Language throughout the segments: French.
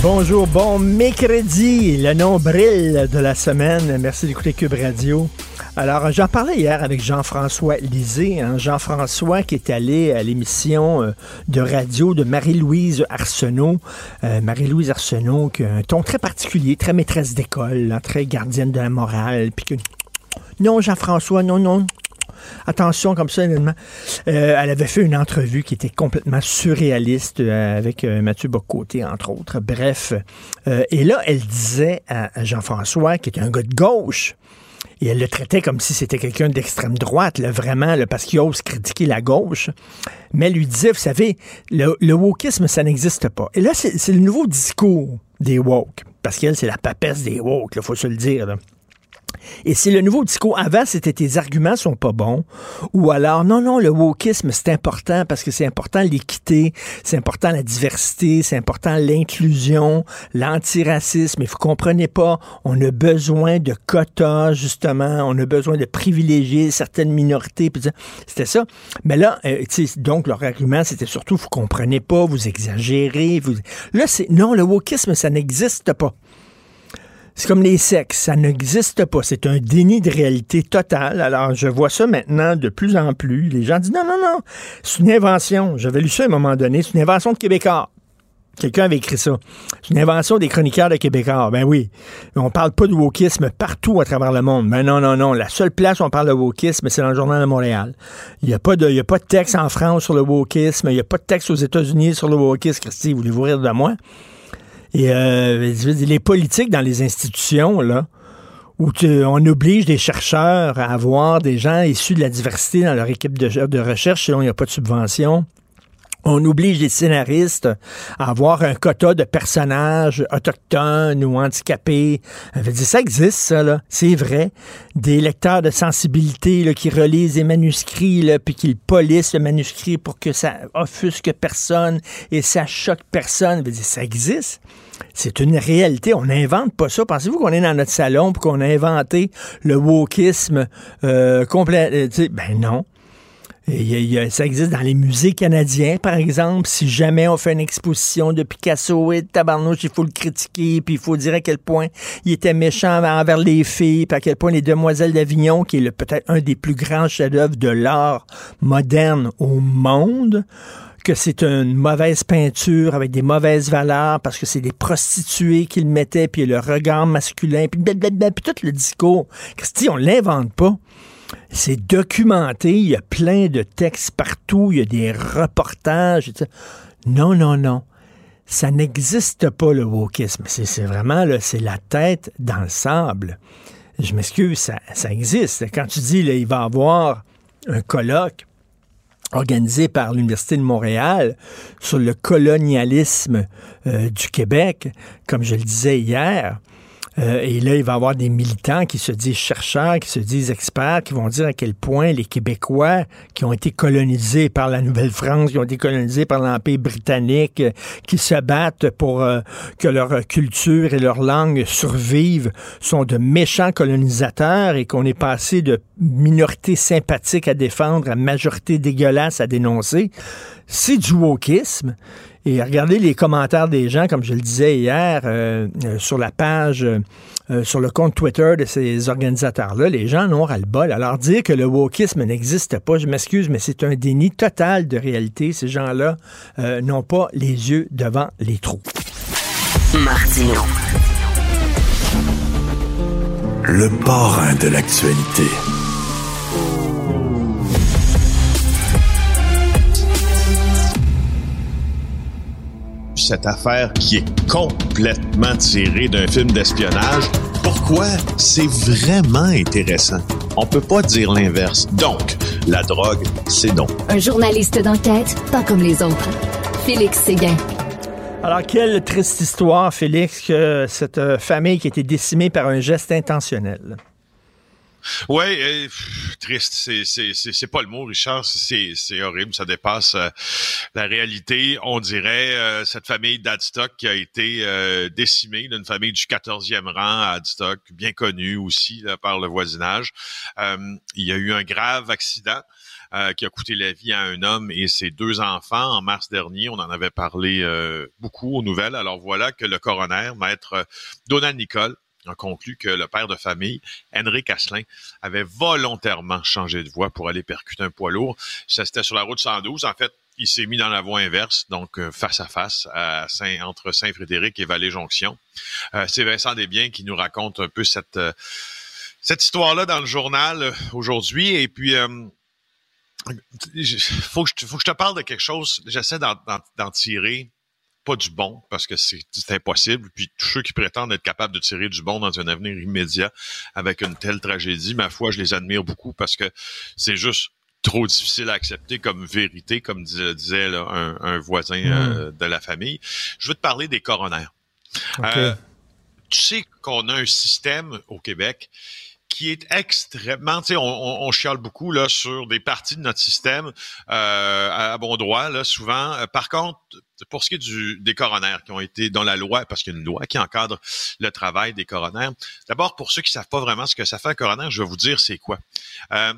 Bonjour, bon mercredi, le nombril de la semaine. Merci d'écouter Cube Radio. Alors, j'en parlais hier avec Jean-François Lisée. Hein. Jean-François qui est allé à l'émission euh, de radio de Marie-Louise Arsenault. Euh, Marie-Louise Arsenault qui a un ton très particulier, très maîtresse d'école, très gardienne de la morale. Puis. Non, Jean-François, non, non. Attention comme ça. Euh, elle avait fait une entrevue qui était complètement surréaliste avec Mathieu Bocoté, entre autres. Bref. et là, elle disait à Jean-François, qui était un gars de gauche, et elle le traitait comme si c'était quelqu'un d'extrême droite, vraiment, parce qu'il ose critiquer la gauche. Mais elle lui disait, vous savez, le, wokisme, ça n'existe pas. Et là, c'est le nouveau discours des woke. Parce qu'elle, c'est la papesse des woke, il faut se le dire. Et c'est le nouveau discours. Avant, c'était tes arguments sont pas bons. Ou alors, non, non, le wokisme, c'est important parce que c'est important l'équité, c'est important la diversité, c'est important l'inclusion, l'antiracisme. Mais vous comprenez pas, on a besoin de quotas, justement. On a besoin de privilégier certaines minorités. C'était ça. Mais là, euh, donc, leur argument, c'était surtout, vous comprenez pas, vous exagérez. Vous... Là, c'est, non, le wokisme, ça n'existe pas. C'est comme les sexes, ça n'existe pas. C'est un déni de réalité totale. Alors, je vois ça maintenant de plus en plus. Les gens disent non, non, non, c'est une invention. J'avais lu ça à un moment donné. C'est une invention de Québécois. Quelqu'un avait écrit ça. C'est une invention des chroniqueurs de Québécois. Ben oui. On parle pas de wokisme partout à travers le monde. Ben non, non, non. La seule place où on parle de wokisme, c'est dans le Journal de Montréal. Il n'y a, pas de, y a pas de texte en France sur le wokisme. Il n'y a pas de texte aux États-Unis sur le wokisme. Christy, voulez-vous rire de moi? Et euh, les politiques dans les institutions, là, où on oblige des chercheurs à avoir des gens issus de la diversité dans leur équipe de, de recherche, sinon il n'y a pas de subvention. On oblige les scénaristes à avoir un quota de personnages autochtones ou handicapés. Ça existe, ça, là. C'est vrai. Des lecteurs de sensibilité là, qui relisent les manuscrits, là, puis qui polissent le manuscrit pour que ça offusque personne et ça choque personne. Ça existe. C'est une réalité. On n'invente pas ça. Pensez-vous qu'on est dans notre salon pour qu'on a inventé le wokisme euh, complet? Euh, ben non ça existe dans les musées canadiens, par exemple. Si jamais on fait une exposition de Picasso et de Tabarnouche, il faut le critiquer, puis il faut dire à quel point il était méchant envers les filles, puis à quel point les Demoiselles d'Avignon, qui est peut-être un des plus grands chefs-d'œuvre de l'art moderne au monde, que c'est une mauvaise peinture avec des mauvaises valeurs parce que c'est des prostituées qu'il mettait, puis le regard masculin, puis, puis tout le discours. Christy, on l'invente pas. C'est documenté, il y a plein de textes partout, il y a des reportages. Non, non, non. Ça n'existe pas le wokisme. C'est vraiment, c'est la tête dans le sable. Je m'excuse, ça, existe. Quand tu dis, là, il va y avoir un colloque organisé par l'Université de Montréal sur le colonialisme euh, du Québec, comme je le disais hier. Euh, et là, il va y avoir des militants qui se disent chercheurs, qui se disent experts, qui vont dire à quel point les Québécois qui ont été colonisés par la Nouvelle-France, qui ont été colonisés par l'Empire britannique, euh, qui se battent pour euh, que leur culture et leur langue survivent, sont de méchants colonisateurs et qu'on est passé de minorité sympathique à défendre à majorité dégueulasse à dénoncer. C'est du wokisme. Et regardez les commentaires des gens, comme je le disais hier, euh, euh, sur la page, euh, sur le compte Twitter de ces organisateurs-là. Les gens n'ont ras le bol. Alors dire que le wokisme n'existe pas, je m'excuse, mais c'est un déni total de réalité. Ces gens-là n'ont pas les yeux devant les trous. Martino. Le parrain de l'actualité. Cette affaire qui est complètement tirée d'un film d'espionnage. Pourquoi? C'est vraiment intéressant? On peut pas dire l'inverse. Donc, la drogue, c'est donc. Un journaliste d'enquête, pas comme les autres. Félix Séguin. Alors, quelle triste histoire, Félix, que cette euh, famille qui a été décimée par un geste intentionnel. Oui, triste, c'est c'est pas le mot, Richard. C'est c'est horrible, ça dépasse euh, la réalité. On dirait euh, cette famille d'Adstock qui a été euh, décimée, d'une famille du 14e rang à Adstock, bien connue aussi par le voisinage. il y a eu un grave accident. qui a coûté la vie à un homme et ses deux enfants en mars dernier. On en avait parlé beaucoup aux nouvelles. Alors voilà que le coroner, maître Donald Nicole, a que le père de famille, Henrik Asselin, avait volontairement changé de voie pour aller percuter un poids lourd. Ça, c'était sur la route 112. En fait, il s'est mis dans la voie inverse, donc euh, face à face à Saint, entre Saint-Frédéric et Vallée-Jonction. Euh, c'est Vincent Desbiens qui nous raconte un peu cette, euh, cette histoire-là dans le journal aujourd'hui. Et puis, il faut, que je, faut que je te parle de quelque chose. J'essaie d'en tirer pas du bon parce que c'est impossible. Puis tous ceux qui prétendent être capables de tirer du bon dans un avenir immédiat avec une telle tragédie, ma foi, je les admire beaucoup parce que c'est juste trop difficile à accepter comme vérité, comme disait, un, voisin hmm. euh, de la famille. Je veux te parler des coronaires. Euh, tu sais qu'on a un système au Québec qui est extrêmement, tu sais, on, on, chiale beaucoup là sur des parties de notre système euh, à bon droit là souvent. Euh, par contre, pour ce qui est du, des coronaires qui ont été dans la loi, parce qu'il y a une loi qui encadre le travail des coronaires. D'abord, pour ceux qui savent pas vraiment ce que ça fait un coroner, je vais vous dire c'est quoi. Euh,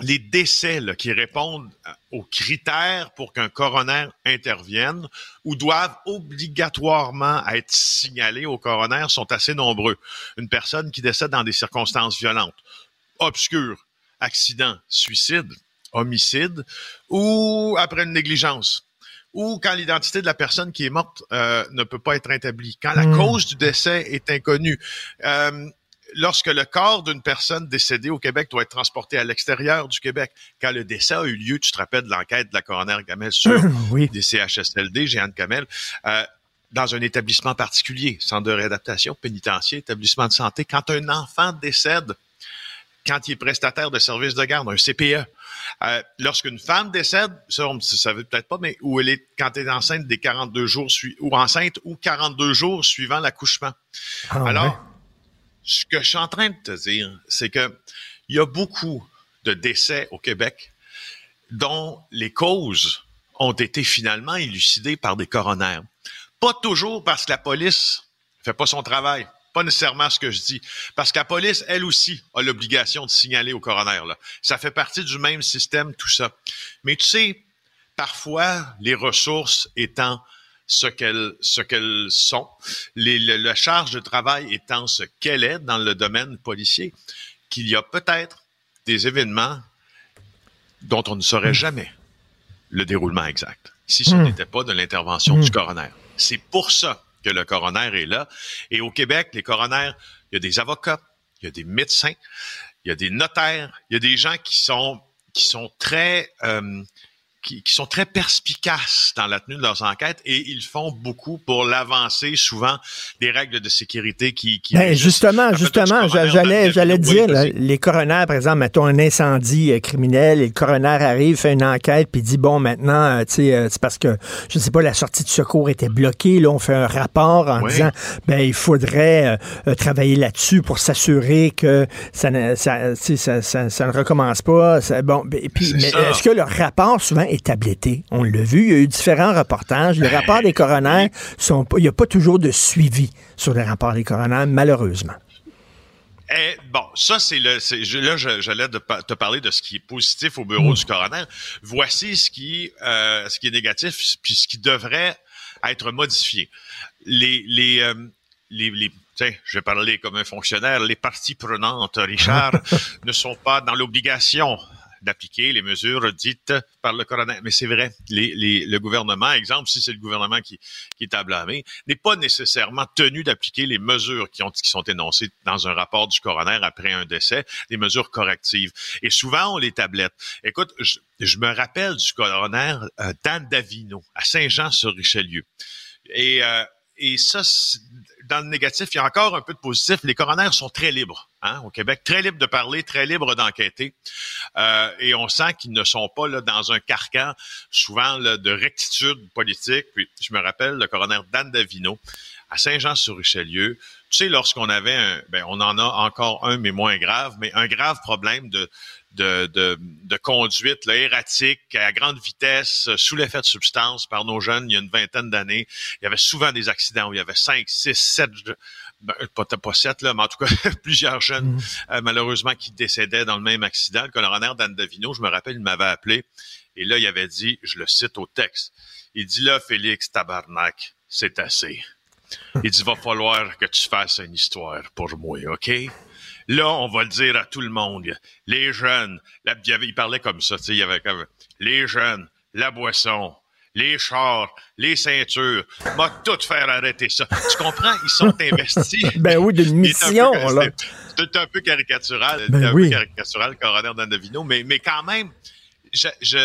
les décès qui répondent aux critères pour qu'un coroner intervienne ou doivent obligatoirement être signalés au coroner sont assez nombreux. Une personne qui décède dans des circonstances violentes, obscures, accident, suicide, homicide. Ou après une négligence. Ou quand l'identité de la personne qui est morte euh, ne peut pas être établie, quand la hmm. cause du décès est inconnue. Euh, lorsque le corps d'une personne décédée au Québec doit être transporté à l'extérieur du Québec, quand le décès a eu lieu, tu te rappelles de l'enquête de la coroner Gamel sur oui. des CHSLD, Jeanne Kamel, euh, dans un établissement particulier, centre de réadaptation, pénitentiaire, établissement de santé, quand un enfant décède, quand il est prestataire de services de garde, un CPE. Euh, lorsqu'une femme décède, ça, on ne savait peut-être pas, mais où elle est quand elle est enceinte des 42 jours ou enceinte ou 42 jours suivant l'accouchement. Ah, Alors, ce que je suis en train de te dire, c'est que il y a beaucoup de décès au Québec dont les causes ont été finalement élucidées par des coronaires. Pas toujours parce que la police fait pas son travail. Pas nécessairement ce que je dis. Parce que la police, elle aussi, a l'obligation de signaler au coroner. Ça fait partie du même système, tout ça. Mais tu sais, parfois, les ressources étant ce qu'elles ce qu'elles sont, les, la charge de travail étant ce qu'elle est dans le domaine policier, qu'il y a peut-être des événements dont on ne saurait hmm. jamais le déroulement exact si ce hmm. n'était pas de l'intervention du hmm. coroner. C'est pour ça que le coroner est là. Et au Québec, les coroners, il y a des avocats, il y a des médecins, il y a des notaires, il y a des gens qui sont qui sont très euh, qui, qui sont très perspicaces dans la tenue de leurs enquêtes et ils font beaucoup pour l'avancée, souvent, des règles de sécurité qui... qui Ben, justement, justement, j'allais, j'allais dire, là, les coroners, par exemple, mettons un incendie euh, criminel, et le coroner arrive, fait une enquête, puis dit, bon, maintenant, euh, tu sais, euh, c'est parce que, je sais pas, la sortie de secours était bloquée, là, on fait un rapport en Oui. disant, ben, il faudrait travailler là-dessus pour s'assurer que ça ne, ça, ça, ça- ne recommence pas. Bon, ben, puis, est-ce que le rapport souvent est tabletté? On l'a vu, il y a eu différents reportages. Les rapports des coroners sont pas, il n'y a pas toujours de suivi sur les rapports des coroners, malheureusement. Eh, bon, ça, c'est le. je- là, j'allais te parler de ce qui est positif au bureau du coroner. Voici ce qui, euh, ce qui est négatif, puis ce qui devrait être modifié. Les, les, euh, les, les- tiens, je vais parler comme un fonctionnaire. Les parties prenantes, Richard, ne sont pas dans l'obligation d'appliquer les mesures dites par le coroner. Mais c'est vrai, les, les, le gouvernement, exemple, si c'est le gouvernement qui, qui est à blâmer, n'est pas nécessairement tenu d'appliquer les mesures qui, ont, qui sont énoncées dans un rapport du coroner après un décès, des mesures correctives. Et souvent, on les tablette. Écoute, je, je me rappelle du coroner euh, Dan Davino à Saint-Jean-sur-Richelieu. Et, euh, et ça, dans le négatif, il y a encore un peu de positif. Les coroners sont très libres hein, au Québec, très libres de parler, très libres d'enquêter. Euh, et on sent qu'ils ne sont pas là, dans un carcan, souvent là, de rectitude politique. Puis, je me rappelle le coroner Dan Davino à Saint-Jean-sur-Richelieu. Tu sais, lorsqu'on avait un, ben, on en a encore un, mais moins grave, mais un grave problème de, de, de, de conduite là, erratique à grande vitesse, euh, sous l'effet de substance par nos jeunes il y a une vingtaine d'années. Il y avait souvent des accidents où il y avait cinq, six, sept, ben, pas, pas sept, là, mais en tout cas plusieurs jeunes, euh, malheureusement, qui décédaient dans le même accident. Le coroner Dan Davino, je me rappelle, il m'avait appelé et là, il avait dit, je le cite au texte, il dit là, Félix Tabarnak, c'est assez. Il dit, va falloir que tu fasses une histoire pour moi, OK? Là, on va le dire à tout le monde. Les jeunes, la, il, avait- il parlait comme ça, tu sais, il y avait comme les jeunes, la boisson, les chars, les ceintures, m'a tout faire arrêter ça. Tu comprends? Ils sont investis. Ben oui, d'une un peu- mission, là. c'est- un peu caricatural, Ben un oui. peu caricatural, coroner d'Andavino, mais, mais quand même, je, je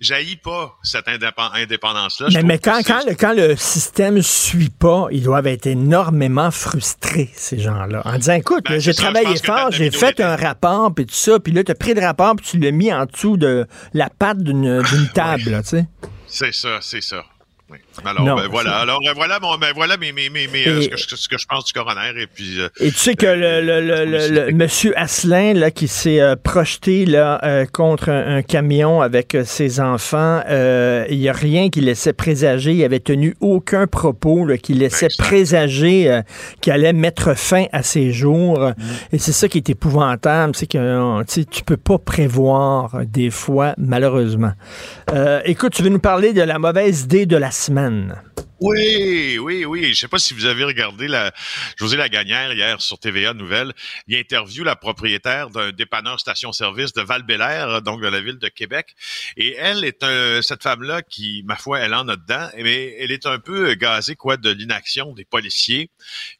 jaillis pas cette indépen- indépendance-là. Mais, quand, le, quand le système suit pas, ils doivent être énormément frustrés, ces gens-là, en disant, écoute, Ben, j'ai ça, travaillé fort, j'ai fait un rapport, puis tout ça, puis là, tu as pris le rapport, puis tu l'as mis en dessous de la patte d'une d'une table, tu sais. C'est ça, c'est ça. Oui. Alors, Non, ben, voilà. Alors, euh, voilà, mon, ben, voilà mes, mes, mes, mes, euh, ce, que, je- ce que je pense du coroner. Et puis, euh, Et tu sais que le, le, le, le- le monsieur Asselin, là, qui s'est euh, projeté là, euh, contre un, un camion avec euh, ses enfants, euh, il n'y a rien qui laissait présager. Il avait tenu aucun propos là, qui laissait présager euh, qu'il allait mettre fin à ses jours. Mm. Et c'est ça qui est épouvantable, c'est que euh, tu peux pas prévoir euh, des fois, malheureusement. Euh, écoute, tu veux nous parler de la mauvaise idée de la semaine? Oui, oui, oui. Je sais pas si vous avez regardé la José Lagagnère hier sur TVA Nouvelle. Il interviewe la propriétaire d'un dépanneur station-service de val donc de la ville de Québec. Et elle est cette femme-là qui, ma foi, elle en a dedans, mais elle est un peu gazée quoi de l'inaction des policiers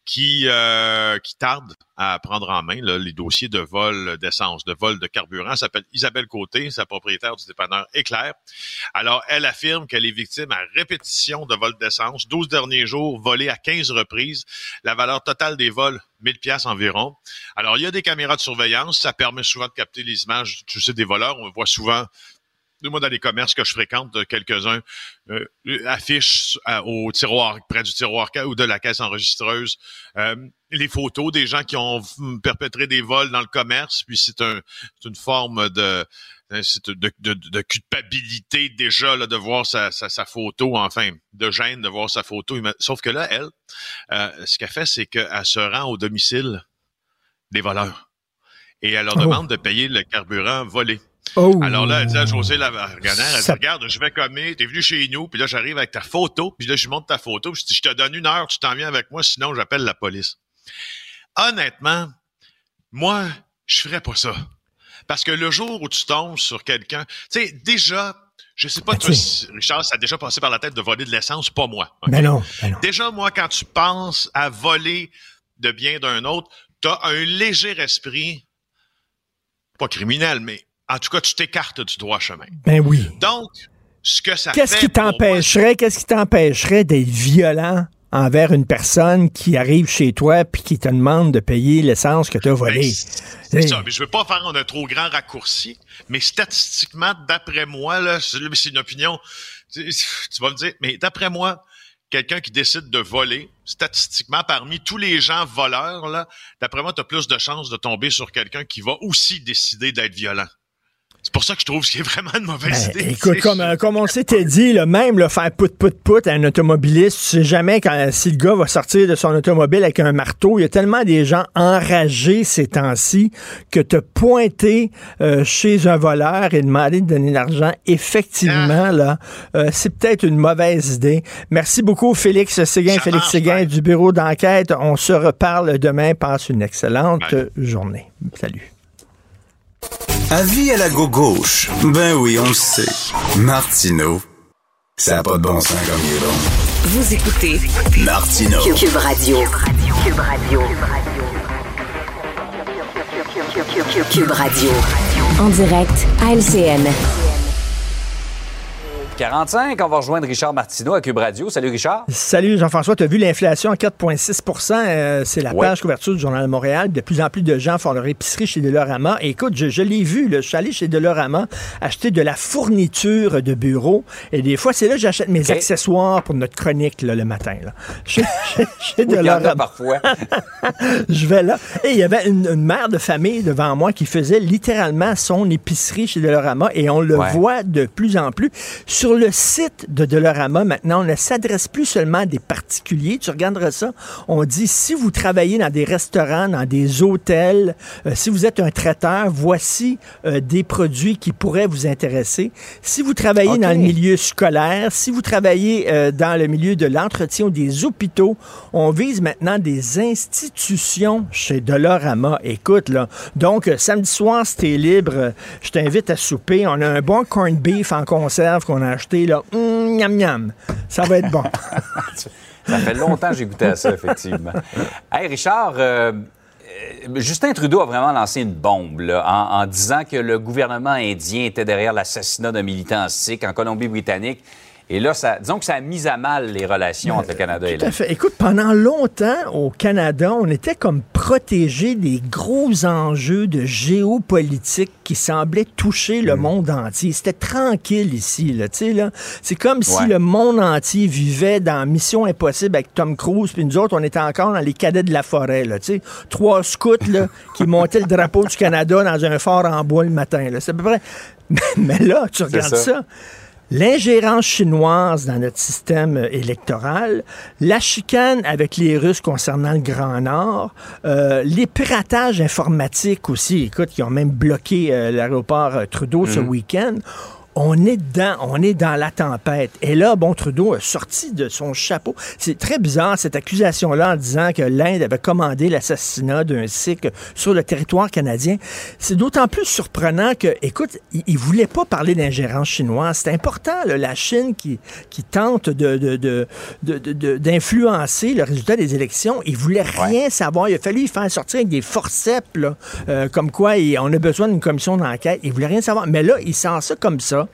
qui euh, qui tardent à prendre en main les dossiers de vol d'essence, de vol de carburant. Elle s'appelle Isabelle Côté, sa propriétaire du dépanneur Éclair. Alors, elle affirme qu'elle est victime à répétition de vols d'essence. 12 derniers jours, volés à 15 reprises. La valeur totale des vols, 1000 pièces environ. Alors, il y a des caméras de surveillance. Ça permet souvent de capter les images, tu sais, des voleurs. On voit souvent moi, dans les commerces que je fréquente, de quelques-uns euh, affichent euh, au tiroir, près du tiroir ou de la caisse enregistreuse, euh, les photos des gens qui ont perpétré des vols dans le commerce. Puis c'est un, une forme de, c'est de, de, de culpabilité déjà là, de voir sa, sa, sa photo, enfin, de gêne de voir sa photo. Sauf que là, elle, euh, ce qu'elle fait, c'est qu'elle se rend au domicile des voleurs et elle leur Oh. demande de payer le carburant volé. Oh. Alors là, elle dit à José Lagarnière, elle dit, regarde, je vais commer, t'es venu chez nous, puis là, j'arrive avec ta photo, puis là, je montre ta photo, puis je dis, je te donne une heure, tu t'en viens avec moi, sinon j'appelle la police. Honnêtement, moi, je ferais pas ça. Parce que le jour où tu tombes sur quelqu'un, tu sais, déjà, je sais pas, Ben, toi, si- Richard, ça a déjà passé par la tête de voler de l'essence, pas moi. ok? Ben non, ben non. Déjà, moi, quand tu penses à voler de bien d'un autre, tu as un léger esprit, pas criminel, mais en tout cas, tu t'écartes du droit chemin. Ben oui. Donc, ce que ça Qu'est-ce qui t'empêcherait, qu'est-ce qui t'empêcherait d'être violent envers une personne qui arrive chez toi puis qui te demande de payer l'essence que tu as volée? C'est ça, mais je veux pas faire un trop grand raccourci, mais statistiquement, d'après moi, là, c'est là, c'est une opinion, tu tu vas me dire, mais d'après moi, quelqu'un qui décide de voler, statistiquement, parmi tous les gens voleurs, là, d'après moi, tu as plus de chances de tomber sur quelqu'un qui va aussi décider d'être violent. C'est pour ça que je trouve que c'est vraiment une mauvaise Ben, idée. écoute, comme, euh, comme on s'était dit, là, même le faire pout pout pout à un automobiliste, tu sais jamais quand, si le gars va sortir de son automobile avec un marteau. Il y a tellement des gens enragés ces temps-ci que te pointer euh, chez un voleur et demander de donner de l'argent, effectivement, là, euh, c'est peut-être une mauvaise idée. Merci beaucoup, Félix Séguin, Ça Félix Séguin du bureau d'enquête. On se reparle demain. Passe une excellente Bye. journée. Salut. Avis à la gauche. Ben oui, on le sait. Martineau, ça a pas de bon sens comme il est bon. Vous écoutez Martineau. Cube, Cube Radio. Cube Radio. Cube Radio. En direct à LCN. 45, on va rejoindre Richard Martineau à Cube Radio. Salut Richard. Salut Jean-François, tu as vu l'inflation à 4,6% euh, C'est la Ouais. page couverture du Journal de Montréal. De plus en plus de gens font leur épicerie chez Delorama. Et écoute, je, je l'ai vu, là, je suis allé chez Delorama acheter de la fourniture de bureau. Et des fois, c'est là que j'achète mes accessoires pour notre chronique là, le matin. Là. Chez, chez- chez Oui, il y en a Delorama. parfois. Je vais là. Et il y avait une, une mère de famille devant moi qui faisait littéralement son épicerie chez Delorama et on le Ouais. voit de plus en plus. Sur le site de Delorama, maintenant, on ne s'adresse plus seulement à des particuliers. Tu regarderas ça. On dit si vous travaillez dans des restaurants, dans des hôtels, euh, si vous êtes un traiteur, voici euh, des produits qui pourraient vous intéresser. Si vous travaillez dans le milieu scolaire, si vous travaillez euh, dans le milieu de l'entretien ou des hôpitaux, on vise maintenant des institutions chez Dolorama. Écoute, là, donc samedi soir, si t'es libre, je t'invite à souper. On a un bon corned beef en conserve qu'on a là. Hum, miam, miam. Ça va être bon. Ça fait longtemps que j'ai goûté à ça, effectivement. Hey, Richard, euh, euh, Justin Trudeau a vraiment lancé une bombe là, en, en disant que le gouvernement indien était derrière l'assassinat d'un militant sikh en Colombie-Britannique. Et là, ça, disons que ça a mis à mal les relations entre le Canada et Tout à l'Inde. fait. Écoute, pendant longtemps, au Canada, on était comme protégé des gros enjeux de géopolitique qui semblaient toucher le monde entier. C'était tranquille ici, là, tu sais, là. C'est comme si le monde entier vivait dans Mission Impossible avec Tom Cruise, puis nous autres, on était encore dans les cadets de la forêt, là, tu sais. Trois scouts, là, qui montaient le drapeau du Canada dans un fort en bois le matin, là. C'est à peu près... Mais, mais là, tu regardes ça. ça L'ingérence chinoise dans notre système euh, électoral, la chicane avec les Russes concernant le Grand Nord, euh, les piratages informatiques aussi, écoute, qui ont même bloqué euh, l'aéroport euh, Trudeau ce week-end. On est dans, on est dans la tempête. Et là, bon, Trudeau a sorti de son chapeau. C'est très bizarre, cette accusation-là, en disant que l'Inde avait commandé l'assassinat d'un Sikh sur le territoire canadien. C'est d'autant plus surprenant que, écoute, il, il voulait pas parler d'ingérence chinoise. C'est important, là, la Chine qui, qui tente de- de- de- d'influencer le résultat des élections. Il voulait rien savoir. Il a fallu y faire sortir avec des forceps, là, euh, comme quoi il- on a besoin d'une commission d'enquête. Il voulait rien savoir. Mais là, il sent ça comme ça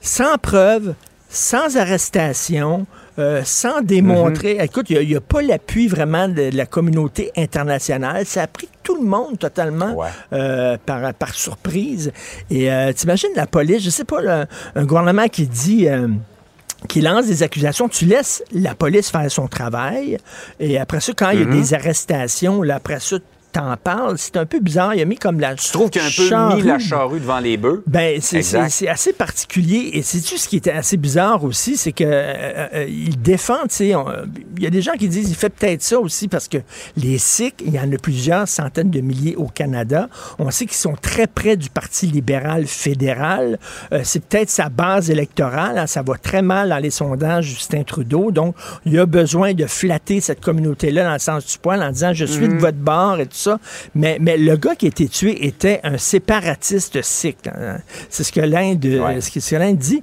sans preuve, sans arrestation, euh, sans démontrer. Écoute, il n'y a, pas l'appui vraiment de, la communauté internationale. Ça a pris tout le monde totalement Ouais. euh, par, par surprise. Et euh, t'imagines la police, je sais pas, là, un gouvernement qui dit... euh, qui lance des accusations, tu laisses la police faire son travail, et après ça, quand il y a des arrestations, là, après ça, t'en parles, c'est un peu bizarre. Il a mis comme la. Je trouve qu'il a un peu mis la charrue devant les bœufs? Ben, c'est- assez particulier. Et sais-tu ce qui était assez bizarre aussi, c'est que euh, euh, il défend, tu sais, il y a des gens qui disent il fait peut-être ça aussi parce que les Sikhs, il y en a plusieurs centaines de milliers au Canada. On sait qu'ils sont très près du Parti libéral fédéral. Euh, c'est peut-être sa base électorale. hein. ça va très mal dans les sondages, Justin Trudeau. Donc, il a besoin de flatter cette communauté-là dans le sens du poil en disant je suis de votre bord et tout ça. Mais, mais le gars qui a été tué était un séparatiste sikh. hein. C'est ce que l'Inde Ouais. ce que ce que l'Inde dit.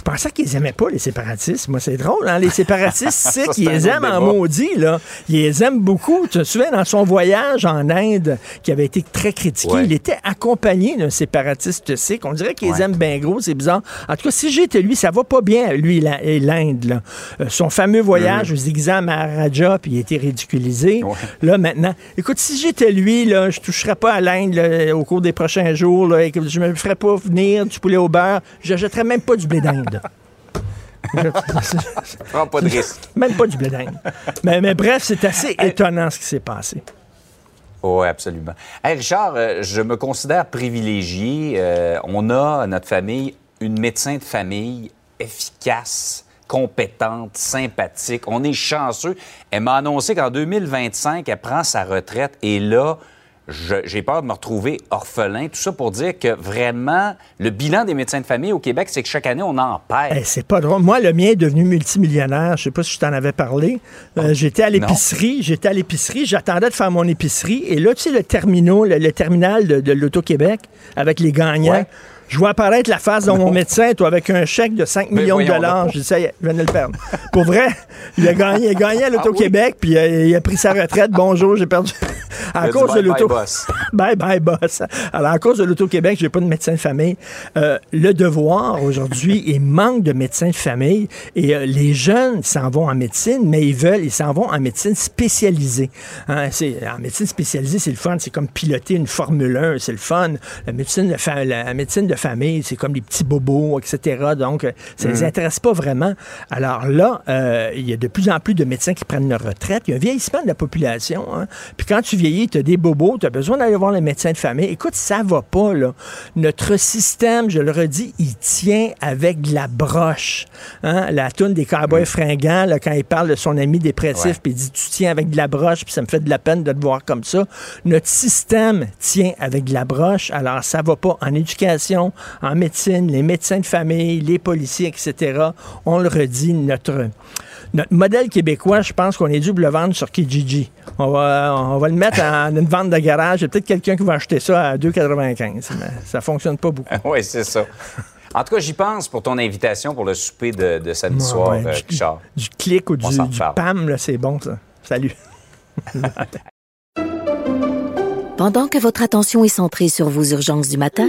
Je pensais qu'ils aimaient pas les séparatistes. Moi, c'est drôle, hein? Les séparatistes, c'est qu'ils les aiment en maudit, là. Ils les aiment beaucoup. Tu te souviens, dans son voyage en Inde, qui avait été très critiqué, Ouais. il était accompagné d'un séparatiste sikh. On dirait qu'ils les Ouais. aiment bien gros, c'est bizarre. En tout cas, si j'étais lui, ça va pas bien, lui et l'Inde, là. Euh, son fameux voyage aux exams à Maharaja, puis il a été ridiculisé. Ouais. Là, maintenant, écoute, si j'étais lui, là, je toucherais pas à l'Inde au cours des prochains jours. Là, et que je me ferais pas venir du poulet au beurre. Je jetterais même pas du blé d'Inde. Prends pas de risque. même pas du blé. Mais, mais bref, c'est assez étonnant ce qui s'est passé. Oui, absolument. Hey, Richard, euh, je me considère privilégié. Euh, on a, notre famille, une médecin de famille efficace, compétente, sympathique. On est chanceux. Elle m'a annoncé qu'en 2025, elle prend sa retraite. Et là, j'ai peur de me retrouver orphelin. Tout ça pour dire que vraiment, le bilan des médecins de famille au Québec, c'est que chaque année, on en perd. Eh, c'est pas drôle. Moi, le mien est devenu multimillionnaire. Je sais pas si je t'en avais parlé. Euh, j'étais à l'épicerie. J'étais à l'épicerie. J'attendais de faire mon épicerie. Et là, tu sais, le terminal, le, le terminal de, de l'Auto-Québec avec les gagnants. Ouais. Je vois apparaître la face de mon médecin, toi, avec un chèque de 5 Ben, millions de dollars. Je dis, ça y est, je viens de le perdre. Pour vrai, il a gagné, il a gagné à l'Auto-Québec, puis euh, il a pris sa retraite. Bonjour, j'ai perdu. À dit cause de l'auto. boss. Bye bye, boss. Alors, à cause de l'Auto-Québec, j'ai pas de médecin de famille. Euh, le devoir aujourd'hui, il manque de médecins de famille. Et euh, les jeunes s'en vont en médecine, mais ils veulent, ils s'en vont en médecine spécialisée. Hein, c'est, en médecine spécialisée, c'est le fun. C'est comme piloter une Formule 1, c'est le fun. La médecine de, la médecine de famille, c'est comme les petits bobos, etc. Donc, euh, ça les intéresse pas vraiment. Alors là, euh, il y a de plus en plus de médecins qui prennent leur retraite. Il y a un vieillissement de la population. hein. Puis quand tu vieillis, tu as des bobos, tu as besoin d'aller voir le médecin de famille. Écoute, ça va pas, là. Notre système, je le redis, il tient avec de la broche. Hein? La toune des cowboys fringants, là, quand il parle de son ami dépressif, puis il dit Tu tiens avec de la broche, puis ça me fait de la peine de te voir comme ça. Notre système tient avec de la broche, alors ça va pas en éducation, en médecine, les médecins de famille, les policiers, etc. On le redit, notre. Notre modèle québécois, je pense qu'on est dû le vendre sur Kijiji. On va, on va le mettre en une vente de garage. Il y a peut-être quelqu'un qui va acheter ça à 2,95. Mais ça fonctionne pas beaucoup. oui, c'est ça. En tout cas, j'y pense pour ton invitation pour le souper de, de samedi Ouais, soir, ouais, euh, du- Richard. Du clic ou du, du. PAM, là, c'est bon, ça. Salut. Pendant que votre attention est centrée sur vos urgences du matin,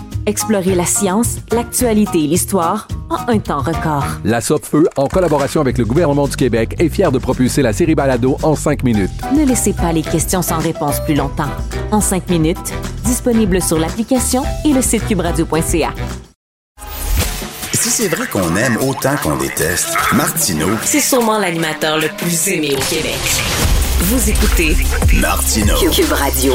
Explorez la science, l'actualité et l'histoire en un temps record. La Feu, en collaboration avec le gouvernement du Québec, est fière de propulser la série Balado en cinq minutes. Ne laissez pas les questions sans réponse plus longtemps. En cinq minutes, disponible sur l'application et le site cubradio.ca. Si c'est vrai qu'on aime autant qu'on déteste, Martineau, C'est sûrement l'animateur le plus aimé au Québec. Vous écoutez Martineau. Cube Radio.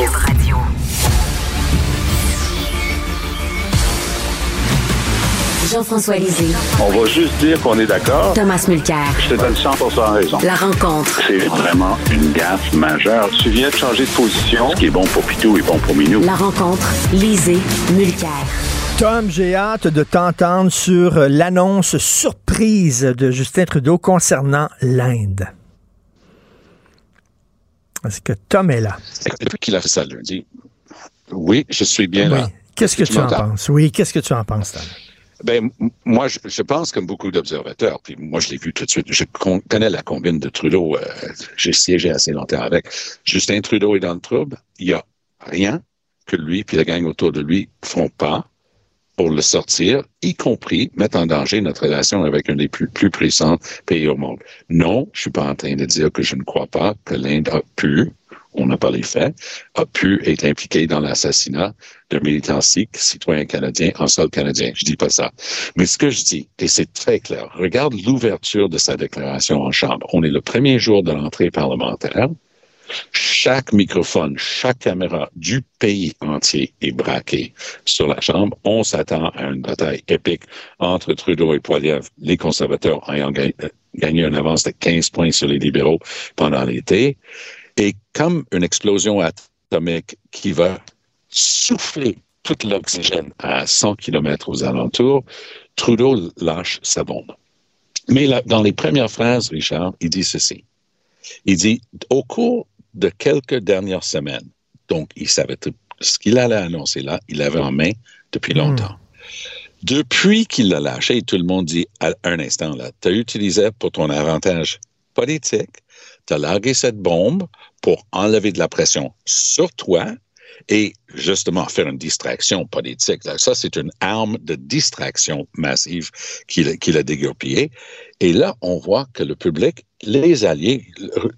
Jean-François Lisée, On va juste dire qu'on est d'accord. Thomas Mulcair. Je te donne 100% raison. La rencontre. C'est vraiment une gaffe majeure. Tu viens de changer de position. Ce qui est bon pour Pitou est bon pour Minou. La rencontre. Lisée. Mulcair. Tom, j'ai hâte de t'entendre sur l'annonce surprise de Justin Trudeau concernant l'Inde. Est-ce que Tom est là? Depuis qu'il a fait ça lundi, oui, je suis bien Oui. là. Qu'est-ce que tu en penses? Oui, qu'est-ce que tu en penses, Tom? Ben, moi, je, je pense comme beaucoup d'observateurs, puis moi, je l'ai vu tout de suite. Je con- connais la combine de Trudeau. euh, J'ai siégé assez longtemps avec. Justin Trudeau est dans le trouble. Il y a rien que lui puis la gang autour de lui font pas pour le sortir, y compris mettre en danger notre relation avec un des plus, plus puissants pays au monde. Non, je suis pas en train de dire que je ne crois pas que l'Inde a pu on n'a pas les faits, a pu être impliqué dans l'assassinat de militants sikhs, citoyens canadiens, en sol canadien. Je dis pas ça. Mais ce que je dis, et c'est très clair, regarde l'ouverture de sa déclaration en Chambre. On est le premier jour de l'entrée parlementaire. Chaque microphone, chaque caméra du pays entier est braqué sur la Chambre. On s'attend à une bataille épique entre Trudeau et Poiliev, les conservateurs ayant gagné une avance de 15 points sur les libéraux pendant l'été. Et comme une explosion atomique qui va souffler tout l'oxygène à 100 km aux alentours, Trudeau lâche sa bombe. Mais là, dans les premières phrases, Richard, il dit ceci. Il dit, au cours de quelques dernières semaines, donc il savait tout ce qu'il allait annoncer là, il l'avait en main depuis longtemps. Depuis qu'il l'a lâché, tout le monde dit à un instant, là, tu as utilisé pour ton avantage politique, tu as largué cette bombe pour enlever de la pression sur toi et justement faire une distraction politique. Ça, c'est une arme de distraction massive qu'il a dégoupillée. Et là, on voit que le public les alliés,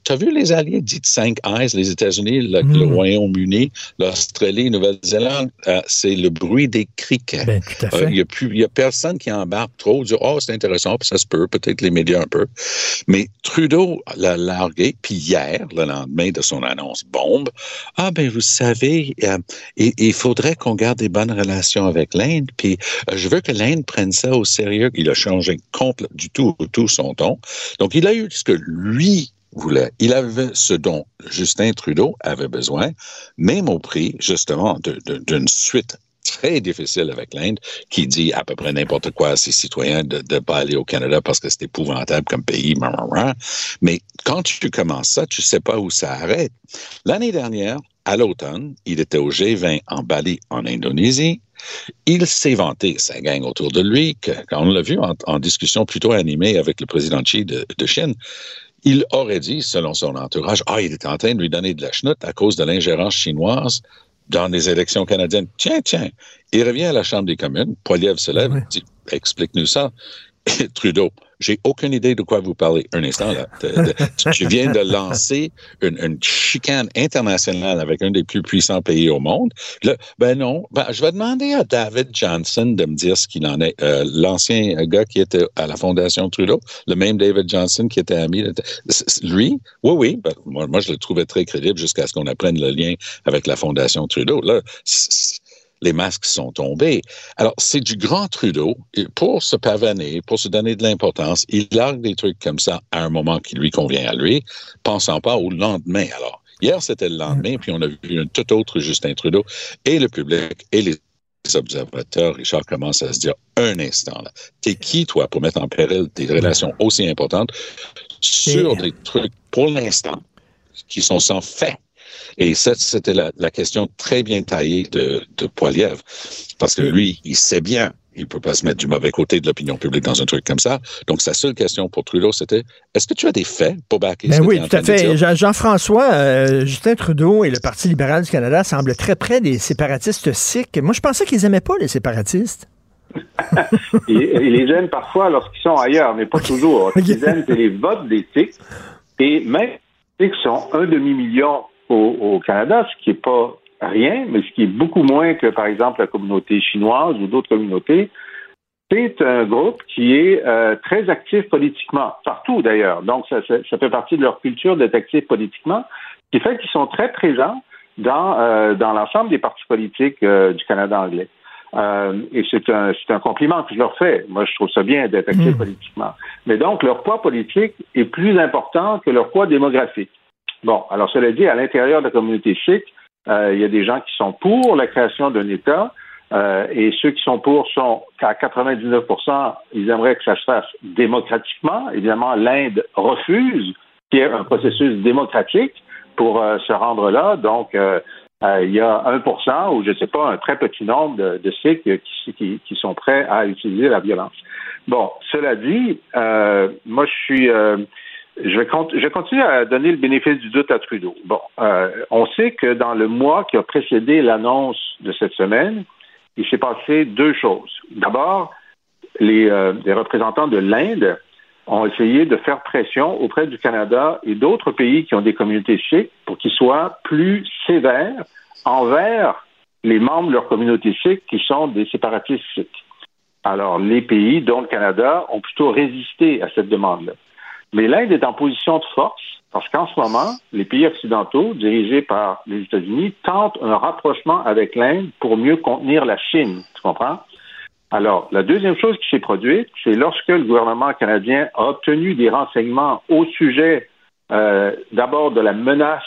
tu as vu les alliés dites Cinq Eyes, les États-Unis, le, Mm. Royaume-Uni, l'Australie, Nouvelle-Zélande, euh, c'est le bruit des criquets. Ben, à fait. Euh, Il n'y a, personne qui embarque trop, dit Oh, c'est intéressant, puis ça se peut, peut-être les médias un peu. Mais Trudeau l'a largué, puis hier, le lendemain de son annonce bombe, Ah, ben, vous savez, euh, il, il faudrait qu'on garde des bonnes relations avec l'Inde, puis euh, je veux que l'Inde prenne ça au sérieux. Il a changé complètement du tout au tout son ton. Donc, il a eu ce que lui voulait. Il avait ce dont Justin Trudeau avait besoin, même au prix, justement, d'une suite très difficile avec l'Inde, qui dit à peu près n'importe quoi à ses citoyens de ne pas aller au Canada parce que c'est épouvantable comme pays. Mais quand tu commences ça, tu sais pas où ça arrête. L'année dernière, à l'automne, il était au G20 en Bali, en Indonésie. Il s'est vanté, sa gang autour de lui, que, quand on l'a vu en, en discussion plutôt animée avec le président Xi de, de Chine, il aurait dit, selon son entourage, ah, il est en train de lui donner de la chenoute à cause de l'ingérence chinoise dans les élections canadiennes. Tiens, tiens. Il revient à la Chambre des communes, Poiliev se lève, dit, explique-nous ça. Et Trudeau, j'ai aucune idée de quoi vous parlez. Un instant, là. De- de- tu- tu viens de lancer une, une chicane internationale avec un des plus puissants pays au monde. Ben non. Ben, je vais demander à David Johnson de me dire ce qu'il en est. Euh, L'ancien gars qui était à la Fondation Trudeau, le même David Johnson qui était ami. de- Lui, oui, oui. ben, moi, moi, je le trouvais très crédible jusqu'à ce qu'on apprenne le lien avec la Fondation Trudeau. Là, les masques sont tombés. Alors, c'est du grand Trudeau. Et pour se pavaner, pour se donner de l'importance, il largue des trucs comme ça à un moment qui lui convient à lui, pensant pas au lendemain. Alors, hier, c'était le lendemain, puis on a vu un tout autre Justin Trudeau et le public et les observateurs, Richard, commencent à se dire un instant, là. T'es qui, toi, pour mettre en péril des relations aussi importantes sur des trucs, pour l'instant, qui sont sans fait? Et ça, c'était la, la question très bien taillée de, de Poiliev. Parce que lui, il sait bien, il peut pas se mettre du mauvais côté de l'opinion publique dans un truc comme ça. Donc, sa seule question pour Trudeau, c'était, est-ce que tu as des faits pour backer Ben oui, tout à fait. Jean-François, euh, Justin Trudeau et le Parti libéral du Canada semblent très près des séparatistes sikhs. Moi, je pensais qu'ils aimaient pas les séparatistes. Ils, ils les aiment parfois lorsqu'ils sont ailleurs, mais pas toujours. Ce qu'ils aiment, c'est les votes des Sikhs. Et même les Sikhs sont un demi-million au, au Canada, ce qui n'est pas rien, mais ce qui est beaucoup moins que, par exemple, la communauté chinoise ou d'autres communautés. C'est un groupe qui est euh, très actif politiquement, partout d'ailleurs. Donc, ça, ça, ça fait partie de leur culture d'être actif politiquement, ce qui fait qu'ils sont très présents dans, euh, dans l'ensemble des partis politiques euh, du Canada anglais. Et c'est un, c'est un compliment que je leur fais. Moi, je trouve ça bien d'être actif politiquement. Mais donc, leur poids politique est plus important que leur poids démographique. Bon, alors cela dit, à l'intérieur de la communauté sikh, euh, il y a des gens qui sont pour la création d'un État, euh, et ceux qui sont pour sont qu'à 99% ils aimeraient que ça se fasse démocratiquement. Évidemment, l'Inde refuse qu'il y ait un processus démocratique pour euh, se rendre là. Donc, il y a 1% ou je ne sais pas, un très petit nombre de, de Sikhs qui, sont prêts à utiliser la violence. Bon, cela dit, moi je suis je vais, je vais, continuer à donner le bénéfice du doute à Trudeau. Bon, euh, on sait que dans le mois qui a précédé l'annonce de cette semaine, il s'est passé deux choses. D'abord, les, euh, représentants de l'Inde ont essayé de faire pression auprès du Canada et d'autres pays qui ont des communautés sikhes pour qu'ils soient plus sévères envers les membres de leur communauté sikh qui sont des séparatistes sikhs. Alors, les pays, dont le Canada, ont plutôt résisté à cette demande-là. Mais l'Inde est en position de force parce qu'en ce moment, les pays occidentaux, dirigés par les États-Unis, tentent un rapprochement avec l'Inde pour mieux contenir la Chine. Tu comprends? Alors, la deuxième chose qui s'est produite, c'est lorsque le gouvernement canadien a obtenu des renseignements au sujet euh, d'abord de la menace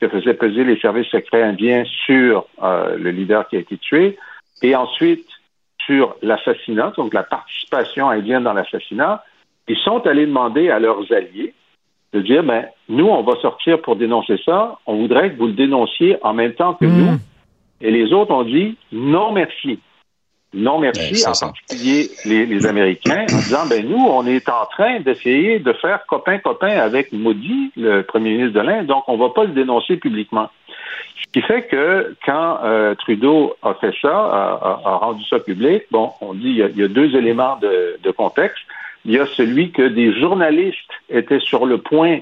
que faisaient peser les services secrets indiens sur euh, le leader qui a été tué, et ensuite sur l'assassinat, donc la participation indienne dans l'assassinat, ils sont allés demander à leurs alliés de dire, ben, nous, on va sortir pour dénoncer ça, on voudrait que vous le dénonciez en même temps que nous. Et les autres ont dit, non, merci. Non, merci, en particulier les, les, Américains, en disant, ben, nous, on est en train d'essayer de faire copain-copain avec Modi, le premier ministre de l'Inde, donc on va pas le dénoncer publiquement. Ce qui fait que quand euh, Trudeau a fait ça, a, a, rendu ça public, bon, on dit il y a, il y a deux éléments de, de, contexte. Il y a celui que des journalistes étaient sur le point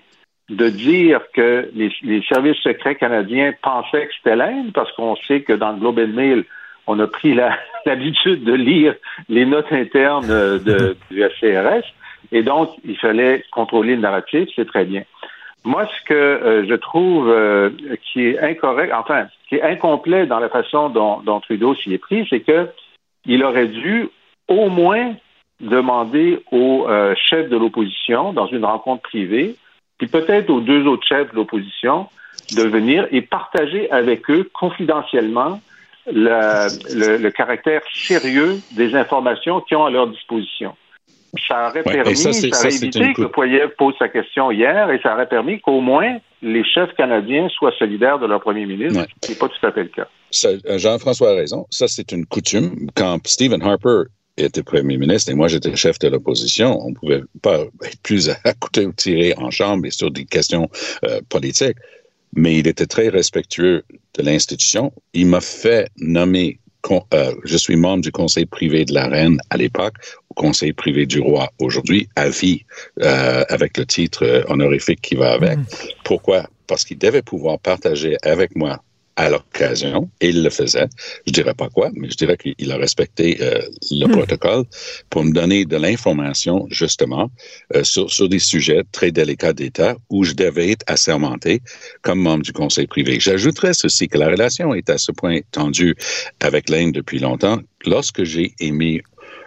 de dire que les, services secrets canadiens pensaient que c'était l'Inde, parce qu'on sait que dans le Globe and Mail, on a pris l'habitude de lire les notes internes du FCRS, et donc il fallait contrôler le narratif, c'est très bien. Moi, ce que euh, je trouve euh, qui est incorrect, enfin, qui est incomplet dans la façon dont, dont Trudeau s'y est pris, c'est que il aurait dû au moins demander aux euh, chefs de l'opposition, dans une rencontre privée, puis peut-être aux deux autres chefs de l'opposition, de venir et partager avec eux confidentiellement le, le, le, caractère sérieux des informations qu'ils ont à leur disposition. Ça aurait Ouais, permis, ça, ça, aurait évité que le Poirier pose sa question hier et ça aurait permis qu'au moins les chefs canadiens soient solidaires de leur premier ministre, ce n'est pas tout à fait le cas. Euh, Jean-François a raison. Ça, c'est une coutume. Quand Stephen Harper était premier ministre et moi j'étais chef de l'opposition, on ne pouvait pas être plus à côté ou tirer en chambre et sur des questions euh, politiques. Mais il était très respectueux de l'institution. Il m'a fait nommer, con- euh, je suis membre du conseil privé de la reine à l'époque, au conseil privé du roi aujourd'hui, à vie, euh, avec le titre honorifique qui va avec. Pourquoi? Parce qu'il devait pouvoir partager avec moi à l'occasion, et il le faisait. Je dirais pas quoi, mais je dirais qu'il a respecté euh, le protocole pour me donner de l'information, justement, euh, sur, sur des sujets très délicats d'État où je devais être assermenté comme membre du conseil privé. J'ajouterais ceci, que la relation est à ce point tendue avec l'Inde depuis longtemps. Lorsque j'ai émis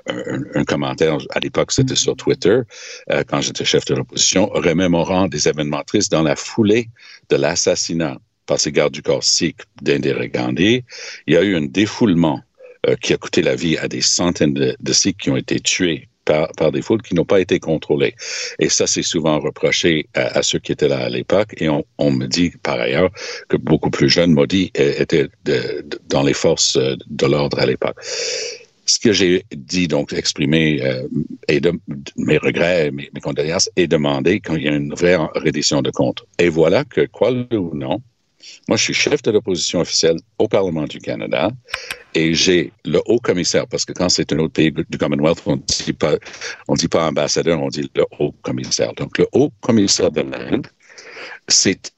un, un commentaire, à l'époque c'était sur Twitter, euh, quand j'étais chef de l'opposition, remémorant des événements tristes dans la foulée de l'assassinat par ces gardes du corps sikhs d'Indira Gandhi. Il y a eu un défoulement euh, qui a coûté la vie à des centaines de, de Sikhs qui ont été tués par, par des foules qui n'ont pas été contrôlées. Et ça, c'est souvent reproché à, ceux qui étaient là à l'époque. Et on, me dit par ailleurs que beaucoup plus jeunes, Modi, euh, étaient dans les forces euh, de l'ordre à l'époque. Ce que j'ai dit, donc exprimé mes regrets, mes, condoléances, et demandé quand il y a une vraie reddition de comptes. Et voilà que, quoi ou non, moi, je suis chef de l'opposition officielle au Parlement du Canada et j'ai le haut commissaire, parce que quand c'est un autre pays du Commonwealth, on on dit pas ambassadeur, on dit le haut commissaire. Donc, le haut commissaire de l'Inde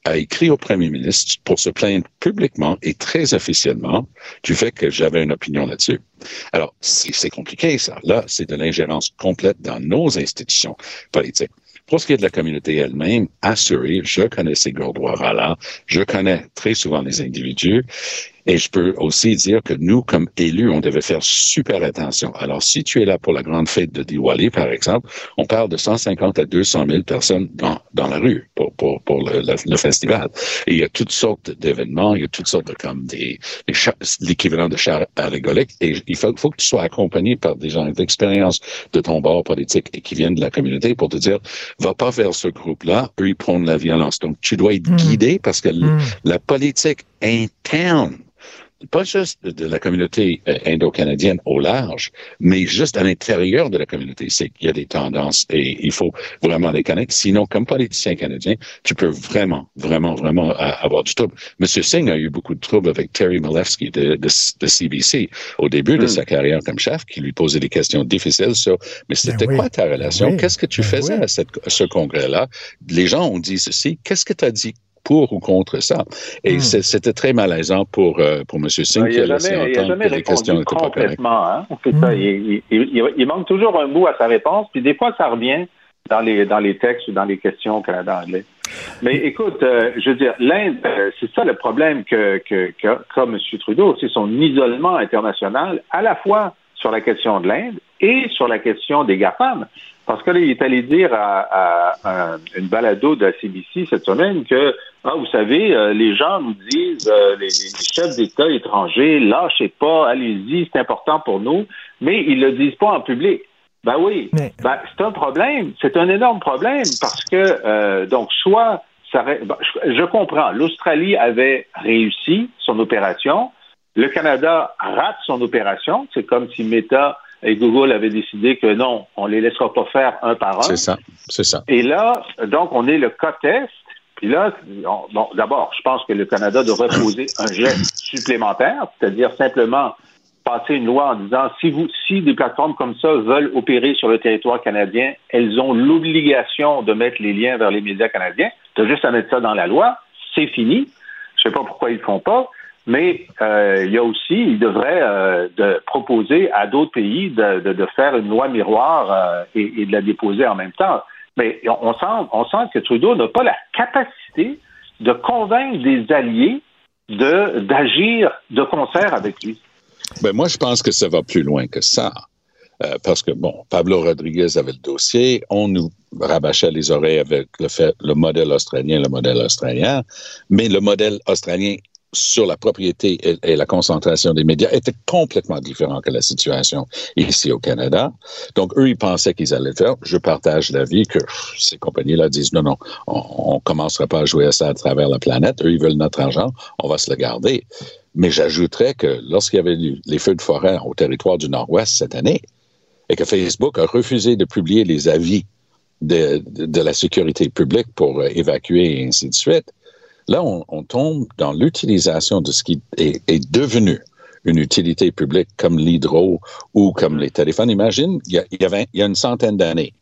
a écrit au premier ministre pour se plaindre publiquement et très officiellement du fait que j'avais une opinion là-dessus. Alors, c'est compliqué, ça. Là, c'est de l'ingérence complète dans nos institutions politiques. Pour ce qui est de la communauté elle-même, assurée, je connais ces là je connais très souvent les individus, et je peux aussi dire que nous, comme élus, on devait faire super attention. Alors, si tu es là pour la grande fête de Diwali, par exemple, on parle de 150 à 200 000 personnes dans, dans la rue pour, pour, pour le, le, le festival. Et il y a toutes sortes d'événements, il y a toutes sortes de comme des, l'équivalent de chars allégoriques. Et il faut, faut que tu sois accompagné par des gens d'expérience de ton bord politique et qui viennent de la communauté pour te dire, va pas vers ce groupe-là, eux, ils prônent la violence. Donc, tu dois être guidé parce que l- la politique interne pas juste de, la communauté euh, indo-canadienne au large, mais juste à l'intérieur de la communauté. C'est qu'il y a des tendances et il faut vraiment les connaître. Sinon, comme politicien canadien, tu peux vraiment, vraiment, vraiment avoir du trouble. Monsieur Singh a eu beaucoup de troubles avec Terry Malevsky de, de, de CBC au début de Hmm. sa carrière comme chef, qui lui posait des questions difficiles sur, mais c'était Ben oui. quoi ta relation? oui. Qu'est-ce que tu Ben faisais oui. à, cette, à ce congrès-là? Les gens ont dit ceci. Qu'est-ce que tu as dit? Pour ou contre ça? Et Hmm. c'était très malaisant pour, euh, pour M. Singh Il qui a n'a laissé jamais, il a entendre jamais que les questions n'étaient pas correctes. complètement. Hein? Ça, il, il- il- il manque toujours un bout à sa réponse, puis des fois, ça revient dans les, dans les textes ou dans les questions au Canada anglais. Mais écoute, euh, je veux dire, l'Inde, euh, c'est ça le problème que, que, que, qu'a M. Trudeau, c'est son isolement international, à la fois sur la question de l'Inde et sur la question des GAFAM. Parce que là, il est allé dire à, à- à une balado de la CBC cette semaine que, ah, vous savez, euh, les gens nous disent, euh, les, les chefs d'État étrangers, lâchez pas, allez-y, c'est important pour nous, mais ils le disent pas en public. Ben oui, ben, c'est un problème, c'est un énorme problème parce que, euh, donc, soit, ça, ben, je, je comprends, l'Australie avait réussi son opération, le Canada rate son opération, c'est comme si Meta et Google avaient décidé que non, on les laissera pas faire un par un. C'est ça, c'est ça. Et là, donc, on est le cas test. Puis là, on- bon, d'abord, je pense que le Canada devrait poser un geste supplémentaire, c'est-à-dire simplement passer une loi en disant si vous, si des plateformes comme ça veulent opérer sur le territoire canadien, elles ont l'obligation de mettre les liens vers les médias canadiens. Tu as juste à mettre ça dans la loi, c'est fini. Je sais pas pourquoi ils le font pas. Mais euh, il y a aussi, ils devraient euh, proposer à d'autres pays de, faire une loi miroir euh, et, de la déposer en même temps. Mais on, sent, on sent que Trudeau n'a pas la capacité de convaincre des alliés de d'agir de concert avec lui. Ben, moi, je pense que ça va plus loin que ça. Parce que, bon, Pablo Rodriguez avait le dossier, on nous rabâchait les oreilles avec le le modèle australien, le modèle australien, mais le modèle australien sur la propriété et, la concentration des médias était complètement différent que la situation ici au Canada. Donc, eux, ils pensaient qu'ils allaient le faire. Je partage l'avis que ces compagnies-là disent non, non, on ne commencera pas à jouer à ça à travers la planète. Eux, ils veulent notre argent, on va se le garder. Mais j'ajouterais que lorsqu'il y avait les feux de forêt au territoire du Nord-Ouest cette année, et que Facebook a refusé de publier les avis de, de, de la sécurité publique pour évacuer et ainsi de suite, là, on, on tombe dans l'utilisation de ce qui est, est, devenu une utilité publique comme l'hydro ou comme les téléphones. Imagine, il y a, il y avait, il y a une centaine d'années,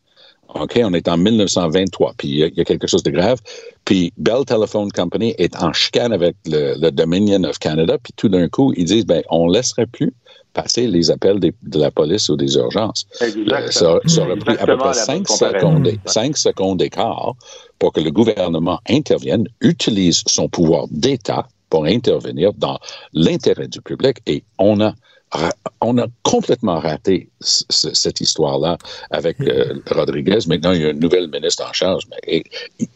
OK, on est en 1923, puis il y, a, il y, a, quelque chose de grave. Puis Bell Telephone Company est en chicane avec le, le Dominion of Canada, puis tout d'un coup, ils disent, ben, on laisserait plus passer les appels des, de la police ou des urgences. Exactement. Ça, ça aurait pris à peu près 5 secondes, 5 secondes d'écart pour que le gouvernement intervienne, utilise son pouvoir d'État pour intervenir dans l'intérêt du public et on a on a complètement raté cette histoire-là avec euh, Rodriguez. Maintenant, il y a une nouvelle ministre en charge. Mais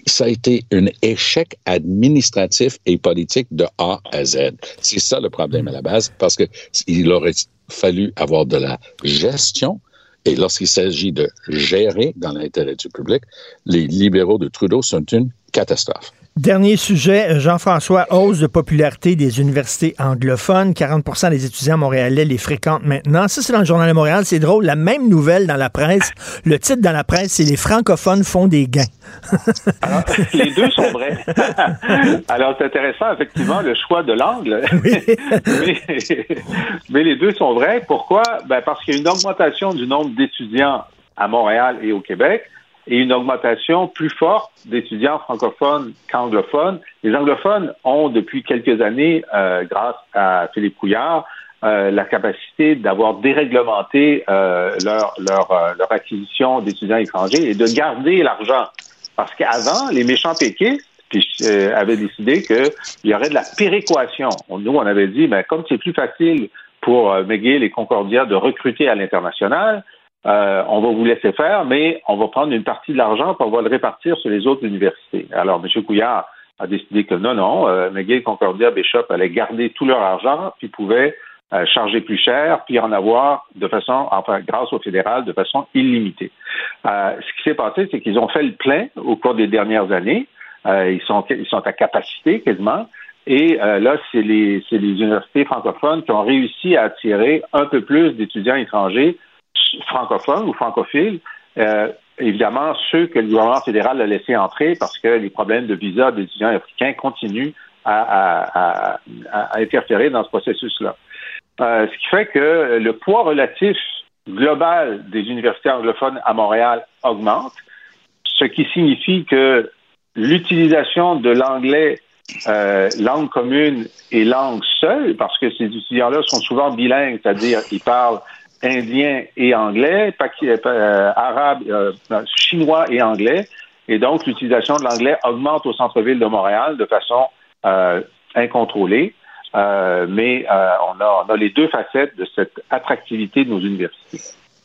ça a été un échec administratif et politique de A à Z. C'est ça le problème à la base, parce que il aurait fallu avoir de la gestion. Et lorsqu'il s'agit de gérer dans l'intérêt du public, les libéraux de Trudeau sont une catastrophe. Dernier sujet, Jean-François, hausse de popularité des universités anglophones. 40% des étudiants montréalais les fréquentent maintenant. Ça, c'est dans le Journal de Montréal. C'est drôle. La même nouvelle dans la presse. Le titre dans la presse, c'est Les francophones font des gains. Alors, les deux sont vrais. Alors, c'est intéressant, effectivement, le choix de l'angle. mais, mais, les deux sont vrais. Pourquoi? Ben, parce qu'il y a une augmentation du nombre d'étudiants à Montréal et au Québec et une augmentation plus forte d'étudiants francophones qu'anglophones. Les anglophones ont, depuis quelques années, euh, grâce à Philippe Couillard, euh, la capacité d'avoir déréglementé euh, leur, leur, leur acquisition d'étudiants étrangers et de garder l'argent. Parce qu'avant, les méchants péquistes euh, avaient décidé qu'il y aurait de la péréquation. Nous, on avait dit, ben, comme c'est plus facile pour euh, McGill et Concordia de recruter à l'international, euh, on va vous laisser faire, mais on va prendre une partie de l'argent pour on va le répartir sur les autres universités. Alors, M. Couillard a décidé que non, non, euh, McGill, Concordia, Bishop allaient garder tout leur argent, puis pouvaient euh, charger plus cher, puis en avoir de façon, enfin, grâce au fédéral, de façon illimitée. Euh, ce qui s'est passé, c'est qu'ils ont fait le plein au cours des dernières années. Ils sont ils sont à capacité quasiment. Et euh, là, c'est les, c'est les universités francophones qui ont réussi à attirer un peu plus d'étudiants étrangers francophones ou francophiles. Euh, évidemment, ceux que le gouvernement fédéral a laissé entrer parce que les problèmes de visa d'étudiants africains continuent à interférer dans ce processus-là. Euh, ce qui fait que le poids relatif global des universités anglophones à Montréal augmente, ce qui signifie que l'utilisation de l'anglais euh, langue commune et langue seule, parce que ces étudiants-là sont souvent bilingues, c'est-à-dire ils parlent indien et anglais, euh, arabe, euh, chinois et anglais, et donc l'utilisation de l'anglais augmente au centre-ville de Montréal de façon incontrôlée. mais on a, les deux facettes de cette attractivité de nos universités.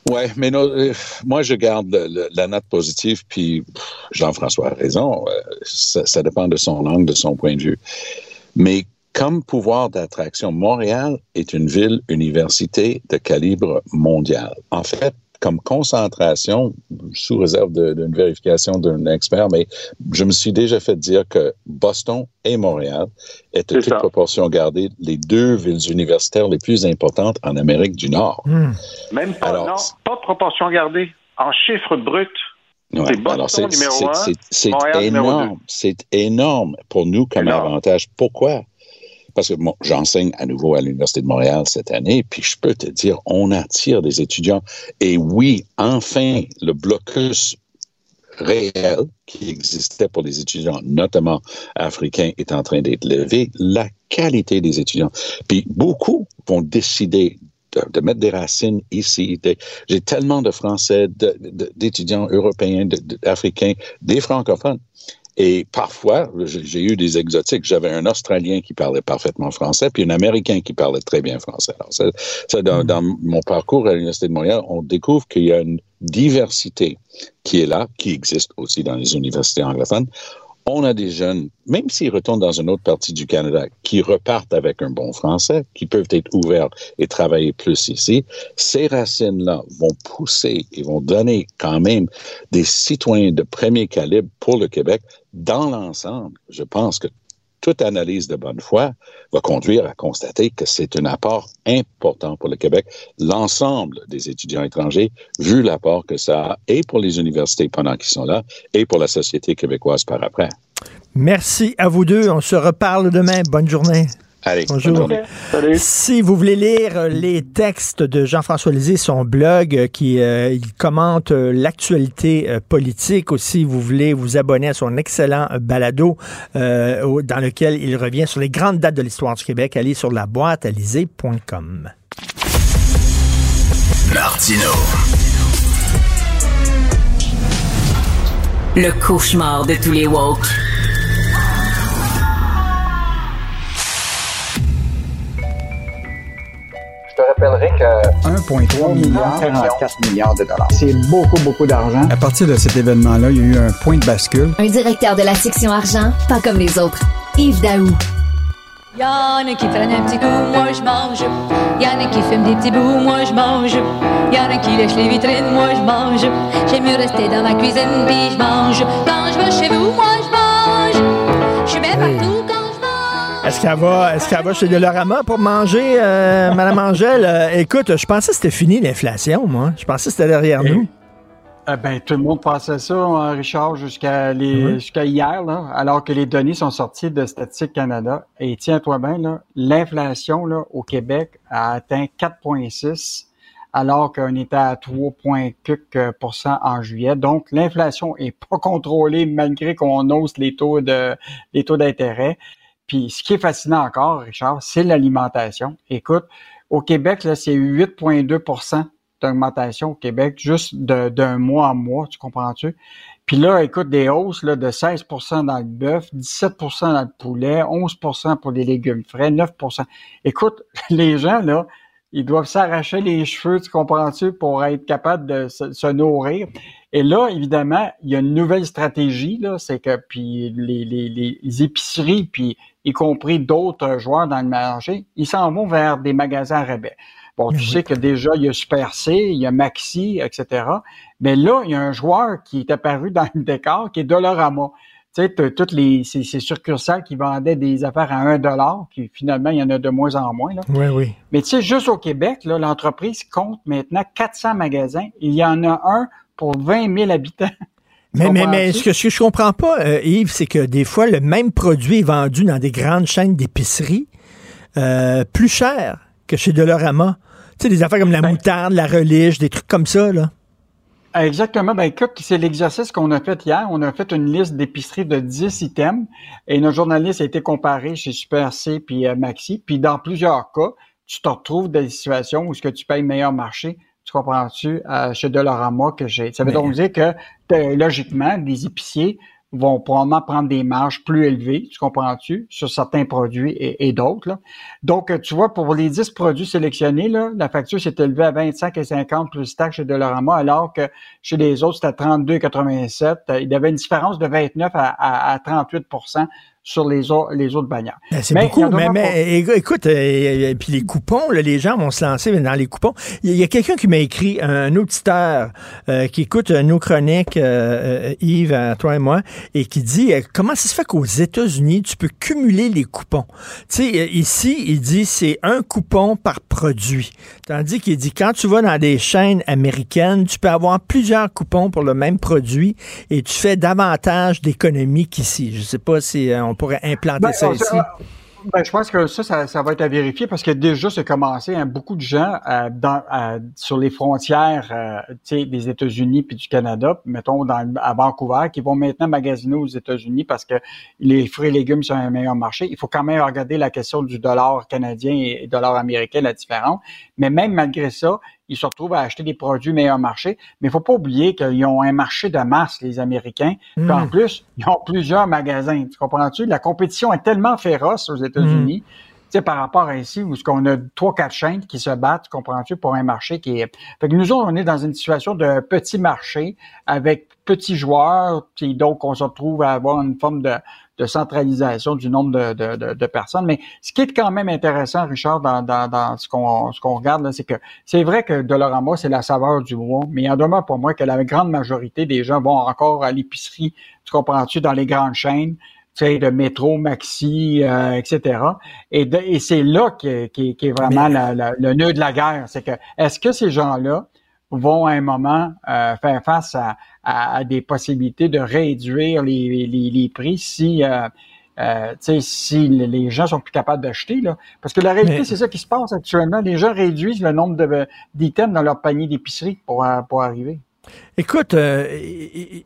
Ouais, mais euh, moi, je garde la note positive, puis Jean-François a raison. Euh, ça, ça, dépend de son angle, de son point de vue. Mais comme pouvoir d'attraction, Montréal est une ville université de calibre mondial. En fait, comme concentration, sous réserve d'une vérification d'un expert, mais je me suis déjà fait dire que Boston et Montréal étaient, toute proportion gardée, les deux villes universitaires les plus importantes en Amérique du Nord. Hmm. Même pas, non, pas de proportion gardée. En chiffres bruts, c'est Boston numéro un, C'est énorme. C'est énorme pour nous comme avantage. Pourquoi? Parce que j'enseigne à nouveau à l'Université de Montréal cette année, puis je peux te dire, on attire des étudiants. Et oui, enfin, le blocus réel qui existait pour les étudiants, notamment africains, est en train d'être levé. La qualité des étudiants. Puis beaucoup vont décider de, mettre des racines ici. J'ai tellement de Français, d'étudiants européens, d'Africains, des francophones et parfois, j'ai eu des exotiques. J'avais un Australien qui parlait parfaitement français, puis un Américain qui parlait très bien français. Alors, ça, ça dans, mm. dans, mon parcours à l'Université de Montréal, on découvre qu'il y a une diversité qui est là, qui existe aussi dans les universités anglophones on a des jeunes, même s'ils retournent dans une autre partie du Canada, qui repartent avec un bon français, qui peuvent être ouverts et travailler plus ici, ces racines-là vont pousser et vont donner quand même des citoyens de premier calibre pour le Québec. Dans l'ensemble, je pense que toute analyse de bonne foi va conduire à constater que c'est un apport important pour le Québec, l'ensemble des étudiants étrangers, vu l'apport que ça a et pour les universités pendant qu'ils sont là et pour la société québécoise par après. Merci à vous deux. On se reparle demain. Bonne journée. Bonjour. Si vous voulez lire les textes de Jean-François Lisée, son blog euh, qui euh, il commente euh, l'actualité politique aussi, vous voulez vous abonner à son excellent balado dans lequel il revient sur les grandes dates de l'histoire du Québec, allez sur la boîte à Martino. Le cauchemar de tous les woke. Je te rappellerai que 1,3 milliard, 44 milliards de dollars. C'est beaucoup, beaucoup d'argent. À partir de cet événement-là, il y a eu un point de bascule. Un directeur de la section argent, pas comme les autres. Yves Daou. Y'en a qui prennent un petit coup, moi je mange. Y'en a qui fument des petits bouts, moi je mange. Y'en a qui lèchent les vitrines, moi je mange. J'aime mieux rester dans ma cuisine, puis je mange. Quand je vais chez vous, moi je mange. Est-ce qu'elle va, est-ce qu'elle va chez Delorama pour manger, euh, Madame Angèle? Euh, écoute, je pensais que c'était fini l'inflation, moi. Je pensais que c'était derrière nous. Euh, ben, tout le monde pensait ça, hein, Richard, jusqu'à hier, là, alors que les données sont sorties de Statistique Canada. Et tiens-toi bien, l'inflation au Québec a atteint 4,6 alors qu'on était à 3,4% en juillet. Donc, l'inflation est pas contrôlée malgré qu'on hausse les taux de les taux d'intérêt. Puis ce qui est fascinant encore, Richard, c'est l'alimentation. Écoute, au Québec, là, c'est 8,2% d'augmentation au Québec, juste d'un mois en mois, tu comprends-tu? Puis là, écoute, des hausses là, de 16% dans le bœuf, 17% dans le poulet, 11% pour les légumes frais, 9% Écoute, les gens, là, ils doivent s'arracher les cheveux, tu comprends-tu, pour être capable de se, nourrir. Et là, évidemment, il y a une nouvelle stratégie, là, c'est que puis les, les, les épiceries, puis y compris d'autres joueurs dans le marché, ils s'en vont vers des magasins à rabais. Bon, tu sais que déjà, il y a Super C, il y a Maxi, etc. Mais là, il y a un joueur qui est apparu dans le décor qui est Dollarama. Tu sais, toutes les, ces, ces succursales qui vendaient des affaires à 1 dollar, puis finalement, il y en a de moins en moins. Là. Oui, oui. Mais tu sais, juste au Québec, là, l'entreprise compte maintenant 400 magasins. Il y en a un pour 20 000 habitants. Mais, mais, mais ce que, ce que je comprends pas, euh, Yves, c'est que des fois, le même produit est vendu dans des grandes chaînes d'épicerie euh, plus cher que chez Dolorama. Tu sais, des affaires comme la moutarde, la relige, des trucs comme ça, là. Exactement. Ben, écoute, c'est l'exercice qu'on a fait hier. On a fait une liste d'épiceries de 10 items et notre journaliste a été comparé chez Super C puis euh, Maxi. Puis dans plusieurs cas, tu te retrouves dans des situations où ce que tu payes meilleur marché, tu comprends-tu, euh, chez Dolorama que j'ai. Ça veut donc dire que euh, logiquement, les épiciers vont probablement prendre des marges plus élevées, tu comprends-tu, sur certains produits et, d'autres. Donc, euh, tu vois, pour les 10 produits sélectionnés, là, la facture s'est élevée à 25 et 50 plus taxes chez Dolorama, alors que chez les autres, c'était 32,87. Euh, Il y avait une différence de 29 à, à, à 38 sur les, autres les autres bannières. Ben, c'est beaucoup, mais, pas- mais écoute, euh, puis les coupons, là, les gens vont se lancer dans les coupons. Il y a, quelqu'un qui m'a écrit, un auditeur euh, qui écoute euh, nos chroniques, euh, euh, Yves, à toi et moi, et qui dit euh, comment ça se fait qu'aux États-Unis, tu peux cumuler les coupons? Tu sais, euh, ici, il dit c'est un coupon par produit. Tandis qu'il dit quand tu vas dans des chaînes américaines, tu peux avoir plusieurs coupons pour le même produit et tu fais davantage d'économies qu'ici. Je sais pas si euh, on pourrait implanter Ben, ça ici. ben, je pense que ça, ça, ça va être à vérifier parce que déjà, c'est commencé. hein, beaucoup de gens euh, dans, euh, sur les frontières euh, des États-Unis puis du Canada, mettons dans, à Vancouver, qui vont maintenant magasiner aux États-Unis parce que les fruits et légumes sont un meilleur marché. Il faut quand même regarder la question du dollar canadien et, et dollar américain, la différence. Mais même malgré ça, ils se retrouvent à acheter des produits meilleur marché. Mais il faut pas oublier qu'ils ont un marché de masse, les Américains. Puis en Mm. plus, ils ont plusieurs magasins. Tu comprends-tu? La compétition est tellement féroce aux États-Unis. Tu sais, par rapport à ici, où ce qu'on a trois, quatre chaînes qui se battent, tu comprends-tu, pour un marché qui est... Fait que nous autres, on est dans une situation de petit marché avec petits joueurs, puis donc on se retrouve à avoir une forme de, de centralisation du nombre de, de, de, de personnes. Mais ce qui est quand même intéressant, Richard, dans, dans, dans ce qu'on ce qu'on regarde, là, c'est que c'est vrai que Dolorama, c'est la saveur du mois, mais il en demeure pour moi que la grande majorité des gens vont encore à l'épicerie, tu comprends-tu, dans les grandes chaînes, tu sais, de métro, maxi, euh, etc. Et, c'est là qui, est vraiment la- la- le nœud de la guerre. C'est que est-ce que ces gens-là vont à un moment euh, faire face à, à- à des possibilités de réduire les, les, les prix si euh, euh, si les- gens sont plus capables d'acheter là, parce que la réalité Mais- c'est ça qui se passe actuellement. Les gens réduisent le nombre de d'items dans leur panier d'épicerie pour euh, pour arriver. Écoute, euh,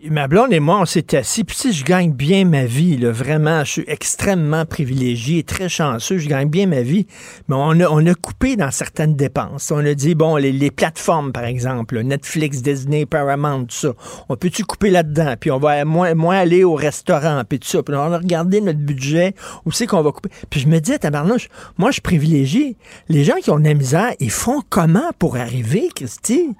ma blonde et moi, on s'est assis, puis sais, je gagne bien ma vie, vraiment. Je suis extrêmement privilégié, très chanceux, je gagne bien ma vie. Mais on a, on a coupé dans certaines dépenses. On a dit, bon, les, plateformes, par exemple, Netflix, Disney, Paramount, tout ça, on peut-tu couper là-dedans? Puis on va moins, moins aller au restaurant, puis tout ça. Puis on a regardé notre budget, où c'est qu'on va couper? Puis je me dis, tabarnouche, moi, je suis privilégié. Les gens qui ont de la misère, ils font comment pour arriver, Christy?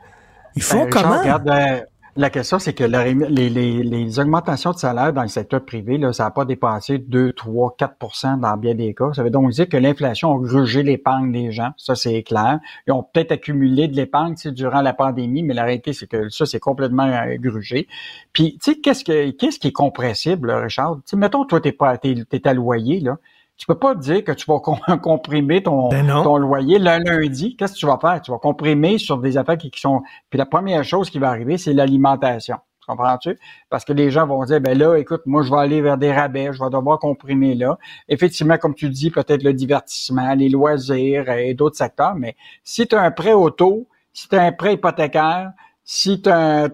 Ils font Ben, comment? regarde, euh, la question, c'est que les, les, les augmentations de salaire dans le secteur privé, là, ça n'a pas dépassé 2, 3, 4% dans bien des cas. Ça veut donc dire que l'inflation a grugé l'épargne des gens. Ça, c'est clair. Ils ont peut-être accumulé de l'épargne tu sais, durant la pandémie, mais la réalité, c'est que ça, c'est complètement euh, grugé. Puis, tu sais, qu'est-ce que qu'est-ce qui est compressible, là, Richard? Tu sais, mettons, toi, t'es pas t'es, t'es à loyer, là. Tu peux pas dire que tu vas com- comprimer ton, Ben ton loyer le lundi. Qu'est-ce que tu vas faire? Tu vas comprimer sur des affaires qui, qui sont... Puis la première chose qui va arriver, c'est l'alimentation. Tu comprends-tu? Parce que les gens vont dire, ben là, écoute, moi, je vais aller vers des rabais, je vais devoir comprimer là. Effectivement, comme tu dis, peut-être le divertissement, les loisirs et d'autres secteurs, mais si tu as un prêt auto, si tu as un prêt hypothécaire, si tu as,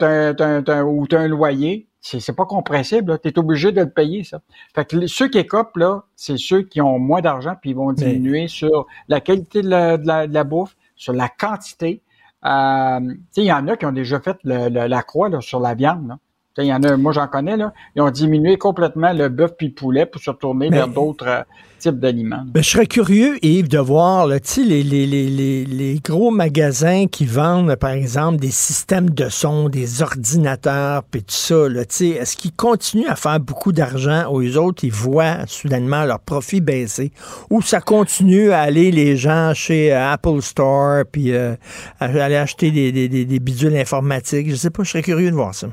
ou t'as un loyer, c'est c'est pas compressible, tu es obligé de le payer, ça. Fait que les- ceux qui écopent, là, c'est ceux qui ont moins d'argent, puis ils vont diminuer sur la qualité de la, de la- de la bouffe, sur la quantité. Euh, tu sais, il y en a qui ont déjà fait le- le- la croix là, sur la viande. Là. Il y en a, moi j'en connais, là, ils ont diminué complètement le bœuf puis le poulet pour se retourner Mais- vers d'autres euh, types d'aliments. Ben, je serais curieux, Yves, de voir là, tu sais, les, les, les, les, les gros magasins qui vendent, par exemple, des systèmes de son, des ordinateurs, puis tout ça. là, tu sais, Est-ce qu'ils continuent à faire beaucoup d'argent ou les autres, ils voient soudainement leur profit baisser? Ou ça continue à aller les gens chez euh, Apple Store, puis euh, aller acheter des, des, des, des bidules informatiques? Je sais pas, je serais curieux de voir ça.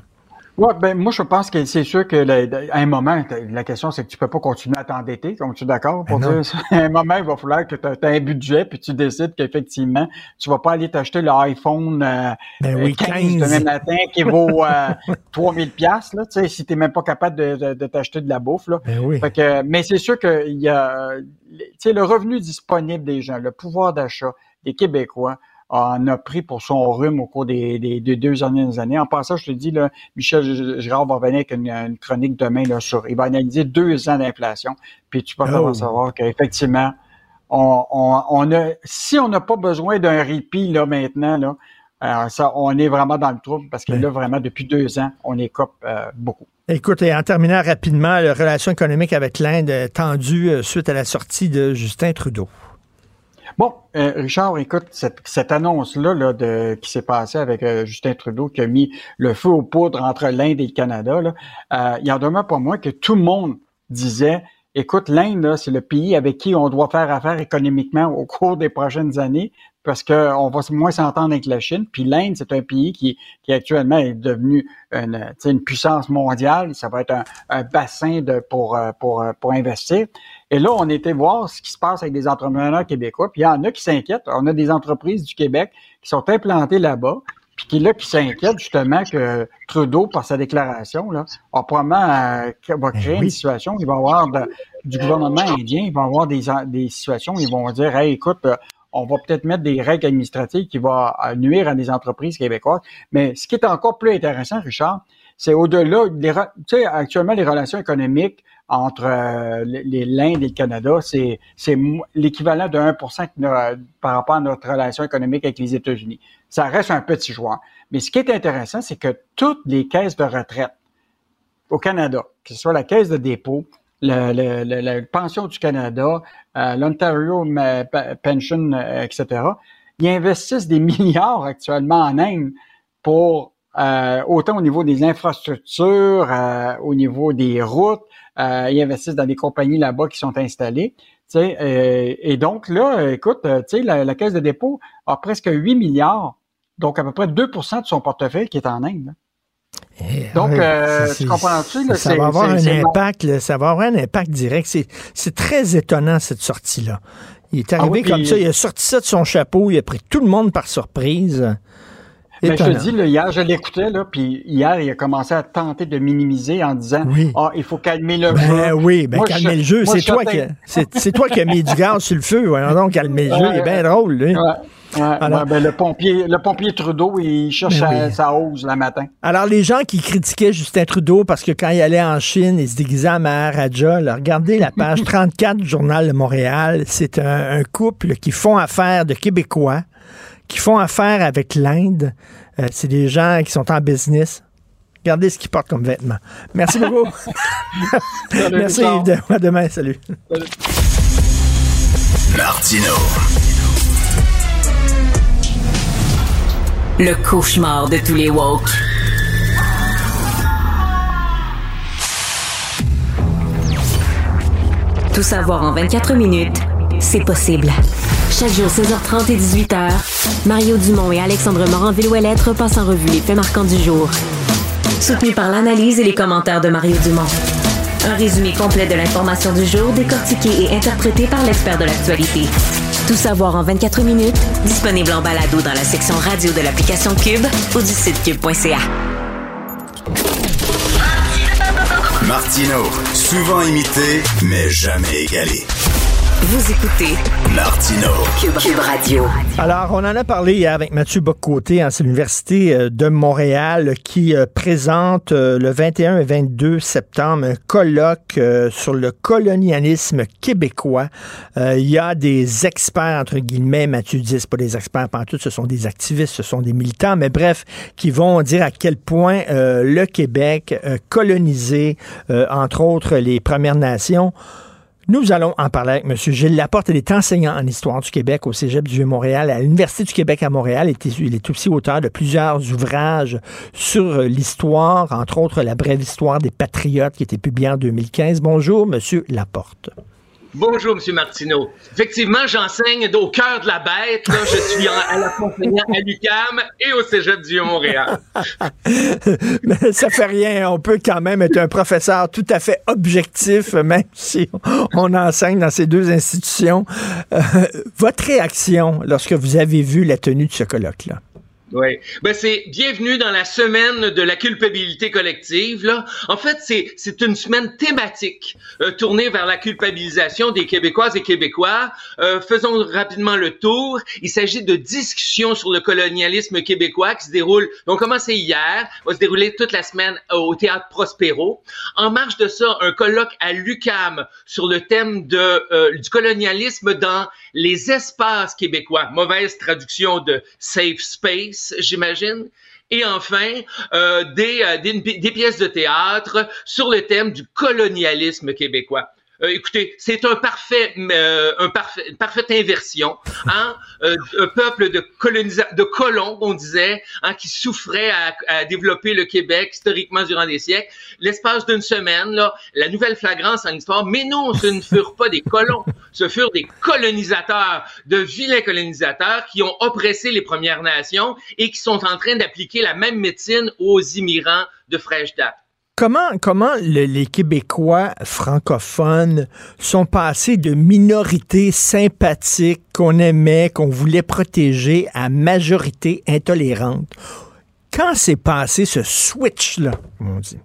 Ouais, ben moi je pense que c'est sûr que le- à un moment, la question c'est que tu peux pas continuer à t'endetter, comme tu es d'accord pour Ben non. dire ça? À un moment, il va falloir que tu as, un budget puis tu décides qu'effectivement, tu vas pas aller t'acheter l'iPhone euh, Ben euh, oui, 15, 15. demain matin qui vaut euh, 3000 pièces là, tu sais si tu même pas capable de, de- de t'acheter de la bouffe là. Ben oui. Fait que, mais c'est sûr qu'il y a euh, tu sais le revenu disponible des gens, le pouvoir d'achat des Québécois en a pris pour son rhume au cours des, des- des deux dernières années. En passant, je te dis, là, Michel Girard va revenir avec une, une chronique demain là, sur. Il va analyser deux ans d'inflation. Puis tu peux Oh. savoir qu'effectivement, on, on, on a, si on n'a pas besoin d'un répit là maintenant, là, euh, ça, on est vraiment dans le trouble parce que là, vraiment, depuis deux ans, on écope euh, beaucoup. Écoute, et en terminant rapidement, la relation économique avec l'Inde tendue euh, suite à la sortie de Justin Trudeau. Bon, euh, Richard, écoute, cette, cette annonce-là là, de, qui s'est passée avec euh, Justin Trudeau, qui a mis le feu aux poudres entre l'Inde et le Canada, là, euh, il en demeure pas moins que tout le monde disait, écoute, l'Inde, c'est le pays avec qui on doit faire affaire économiquement au cours des prochaines années, parce qu'on va moins s'entendre avec la Chine. Puis l'Inde, c'est un pays qui, qui actuellement est devenu une, puissance mondiale. Ça va être un, bassin pour, euh, pour, pour investir. Et là, on était voir ce qui se passe avec des entrepreneurs québécois. Puis il y en a qui s'inquiètent. On a des entreprises du Québec qui sont implantées là-bas, puis qui là qui s'inquiètent justement que Trudeau, par sa déclaration, là, a probablement euh, va créer une situation. Il va y avoir de- du gouvernement indien, il va y avoir des, des situations où ils vont dire Hey, écoute, euh, on va peut-être mettre des règles administratives qui vont euh, nuire à des entreprises québécoises. Mais ce qui est encore plus intéressant, Richard, c'est au-delà des tu sais actuellement les relations économiques entre euh, les- l'Inde et le Canada, c'est l'équivalent de 1 que no- par rapport à notre relation économique avec les États-Unis. Ça reste un petit joueur. Mais ce qui est intéressant, c'est que toutes les caisses de retraite au Canada, que ce soit la caisse de dépôt, la pension du Canada, euh, l'Ontario Pension, euh, etc., ils investissent des milliards actuellement en Inde pour autant au niveau des infrastructures, au niveau des routes, euh, ils investissent dans des compagnies là-bas qui sont installées. Tu sais, euh, et donc là, écoute, euh, tu sais, la, la caisse de dépôt a presque 8 milliards, donc à peu près 2% de son portefeuille qui est en Inde. là. Donc, Oui, euh, tu comprends-tu? là, Ça va avoir un impact, là, ça va avoir un impact direct. C'est, c'est très étonnant, cette sortie-là. Il est arrivé Ah oui, comme puis- ça, il a sorti ça de son chapeau, il a pris tout le monde par surprise. Mais je te dis, là, hier, je l'écoutais, là, puis hier, il a commencé à tenter de minimiser en disant Ah, il faut calmer le jeu. Ben oui, ben Moi, calmer je- le jeu. C'est toi, qui, c'est, toi qui as mis du gaz sur le feu. Donc, calmer le jeu. Il est bien drôle, lui. Ouais, ouais, Alors- ouais, ben, le, pompier, le pompier Trudeau, il cherche Ben sa, oui. sa hausse le matin. Alors, les gens qui critiquaient Justin Trudeau parce que quand il allait en Chine, il se déguisait à Maharaja, là, regardez la page 34 du Journal de Montréal. C'est un, un couple qui font affaire de Québécois, qui font affaire avec l'Inde. Euh, c'est des gens qui sont en business. Regardez ce qu'ils portent comme vêtements. Merci beaucoup. Salut, Merci. Yves. À demain. Salut. Martino. Le cauchemar de tous les woke. Tout savoir en 24 minutes, c'est possible. Chaque jour, 16h30 et 18h, Mario Dumont et Alexandre Morin-Villouellette repassent en revue les faits marquants du jour. Soutenu par l'analyse et les commentaires de Mario Dumont. Un résumé complet de l'information du jour décortiqué et interprété par l'expert de l'actualité. Tout savoir en 24 minutes, disponible en balado dans la section radio de l'application Cube ou du site cube.ca. Martino. Souvent imité, mais jamais égalé. Vous écoutez Martino. Cube, Cube Radio. Alors, on en a parlé hier avec Mathieu Bocoté, hein, c'est l'Université euh, de Montréal qui euh, présente euh, le 21 et 22 septembre un colloque euh, sur le colonialisme québécois. Euh, Il y a des experts, entre guillemets, Mathieu dit, c'est pas des experts tout, ce sont des activistes, ce sont des militants, mais bref, qui vont dire à quel point euh, le Québec euh, colonisé, euh, entre autres, les Premières Nations, nous allons en parler avec M. Gilles Laporte. Il est enseignant en histoire du Québec au Cégep du Vieux-Montréal, à l'Université du Québec à Montréal. Il est, aussi auteur de plusieurs ouvrages sur euh, l'histoire, entre autres La brève histoire des patriotes qui a été publié en 2015. Bonjour, M. Laporte. Bonjour, M. Martineau. Effectivement, j'enseigne au cœur de la bête. Je suis à la enseignant à l'UQAM et au Cégep du Montréal. Mais ça fait rien. On peut quand même être un professeur tout à fait objectif, même si on enseigne dans ces deux institutions. Euh, votre réaction lorsque vous avez vu la tenue de ce colloque-là? Oui. Ben, c'est bienvenue dans la semaine de la culpabilité collective. Là. En fait, c'est, c'est une semaine thématique euh, tournée vers la culpabilisation des Québécoises et Québécois. Euh, faisons rapidement le tour. Il s'agit de discussions sur le colonialisme québécois qui se déroulent, ont commencé hier, va se dérouler toute la semaine au Théâtre Prospero. En marge de ça, un colloque à l'UCAM sur le thème de, euh, du colonialisme dans les espaces québécois. Mauvaise traduction de safe space, j'imagine. Et enfin, euh, euh, des pièces de théâtre sur le thème du colonialisme québécois. Euh, écoutez, c'est un parfait, euh, un parfait, une parfaite inversion. Hein? Euh, un peuple de colonisa de colons, on disait, hein, qui souffrait à, à développer le Québec historiquement durant des siècles. L'espace d'une semaine, là, la nouvelle flagrance en histoire. Mais non, ce ne furent pas des colons, ce furent des colonisateurs, de vilains colonisateurs qui ont oppressé les Premières Nations et qui sont en train d'appliquer la même médecine aux immigrants de fraîche date. Comment, comment le- les Québécois francophones sont passés de minorités sympathiques qu'on aimait, qu'on voulait protéger, à majorité intolérante? Quand s'est passé ce switch-là, on dit?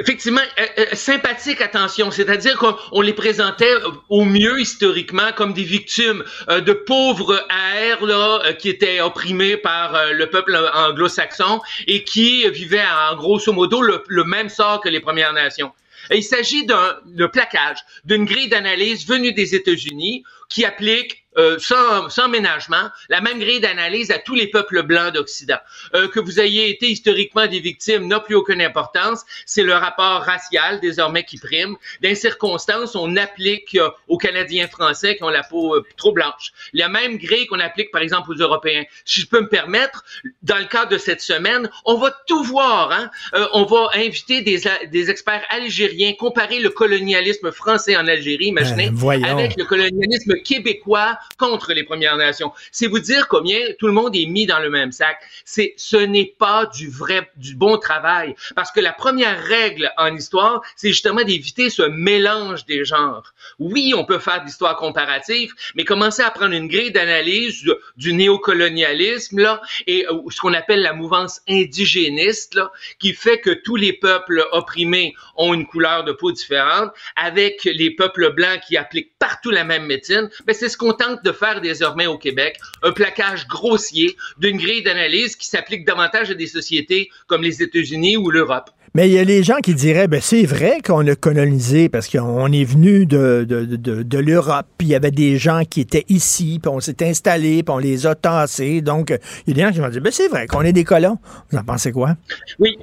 Effectivement, euh, euh, sympathique, attention, c'est-à-dire qu'on on les présentait euh, au mieux historiquement comme des victimes de pauvres airs là, qui étaient opprimés par le peuple anglo-saxon et qui vivaient en grosso modo le, le même sort que les Premières Nations. Il s'agit d'un de plaquage, d'une grille d'analyse venue des États-Unis qui applique euh, sans, sans ménagement la même grille d'analyse à tous les peuples blancs d'Occident. Euh, que vous ayez été historiquement des victimes n'a plus aucune importance. C'est le rapport racial désormais qui prime. Dans circonstances, on applique euh, aux Canadiens français qui ont la peau euh, trop blanche. La même grille qu'on applique par exemple aux Européens. Si je peux me permettre, dans le cadre de cette semaine, on va tout voir. Hein? Euh, on va inviter des, des experts algériens, comparer le colonialisme français en Algérie, imaginez, voyons. avec le colonialisme québécois contre les Premières Nations. C'est vous dire combien tout le monde est mis dans le même sac. C'est, ce n'est pas du vrai, du bon travail. Parce que la première règle en histoire, c'est justement d'éviter ce mélange des genres. Oui, on peut faire de l'histoire comparative, mais commencer à prendre une grille d'analyse du, du néocolonialisme, là, et euh, ce qu'on appelle la mouvance indigéniste, là, qui fait que tous les peuples opprimés ont une couleur de peau différente, avec les peuples blancs qui appliquent partout la même médecine, ben c'est ce qu'on tente de faire désormais au Québec, un plaquage grossier d'une grille d'analyse qui s'applique davantage à des sociétés comme les États-Unis ou l'Europe. Mais il y a les gens qui diraient, ben c'est vrai qu'on a colonisé parce qu'on est venu de, de, de, de l'Europe, puis il y avait des gens qui étaient ici, puis on s'est installés, puis on les a tassés. Donc, il y a des gens qui vont dire, ben c'est vrai qu'on est des colons. Vous en pensez quoi? Oui.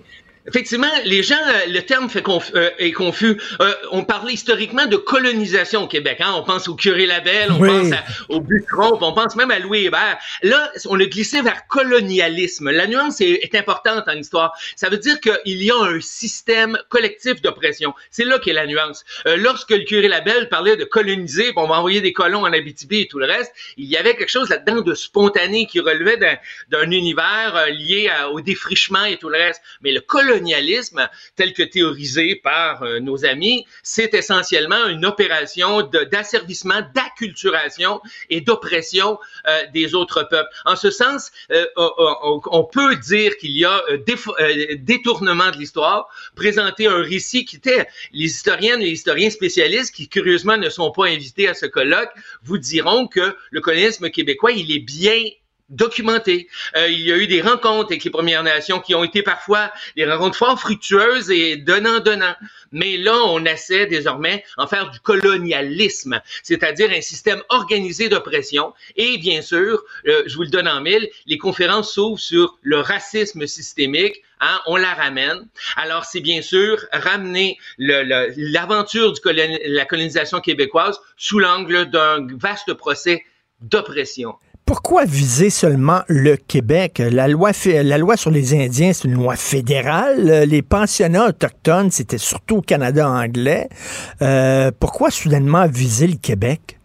Effectivement, les gens, euh, le terme fait conf- euh, est confus. Euh, on parlait historiquement de colonisation au Québec. Hein? On pense au curé Labelle, on Oui. pense à- au Butron, on pense même à Louis Hébert. Là, on a glissé vers colonialisme. La nuance est, est importante en histoire. Ça veut dire qu'il y a un système collectif d'oppression. C'est là qu'est la nuance. Euh, lorsque le curé Labelle parlait de coloniser, on va envoyer des colons en Abitibi et tout le reste, il y avait quelque chose là-dedans de spontané qui relevait d'un- d'un univers euh, lié à- au défrichement et tout le reste. Mais le colonialisme, tel que théorisé par euh, nos amis, c'est essentiellement une opération d'asservissement, d'acculturation et d'oppression euh, des autres peuples. En ce sens, euh, on, peut dire qu'il y a détournement de l'histoire, présenter un récit qui était, les historiennes et les historiens spécialistes qui curieusement ne sont pas invités à ce colloque, vous diront que le colonialisme québécois, il est bien documenté. Euh, il y a eu des rencontres avec les Premières Nations qui ont été parfois des rencontres fort fructueuses et donnant-donnant. Mais là, on essaie désormais en faire du colonialisme, c'est-à-dire un système organisé d'oppression. Et bien sûr, euh, je vous le donne en mille, les conférences s'ouvrent sur le racisme systémique. Hein, on la ramène. Alors, c'est bien sûr ramener l'aventure de la colonisation québécoise sous l'angle d'un vaste procès d'oppression. Pourquoi viser seulement le Québec? La loi, sur les Indiens, c'est une loi fédérale. Les pensionnats autochtones, c'était surtout au Canada anglais. Euh, pourquoi soudainement viser le Québec?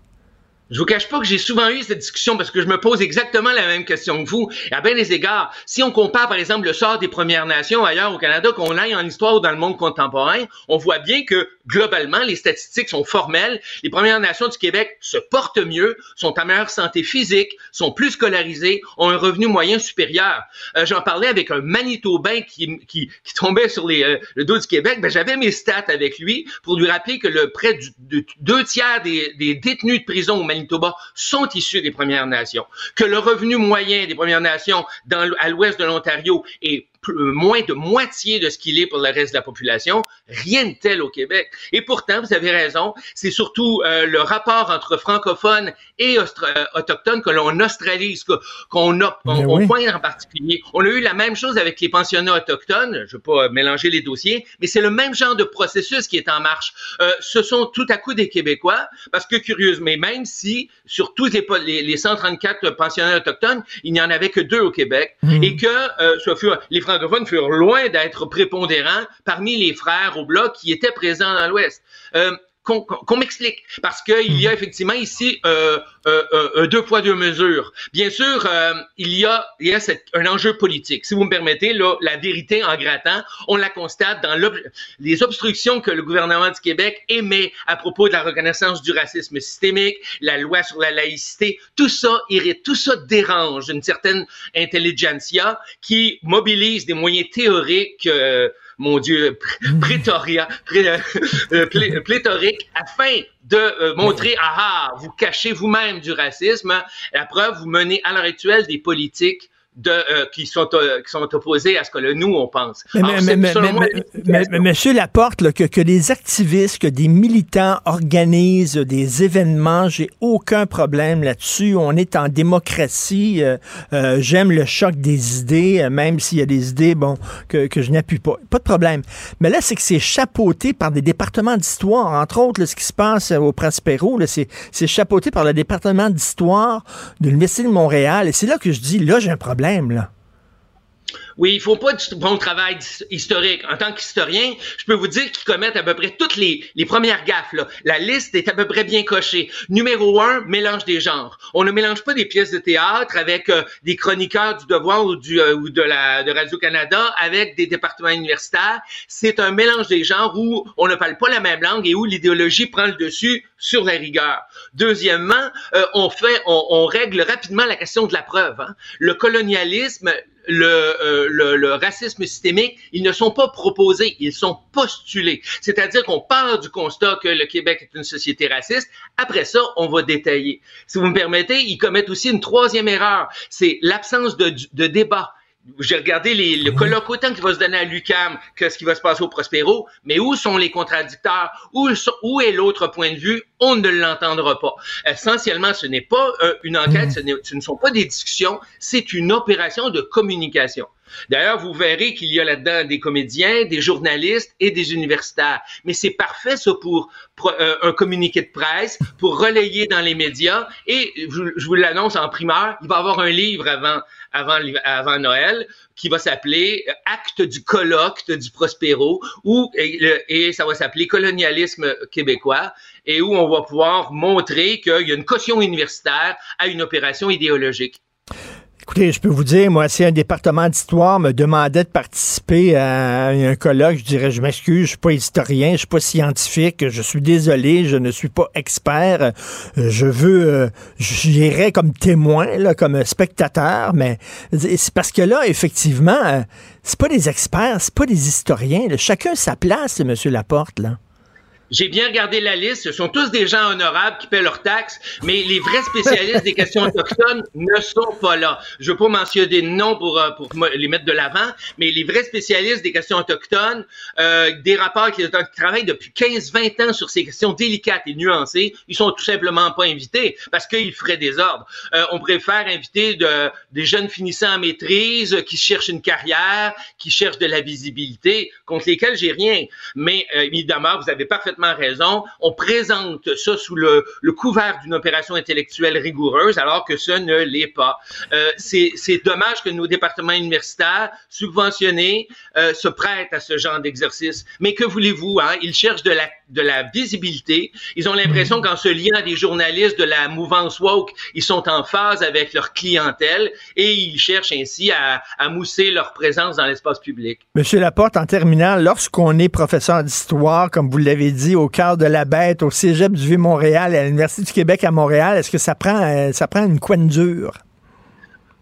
Je vous cache pas que j'ai souvent eu cette discussion parce que je me pose exactement la même question que vous. Et à bien des égards, si on compare par exemple le sort des Premières Nations ailleurs au Canada, qu'on aille en histoire ou dans le monde contemporain, on voit bien que globalement, les statistiques sont formelles. Les Premières Nations du Québec se portent mieux, sont en meilleure santé physique, sont plus scolarisées, ont un revenu moyen supérieur. Euh, J'en parlais avec un Manitobain qui, qui, qui tombait sur les, euh, le dos du Québec. Ben, J'avais mes stats avec lui pour lui rappeler que le près du, de deux tiers des, des détenus de prison au Manitoba sont issus des Premières Nations, que le revenu moyen des Premières Nations dans, à l'ouest de l'Ontario est moins de moitié de ce qu'il est pour le reste de la population. Rien de tel au Québec. Et pourtant, vous avez raison, c'est surtout euh, le rapport entre francophones et euh, autochtones que l'on australise, qu'on a, on, point en particulier. On a eu la même chose avec les pensionnats autochtones. Je ne veux pas mélanger les dossiers, mais c'est le même genre de processus qui est en marche. ce sont tout à coup des Québécois, parce que curieusement, même si sur tous les, les, 134 pensionnats autochtones, il n'y en avait que deux au Québec, mmh. et que ce fut les furent loin d'être prépondérants parmi les frères au bloc qui étaient présents dans l'Ouest. Euh, qu'on m'explique. Parce qu'il y a effectivement ici euh, euh, euh, deux poids, deux mesures. Bien sûr, euh, il y a, il y a un enjeu politique. Si vous me permettez, là, la vérité en grattant, on la constate dans les obstructions que le gouvernement du Québec émet à propos de la reconnaissance du racisme systémique, la loi sur la laïcité. Tout ça irrite, tout ça dérange une certaine intelligentsia qui mobilise des moyens théoriques mon Dieu, prétoria, euh, euh, pléthorique, afin de euh, montrer, ah ah, vous cachez vous-même du racisme. La preuve, vous menez à l'heure actuelle des politiques de, euh, qui, sont, euh, qui sont opposés à ce que le nous, on pense. Mais, mais, mais, mais, monsieur Laporte, là, que, que des activistes, que des militants organisent des événements, j'ai aucun problème là-dessus. On est en démocratie. Euh, j'aime le choc des idées, même s'il y a des idées bon, que, que je n'appuie pas. Pas de problème. Mais là, c'est que c'est chapeauté par des départements d'histoire. Entre autres, là, ce qui se passe au Prospero, c'est chapeauté par le département d'histoire de l'Université de Montréal. Et c'est là que je dis, là, j'ai un problème oui, il faut pas du bon travail historique. En tant qu'historien, je peux vous dire qu'ils commettent à peu près toutes les, premières gaffes. La liste est à peu près bien cochée. Numéro un, mélange des genres. On ne mélange pas des pièces de théâtre avec euh, des chroniqueurs du Devoir ou, euh, de, de Radio-Canada avec des départements universitaires. C'est un mélange des genres où on ne parle pas la même langue et où l'idéologie prend le dessus sur la rigueur. Deuxièmement, euh, on fait, on, règle rapidement la question de la preuve. Hein. Le colonialisme, euh, le, le, racisme systémique, ils ne sont pas proposés, ils sont postulés. C'est-à-dire qu'on part du constat que le Québec est une société raciste. Après ça, on va détailler. Si vous me permettez, ils commettent aussi une troisième erreur, c'est l'absence de, de débat j'ai regardé les, le colloque autant qui va se donner à l'UCAM que ce qui va se passer au Prospero, mais où sont les contradicteurs? Où, où est l'autre point de vue? On ne l'entendra pas. Essentiellement, ce n'est pas euh, une enquête, ce, ce ne sont pas des discussions, c'est une opération de communication. D'ailleurs, vous verrez qu'il y a là-dedans des comédiens, des journalistes et des universitaires. Mais c'est parfait, ça, pour, euh, un communiqué de presse, pour relayer dans les médias. Et je, vous l'annonce en primeur, il va y avoir un livre avant, avant, Noël qui va s'appeler Acte du colloque du Prospero, où, et, ça va s'appeler Colonialisme québécois, et où on va pouvoir montrer qu'il y a une caution universitaire à une opération idéologique. Écoutez, je peux vous dire, moi, si un département d'histoire me demandait de participer à un colloque, je dirais, je m'excuse, je suis pas historien, je suis pas scientifique, je suis désolé, je ne suis pas expert. Je veux, euh, j'irais comme témoin, là, comme spectateur, mais c'est parce que là, effectivement, euh, c'est pas des experts, c'est pas des historiens. Chacun sa place, Monsieur Laporte, là. J'ai bien regardé la liste. Ce sont tous des gens honorables qui paient leurs taxes, mais les vrais spécialistes des questions autochtones ne sont pas là. Je veux pas mentionner des noms pour, euh, pour les mettre de l'avant, mais les vrais spécialistes des questions autochtones, euh, des rapports qui, travaillent depuis 15-20 ans sur ces questions délicates et nuancées, ils sont tout simplement pas invités parce qu'ils feraient des ordres. Euh, on préfère inviter de, des jeunes finissants en maîtrise qui cherchent une carrière, qui cherchent de la visibilité, contre lesquels j'ai rien. Mais évidemment, vous avez parfaitement parfaitement raison. On présente ça sous le, le couvert d'une opération intellectuelle rigoureuse, alors que ce ne l'est pas. Euh, c'est dommage que nos départements universitaires subventionnés euh, se prêtent à ce genre d'exercice. Mais que voulez-vous hein? Ils cherchent de la de la visibilité. Ils ont l'impression qu'en se liant à des journalistes de la mouvance woke, ils sont en phase avec leur clientèle et ils cherchent ainsi à, à mousser leur présence dans l'espace public. Monsieur Laporte, en terminant, lorsqu'on est professeur d'histoire, comme vous l'avez dit, au cœur de la bête, au Cégep du Vieux-Montréal, à l'Université du Québec à Montréal, est-ce que ça prend, euh, ça prend une coin dure?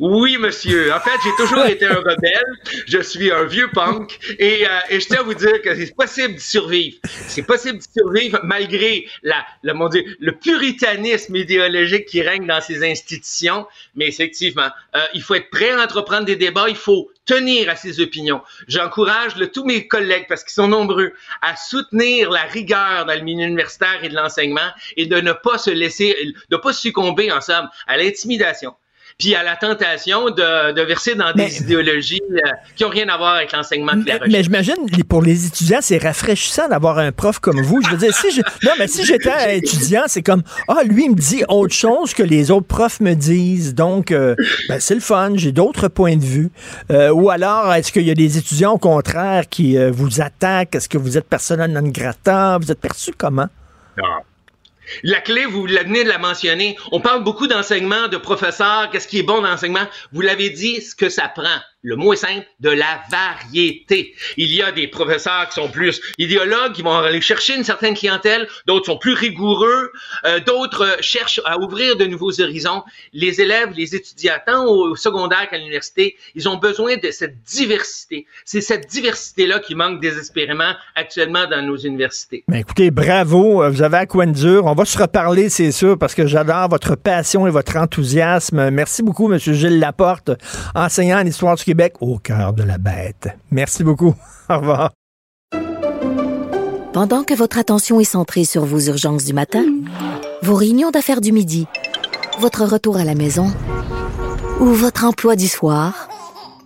Oui, monsieur. En fait, j'ai toujours été un rebelle. Je suis un vieux punk et, euh, et je tiens à vous dire que c'est possible de survivre. C'est possible de survivre malgré la, le, mon Dieu, le puritanisme idéologique qui règne dans ces institutions. Mais effectivement, euh, il faut être prêt à entreprendre des débats. Il faut tenir à ses opinions. J'encourage tous mes collègues, parce qu'ils sont nombreux, à soutenir la rigueur dans le milieu universitaire et de l'enseignement et de ne pas se laisser, de ne pas succomber, en somme, à l'intimidation puis à la tentation de, de verser dans des idéologies euh, qui n'ont rien à voir avec l'enseignement de la recherche. Mais j'imagine, pour les étudiants, c'est rafraîchissant d'avoir un prof comme vous. Je veux dire, si je, non, mais si j'étais étudiant, c'est comme, ah, lui, il me dit autre chose que les autres profs me disent. Donc, euh, ben, c'est le fun, j'ai d'autres points de vue. Euh, ou alors, est-ce qu'il y a des étudiants, au contraire, qui vous attaquent? Est-ce que vous êtes persona non grata? Vous êtes perçu comment? Non. La clé, vous venez de la mentionner. On parle beaucoup d'enseignement, de professeurs, qu'est-ce qui est bon dans l'enseignement? Vous l'avez dit, ce que ça prend le mot est simple, de la variété. Il y a des professeurs qui sont plus idéologues, qui vont aller chercher une certaine clientèle, d'autres sont plus rigoureux, euh, d'autres cherchent à ouvrir de nouveaux horizons. Les élèves, les étudiants, tant au secondaire qu'à l'université, ils ont besoin de cette diversité. C'est cette diversité-là qui manque désespérément actuellement dans nos universités. Mais écoutez, bravo, vous avez à quoi dur. On va se reparler, c'est sûr, parce que j'adore votre passion et votre enthousiasme. Merci beaucoup, M. Gilles Laporte, enseignant en histoire du Québec au cœur de la bête. Merci beaucoup. Au revoir. Pendant que votre attention est centrée sur vos urgences du matin, vos réunions d'affaires du midi, votre retour à la maison ou votre emploi du soir,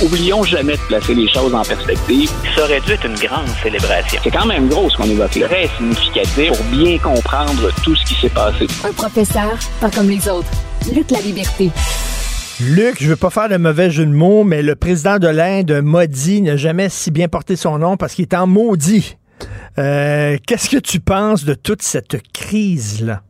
Oublions jamais de placer les choses en perspective. Ça aurait dû être une grande célébration. C'est quand même gros ce qu'on évoque là. Très significatif pour bien comprendre tout ce qui s'est passé. Un professeur, pas comme les autres. Luc La Liberté. Luc, je veux pas faire de mauvais jeu de mots, mais le président de l'Inde, Modi, n'a jamais si bien porté son nom parce qu'il est en maudit. Euh, Qu'est-ce que tu penses de toute cette crise-là?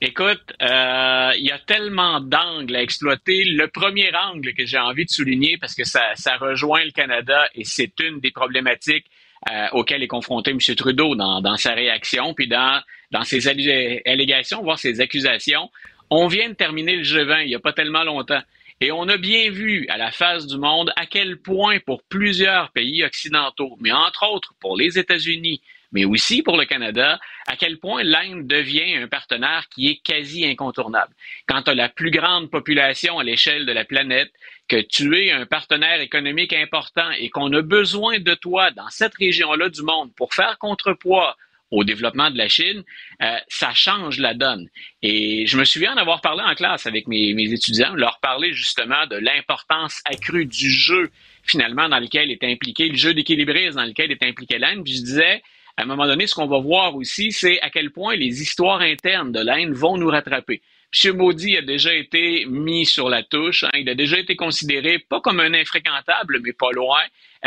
Écoute, euh, il y a tellement d'angles à exploiter. Le premier angle que j'ai envie de souligner, parce que ça, ça rejoint le Canada et c'est une des problématiques euh, auxquelles est confronté M. Trudeau dans, sa réaction, puis dans, dans ses allégations, voire ses accusations. On vient de terminer le G20 il n'y a pas tellement longtemps. Et on a bien vu à la face du monde à quel point pour plusieurs pays occidentaux, mais entre autres pour les États-Unis, mais aussi pour le Canada, à quel point l'Inde devient un partenaire qui est quasi incontournable. Quand tu as la plus grande population à l'échelle de la planète, que tu es un partenaire économique important et qu'on a besoin de toi dans cette région-là du monde pour faire contrepoids au développement de la Chine, euh, ça change la donne. Et je me souviens d'avoir parlé en classe avec mes, mes étudiants, leur parler justement de l'importance accrue du jeu finalement dans lequel est impliqué, le jeu d'équilibrisme dans lequel est impliqué l'Inde. Je disais, à un moment donné, ce qu'on va voir aussi, c'est à quel point les histoires internes de l'Inde vont nous rattraper. M. Maudit a déjà été mis sur la touche. Hein. il a déjà été considéré pas comme un infréquentable, mais pas loin.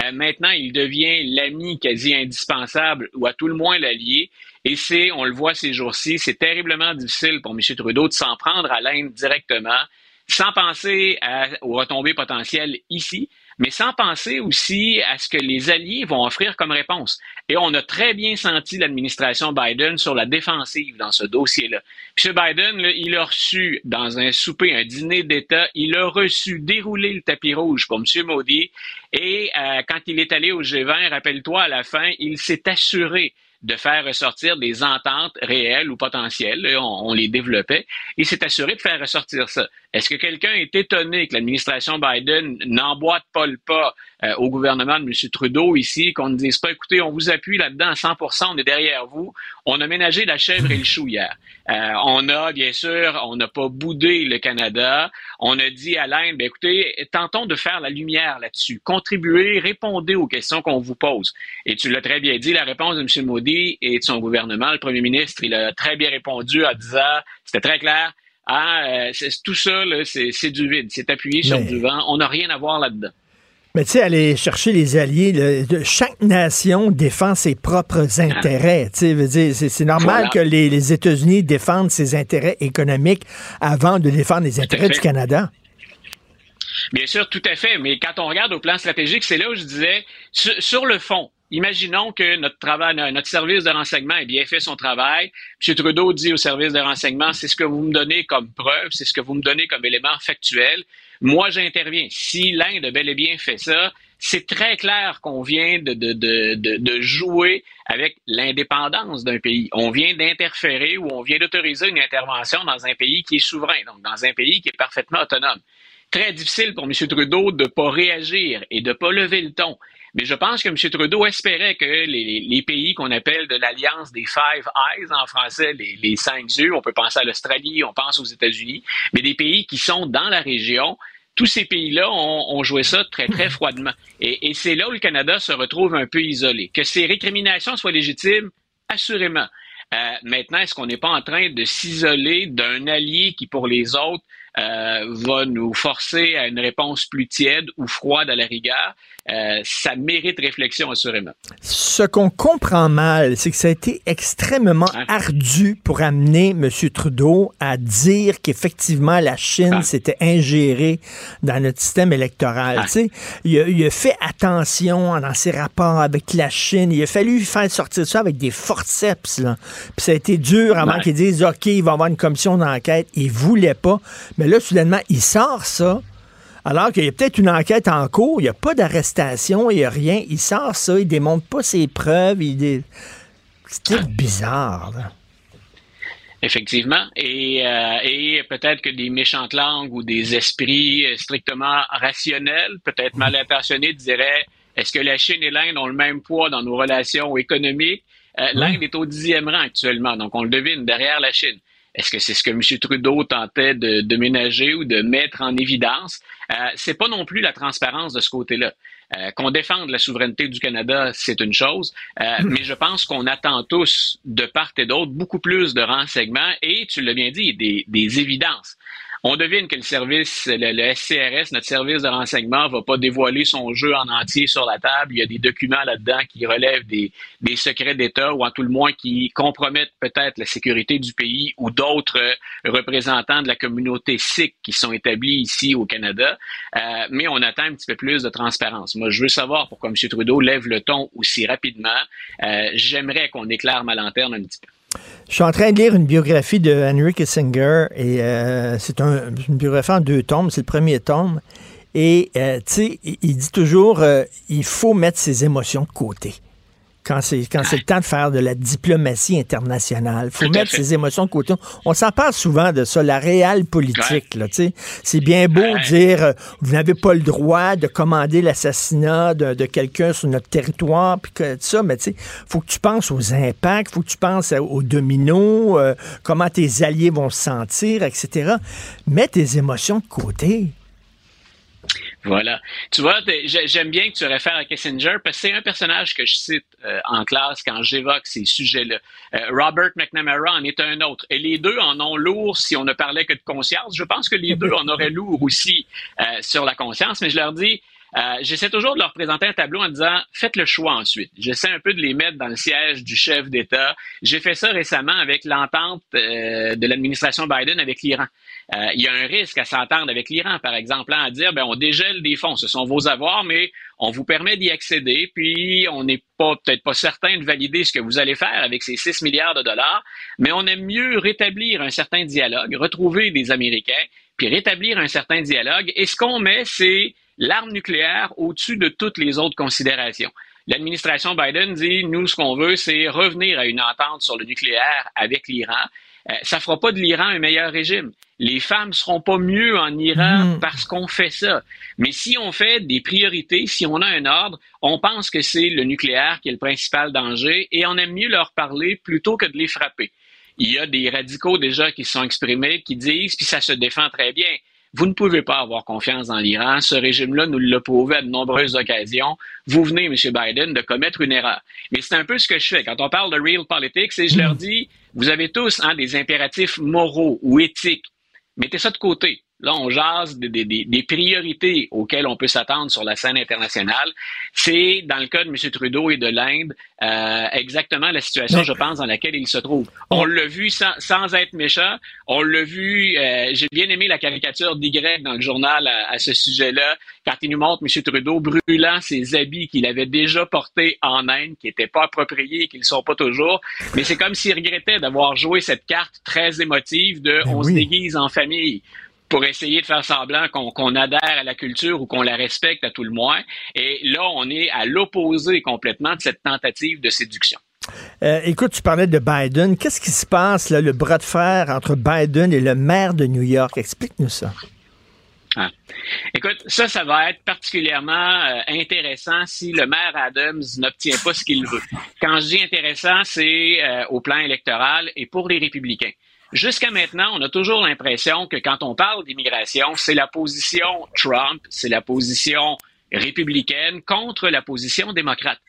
Euh, maintenant, il devient l'ami quasi indispensable, ou à tout le moins l'allié. Et c'est, on le voit ces jours-ci, c'est terriblement difficile pour M. Trudeau de s'en prendre à l'Inde directement, sans penser aux retombées potentielles ici mais sans penser aussi à ce que les alliés vont offrir comme réponse. Et on a très bien senti l'administration Biden sur la défensive dans ce dossier-là. M. Biden, il a reçu dans un souper, un dîner d'État, il a reçu dérouler le tapis rouge pour M. Modi. Et euh, quand il est allé au G20, rappelle-toi, à la fin, il s'est assuré de faire ressortir des ententes réelles ou potentielles. On, les développait. Il s'est assuré de faire ressortir ça. Est-ce que quelqu'un est étonné que l'administration Biden n'emboîte pas le pas euh, au gouvernement de M. Trudeau ici, qu'on ne dise pas, écoutez, on vous appuie là-dedans à 100% on est derrière vous. On a ménagé la chèvre et le chou hier. Euh, on a, bien sûr, on n'a pas boudé le Canada. On a dit à l'Inde, ben, écoutez, tentons de faire la lumière là-dessus. Contribuez, répondez aux questions qu'on vous pose. Et tu l'as très bien dit, la réponse de M. Modi et de son gouvernement, le premier ministre, il a très bien répondu en disant, c'était très clair, ah, tout ça, c'est du vide, c'est appuyé sur du vent. On n'a rien à voir là-dedans. Mais tu sais, aller chercher les alliés, chaque nation défend ses propres intérêts. C'est normal que les, États-Unis défendent ses intérêts économiques avant de défendre les intérêts du Canada. Bien sûr, tout à fait. Mais quand on regarde au plan stratégique, c'est là où je disais, sur le fond, Imaginons que notre travail, notre service de renseignement ait bien fait son travail. M. Trudeau dit au service de renseignement, c'est ce que vous me donnez comme preuve, c'est ce que vous me donnez comme élément factuel. Moi, j'interviens. Si l'Inde a bel et bien fait ça, c'est très clair qu'on vient de, de, de, de, jouer avec l'indépendance d'un pays. On vient d'interférer ou on vient d'autoriser une intervention dans un pays qui est souverain, donc dans un pays qui est parfaitement autonome. Très difficile pour M. Trudeau de ne pas réagir et de ne pas lever le ton. Mais je pense que M. Trudeau espérait que les, pays qu'on appelle de l'alliance des Five Eyes en français, les, cinq yeux, on peut penser à l'Australie, on pense aux États-Unis, mais des pays qui sont dans la région, tous ces pays-là ont, joué ça très, très froidement. Et, c'est là où le Canada se retrouve un peu isolé. Que ces récriminations soient légitimes, assurément. Euh, maintenant, est-ce qu'on n'est pas en train de s'isoler d'un allié qui, pour les autres, euh, va nous forcer à une réponse plus tiède ou froide à la rigueur, euh, ça mérite réflexion assurément. Ce qu'on comprend mal, c'est que ça a été extrêmement hein? ardu pour amener M. Trudeau à dire qu'effectivement la Chine s'était ingérée dans notre système électoral. Ah. Il, a, il, a, fait attention dans ses rapports avec la Chine. Il a fallu faire sortir ça avec des forceps. Là. Puis ça a été dur avant qu'il dise OK, il va y avoir une commission d'enquête. Il voulait pas. Mais là, soudainement, il sort ça. Alors qu'il y a peut-être une enquête en cours, il n'y a pas d'arrestation, il n'y a rien. Il sort ça, il démontre pas ses preuves. Il C'était bizarre. Effectivement. Et, euh, et peut-être que des méchantes langues ou des esprits strictement rationnels, peut-être mal intentionnés, diraient est-ce que la Chine et l'Inde ont le même poids dans nos relations économiques? Euh, L'Inde est au dixième rang actuellement, donc on le devine, derrière la Chine. Est-ce que c'est ce que M. Trudeau tentait de, ménager ou de mettre en évidence? Euh, c'est pas non plus la transparence de ce côté-là. Euh, qu'on défende la souveraineté du Canada, c'est une chose, euh, hmm. mais je pense qu'on attend tous, de part et d'autre, beaucoup plus de renseignements et, tu l'as bien dit, des, des évidences. On devine que le service, le, SCRS, notre service de renseignement, va pas dévoiler son jeu en entier sur la table. Il y a des documents là-dedans qui relèvent des, des secrets d'État ou en tout le moins qui compromettent peut-être la sécurité du pays ou d'autres représentants de la communauté sikh qui sont établis ici au Canada. Euh, mais on attend un petit peu plus de transparence. Moi, je veux savoir pourquoi M. Trudeau lève le ton aussi rapidement. Euh, j'aimerais qu'on éclaire ma lanterne un petit peu. Je suis en train de lire une biographie de Henry Kissinger et euh, c'est une biographie en deux tomes. C'est le premier tome. Et, euh, tu sais, il dit toujours, euh, il faut mettre ses émotions de côté. Quand c'est quand c'est le temps de faire de la diplomatie internationale. faut mettre ses émotions de côté. On s'en parle souvent de ça, la réelle politique. Là, c'est bien beau de dire euh, vous n'avez pas le droit de commander l'assassinat de, de quelqu'un sur notre territoire, puis que ça, mais tu faut que tu penses aux impacts, faut que tu penses aux dominos, euh, comment tes alliés vont se sentir, etc. Mets tes émotions de côté. Voilà. Tu vois, j'aime bien que tu réfères à Kissinger parce que c'est un personnage que je cite euh, en classe quand j'évoque ces sujets-là. Euh, Robert McNamara en est un autre. Et les deux en ont lourd si on ne parlait que de conscience. Je pense que les deux en auraient lourd aussi euh, sur la conscience, mais je leur dis, j'essaie toujours de leur présenter un tableau en disant faites le choix ensuite. J'essaie un peu de les mettre dans le siège du chef d'État. J'ai fait ça récemment avec l'entente de l'administration Biden avec l'Iran. Euh, il y a un risque à s'entendre avec l'Iran, par exemple, hein, à dire ben on dégèle des fonds, ce sont vos avoirs, mais on vous permet d'y accéder, puis on n'est pas peut-être pas certain de valider ce que vous allez faire avec ces 6 milliards de dollars, mais on aime mieux rétablir un certain dialogue, retrouver des Américains, puis rétablir un certain dialogue. Et ce qu'on met, c'est l'arme nucléaire au-dessus de toutes les autres considérations. L'administration Biden dit, nous, ce qu'on veut, c'est revenir à une entente sur le nucléaire avec l'Iran. Euh, ça fera pas de l'Iran un meilleur régime. Les femmes seront pas mieux en Iran hmm. parce qu'on fait ça. Mais si on fait des priorités, si on a un ordre, on pense que c'est le nucléaire qui est le principal danger et on aime mieux leur parler plutôt que de les frapper. Il y a des radicaux déjà qui se sont exprimés, qui disent, puis ça se défend très bien, vous ne pouvez pas avoir confiance dans l'Iran. Ce régime-là nous l'a prouvé à de nombreuses occasions. Vous venez, M. Biden, de commettre une erreur. Mais c'est un peu ce que je fais. Quand on parle de real politics, et je leur dis, vous avez tous hein, des impératifs moraux ou éthiques. Mettez ça de côté. Là, on jase des, des, des priorités auxquelles on peut s'attendre sur la scène internationale. C'est, dans le cas de M. Trudeau et de l'Inde, euh, exactement la situation, je pense, dans laquelle il se trouve. On l'a vu sans, sans, être méchant. On l'a vu, euh, j'ai bien aimé la caricature d'Y dans le journal à, à ce sujet-là, quand il nous montre M. Trudeau brûlant ses habits qu'il avait déjà portés en Inde, qui n'étaient pas appropriés, qui ne sont pas toujours. Mais c'est comme s'il regrettait d'avoir joué cette carte très émotive de on se déguise en famille pour essayer de faire semblant qu'on adhère à la culture ou qu'on la respecte à tout le moins. Et là, on est à l'opposé complètement de cette tentative de séduction. Euh, écoute, tu parlais de Biden. Qu'est-ce qui se passe, là, le bras de fer entre Biden et le maire de New York? Explique-nous ça. Ah. Écoute, ça, ça va être particulièrement euh, intéressant si le maire Adams n'obtient pas ce qu'il veut. Quand je dis intéressant, c'est euh, au plan électoral et pour les républicains. Jusqu'à maintenant, on a toujours l'impression que quand on parle d'immigration, c'est la position Trump, c'est la position républicaine contre la position démocrate.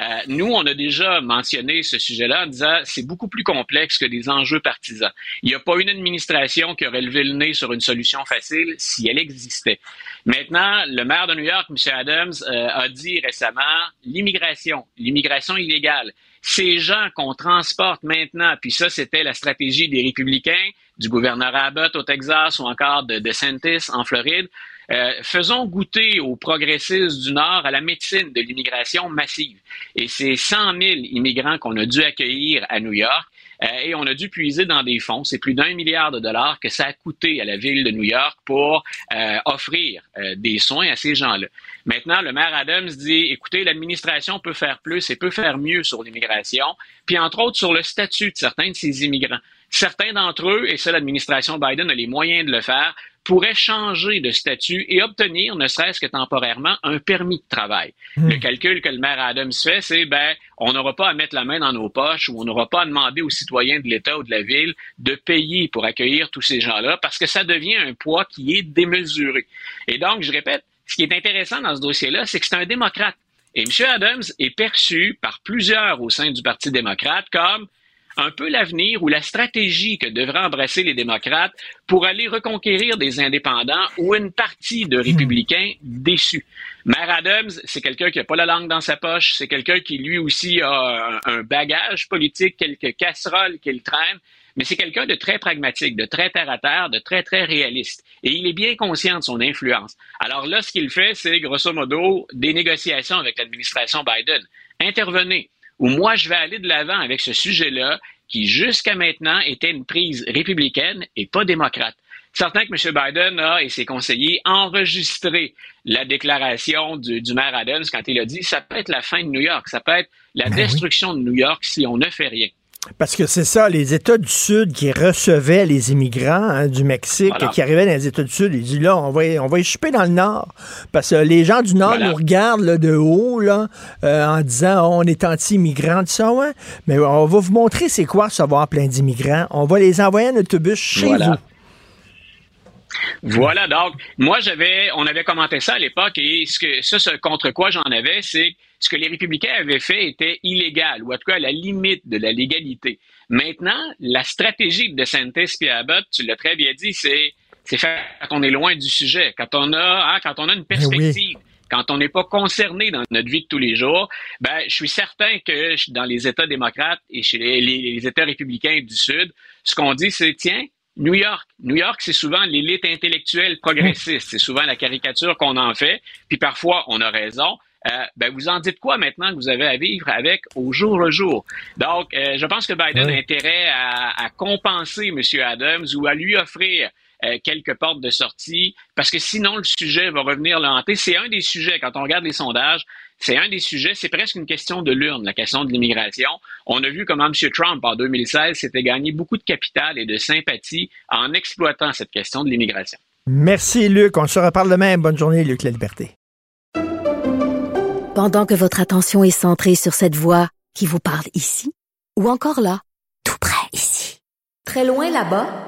Euh, nous, on a déjà mentionné ce sujet-là en disant c'est beaucoup plus complexe que des enjeux partisans. Il n'y a pas une administration qui aurait levé le nez sur une solution facile si elle existait. Maintenant, le maire de New York, M. Adams, euh, a dit récemment l'immigration, l'immigration illégale, ces gens qu'on transporte maintenant, puis ça, c'était la stratégie des républicains, du gouverneur Abbott au Texas ou encore de DeSantis en Floride, euh, faisons goûter aux progressistes du Nord à la médecine de l'immigration massive. Et c'est 100 000 immigrants qu'on a dû accueillir à New York. Euh, et on a dû puiser dans des fonds. C'est plus d'un milliard de dollars que ça a coûté à la ville de New York pour euh, offrir des soins à ces gens-là. Maintenant, le maire Adams dit, écoutez, l'administration peut faire plus et peut faire mieux sur l'immigration, puis entre autres sur le statut de certains de ces immigrants. Certains d'entre eux, et ça l'administration Biden a les moyens de le faire, pourraient changer de statut et obtenir, ne serait-ce que temporairement, un permis de travail. Hmm. Le calcul que le maire Adams fait, c'est ben, on n'aura pas à mettre la main dans nos poches ou on n'aura pas à demander aux citoyens de l'État ou de la ville de payer pour accueillir tous ces gens-là parce que ça devient un poids qui est démesuré. Et donc, je répète, ce qui est intéressant dans ce dossier-là, c'est que c'est un démocrate. Et M. Adams est perçu par plusieurs au sein du Parti démocrate comme un peu l'avenir ou la stratégie que devraient embrasser les démocrates pour aller reconquérir des indépendants ou une partie de républicains déçus. Maire Adams, c'est quelqu'un qui n'a pas la langue dans sa poche, c'est quelqu'un qui lui aussi a un bagage politique, quelques casseroles qu'il traîne, mais c'est quelqu'un de très pragmatique, de très terre à terre, de très très réaliste. Et il est bien conscient de son influence. Alors là, ce qu'il fait, c'est grosso modo des négociations avec l'administration Biden. Intervenez où moi je vais aller de l'avant avec ce sujet-là qui jusqu'à maintenant était une prise républicaine et pas démocrate. certain que M. Biden a et ses conseillers enregistré la déclaration du, du maire Adams quand il a dit ça peut être la fin de New York, ça peut être la Ben destruction de New York si on ne fait rien. Parce que c'est ça, les États du Sud qui recevaient les immigrants hein, du Mexique Voilà. qui arrivaient dans les États du Sud, ils disent là, on va, on va dans le Nord. Parce que les gens du Nord Voilà. nous regardent là, de haut là, euh, en disant Oh, on est anti-immigrants, tout ça, ouais. Mais on va vous montrer c'est quoi recevoir plein d'immigrants. On va les envoyer en autobus chez Voilà. vous. Voilà, donc, moi, j'avais, on avait commenté ça à l'époque et ce que, ça, ce contre quoi j'en avais, c'est ce que les républicains avaient fait était illégal, ou en tout cas à la limite de la légalité. Maintenant, la stratégie de DeSantis et Abbott, tu l'as très bien dit, c'est, c'est faire quand on est loin du sujet, quand on a, hein, quand on a une perspective. Quand on n'est pas concerné dans notre vie de tous les jours, ben, je suis certain que dans les États démocrates et chez les, les- les États républicains du Sud, ce qu'on dit, c'est tiens, New York. New York, c'est souvent l'élite intellectuelle progressiste. C'est souvent la caricature qu'on en fait. Puis parfois, on a raison. Euh, ben, vous en dites quoi maintenant que vous avez à vivre avec au jour le jour? Donc, euh, je pense que Biden a intérêt à, à compenser M. Adams ou à lui offrir euh, quelques portes de sortie, parce que sinon, le sujet va revenir le hanter. C'est un des sujets, quand on regarde les sondages, c'est un des sujets, c'est presque une question de l'urne, la question de l'immigration. On a vu comment M. Trump, en 2016, s'était gagné beaucoup de capital et de sympathie en exploitant cette question de l'immigration. Merci, Luc. On se reparle demain. Bonne journée, Luc La Liberté. Pendant que votre attention est centrée sur cette voix qui vous parle ici, ou encore là, tout près ici, très loin là-bas,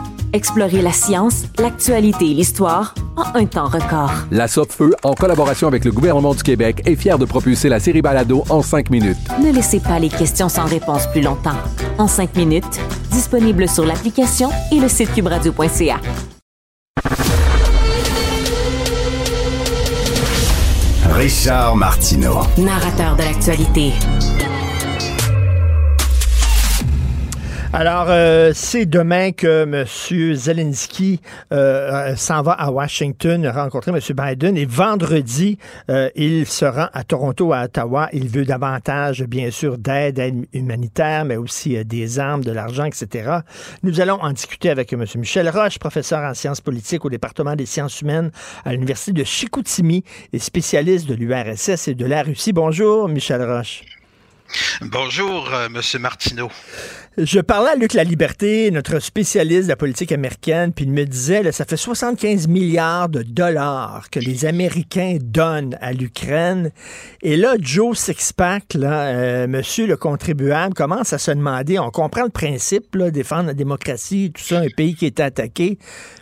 Explorez la science, l'actualité et l'histoire en un temps record. La Feu, en collaboration avec le gouvernement du Québec, est fière de propulser la série Balado en cinq minutes. Ne laissez pas les questions sans réponse plus longtemps. En cinq minutes, disponible sur l'application et le site cubradio.ca. Richard Martineau. Narrateur de l'actualité. Alors, euh, c'est demain que M. Zelensky euh, s'en va à Washington rencontrer M. Biden et vendredi, euh, il se rend à Toronto, à Ottawa. Il veut davantage, bien sûr, d'aide aide humanitaire, mais aussi euh, des armes, de l'argent, etc. Nous allons en discuter avec M. Michel Roche, professeur en sciences politiques au département des sciences humaines à l'Université de Chicoutimi et spécialiste de l'URSS et de la Russie. Bonjour, Michel Roche. Bonjour, euh, Monsieur Martineau. Je parlais à Luc La Liberté, notre spécialiste de la politique américaine, puis il me disait, là, ça fait 75 milliards de dollars que les Américains donnent à l'Ukraine. Et là, Joe Sixpack, euh, monsieur le contribuable, commence à se demander, on comprend le principe, défendre la démocratie, tout ça, un pays qui est attaqué,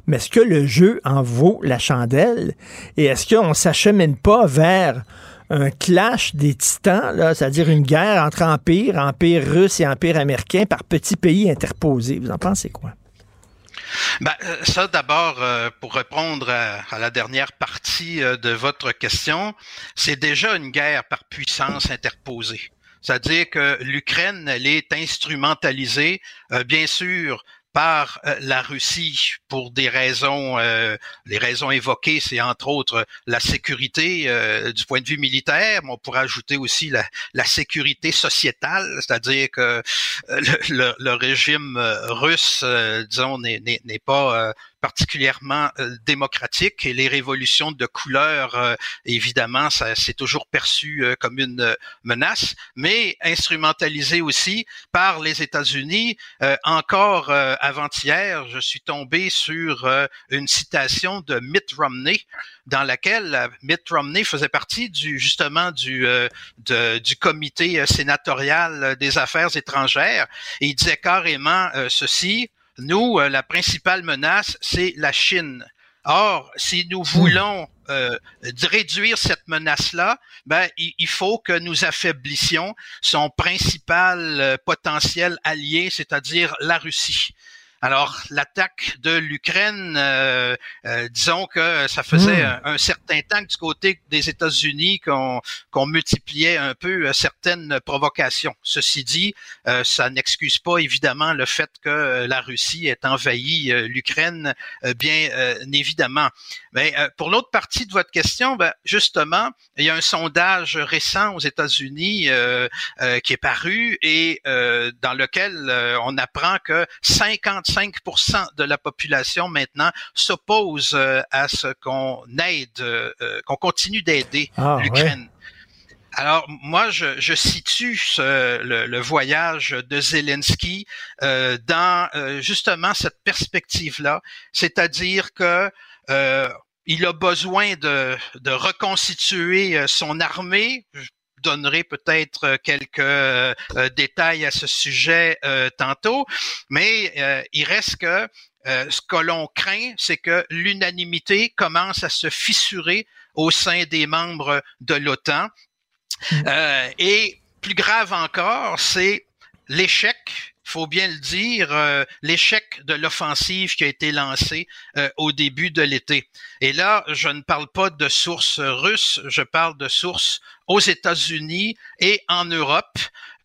mais est-ce que le jeu en vaut la chandelle? Et est-ce qu'on s'achemine pas vers un clash des titans, c'est-à-dire une guerre entre empires, empire russe et empire américain par petits pays interposés. Vous en pensez quoi? Ben, euh, ça, d'abord, euh, pour répondre à, la dernière partie euh, de votre question, c'est déjà une guerre par puissance interposée. C'est-à-dire que l'Ukraine, elle est instrumentalisée, bien sûr, par euh, la Russie pour des raisons, euh, les raisons évoquées, c'est entre autres la sécurité euh, du point de vue militaire, mais on pourrait ajouter aussi la, la sécurité sociétale, c'est-à-dire que le, le, le, régime russe, disons, n'est pas particulièrement euh, démocratique et les révolutions de couleur, euh, évidemment, ça c'est toujours perçu euh, comme une menace, mais instrumentalisé aussi par les États-Unis. encore avant-hier, je suis tombé sur une citation de Mitt Romney dans laquelle Mitt Romney faisait partie du justement du du comité sénatorial des affaires étrangères et il disait carrément ceci nous, la principale menace, c'est la Chine. Or, si nous voulons euh, réduire cette menace-là, ben, il, faut que nous affaiblissions son principal potentiel allié, c'est-à-dire la Russie. Alors, l'attaque de l'Ukraine, euh, euh, disons que ça faisait hmm. un, certain temps que du côté des États-Unis qu'on qu'on multipliait un peu euh, certaines provocations. Ceci dit, ça n'excuse pas évidemment le fait que la Russie ait envahi l'Ukraine, bien évidemment. Mais pour l'autre partie de votre question, ben, justement, il y a un sondage récent aux États-Unis qui est paru et dans lequel on apprend que 50 5% de la population maintenant s'oppose euh, à ce qu'on aide, euh, qu'on continue d'aider ah, l'Ukraine. Alors moi, je, situe le, voyage de Zelensky euh, dans justement cette perspective-là, c'est-à-dire que il a besoin de, de reconstituer son armée donnerai peut-être euh, quelques euh, euh, détails à ce sujet tantôt, mais il reste que ce que l'on craint, c'est que l'unanimité commence à se fissurer au sein des membres de l'OTAN. Mmh. et plus grave encore, c'est l'échec faut bien le dire, euh, l'échec de l'offensive qui a été lancée euh, au début de l'été. Et là, je ne parle pas de sources russes, je parle de sources aux États-Unis et en Europe.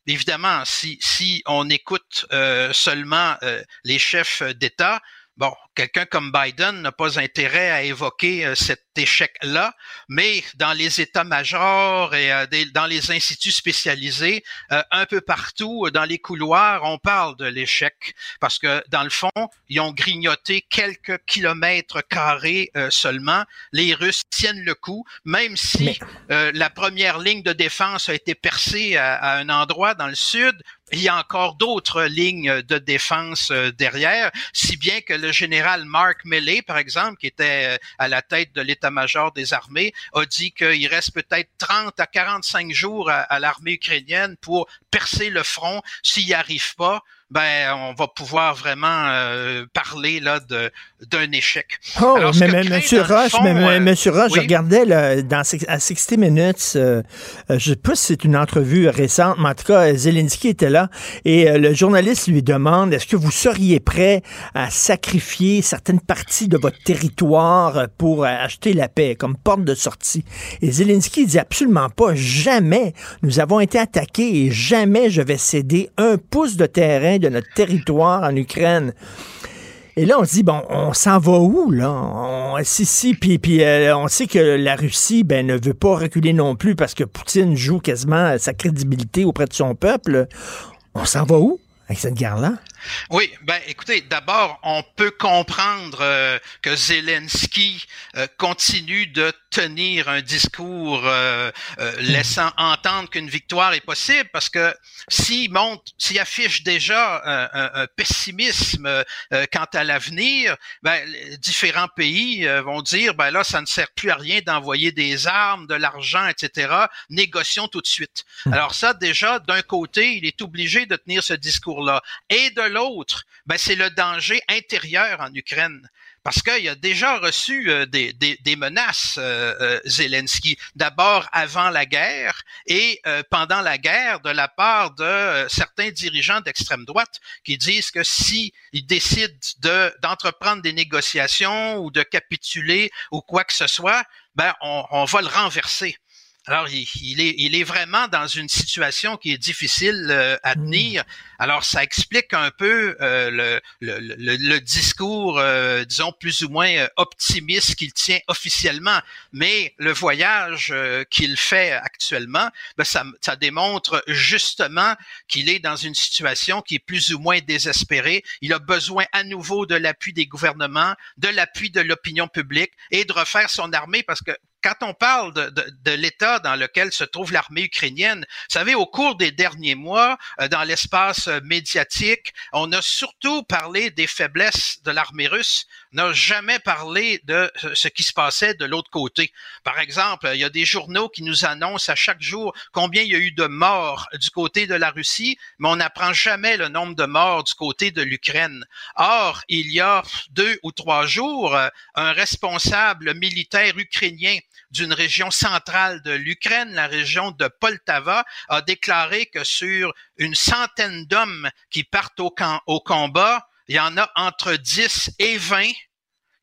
Évidemment, si, si on écoute euh, seulement les chefs d'État, bon, quelqu'un comme Biden n'a pas intérêt à évoquer euh, cet échec-là, mais dans les états-majors et euh, dans les instituts spécialisés, euh, un peu partout dans les couloirs, on parle de l'échec parce que dans le fond, ils ont grignoté quelques kilomètres carrés seulement. Les Russes tiennent le coup, même si la première ligne de défense a été percée à, à un endroit dans le sud. Il y a encore d'autres lignes de défense derrière, si bien que le général Mark Milley, par exemple, qui était euh, à la tête de l'état-major des armées, a dit qu'il reste peut-être 30 à 45 jours à l'armée ukrainienne pour percer le front. S'il n'y arrive pas, ben on va pouvoir vraiment euh, parler là de d'un échec. Oh, mais, mais Monsieur Roche, mais, euh, Monsieur Roche, je regardais là, dans à 60 Minutes, euh, je sais pas si c'est une entrevue récente, mais en tout cas, Zelensky était là et le journaliste lui demande est-ce que vous seriez prêt à sacrifier certaines parties de votre territoire pour acheter la paix comme porte de sortie? Et Zelensky dit absolument pas, jamais nous avons été attaqués et jamais je vais céder un pouce de terrain de notre territoire en Ukraine. Et là, on se dit, bon, on s'en va où, là? On, si, si, puis, euh, on sait que la Russie ben, ne veut pas reculer non plus parce que Poutine joue quasiment sa crédibilité auprès de son peuple. On s'en va où avec cette guerre-là? Oui, ben écoutez, d'abord, on peut comprendre euh, que Zelensky euh, continue de tenir un discours euh, laissant entendre qu'une victoire est possible, parce que s'il monte, s'il affiche déjà un, pessimisme quant à l'avenir, ben, différents pays vont dire, ben là, ça ne sert plus à rien d'envoyer des armes, de l'argent, etc. Négocions tout de suite. Hmm. Alors ça, déjà, d'un côté, il est obligé de tenir ce discours-là, et de l'autre, ben, c'est le danger intérieur en Ukraine. Parce qu'il a déjà reçu euh, des, menaces, euh, euh, Zelensky, d'abord avant la guerre et pendant la guerre de la part de certains dirigeants d'extrême droite qui disent que si il décide de d'entreprendre des négociations ou de capituler ou quoi que ce soit, ben on va le renverser. Alors, il, est, il est vraiment dans une situation qui est difficile euh, à mmh. tenir. Alors, ça explique un peu euh, le, le, le, discours, euh, disons, plus ou moins optimiste qu'il tient officiellement. Mais le voyage qu'il fait actuellement, ben, ça, ça démontre justement qu'il est dans une situation qui est plus ou moins désespérée. Il a besoin à nouveau de l'appui des gouvernements, de l'appui de l'opinion publique et de refaire son armée parce que quand on parle de, de, de l'état dans lequel se trouve l'armée ukrainienne, vous savez, au cours des derniers mois, euh, dans l'espace euh, médiatique, on a surtout parlé des faiblesses de l'armée russe, n'a jamais parlé de ce qui se passait de l'autre côté. Par exemple, il y a des journaux qui nous annoncent à chaque jour combien il y a eu de morts du côté de la Russie, mais on n'apprend jamais le nombre de morts du côté de l'Ukraine. Or, il y a deux ou trois jours, euh, un responsable militaire ukrainien d'une région centrale de l'Ukraine, la région de Poltava, a déclaré que sur une centaine d'hommes qui partent au, camp, au combat, il y en a entre 10 et 20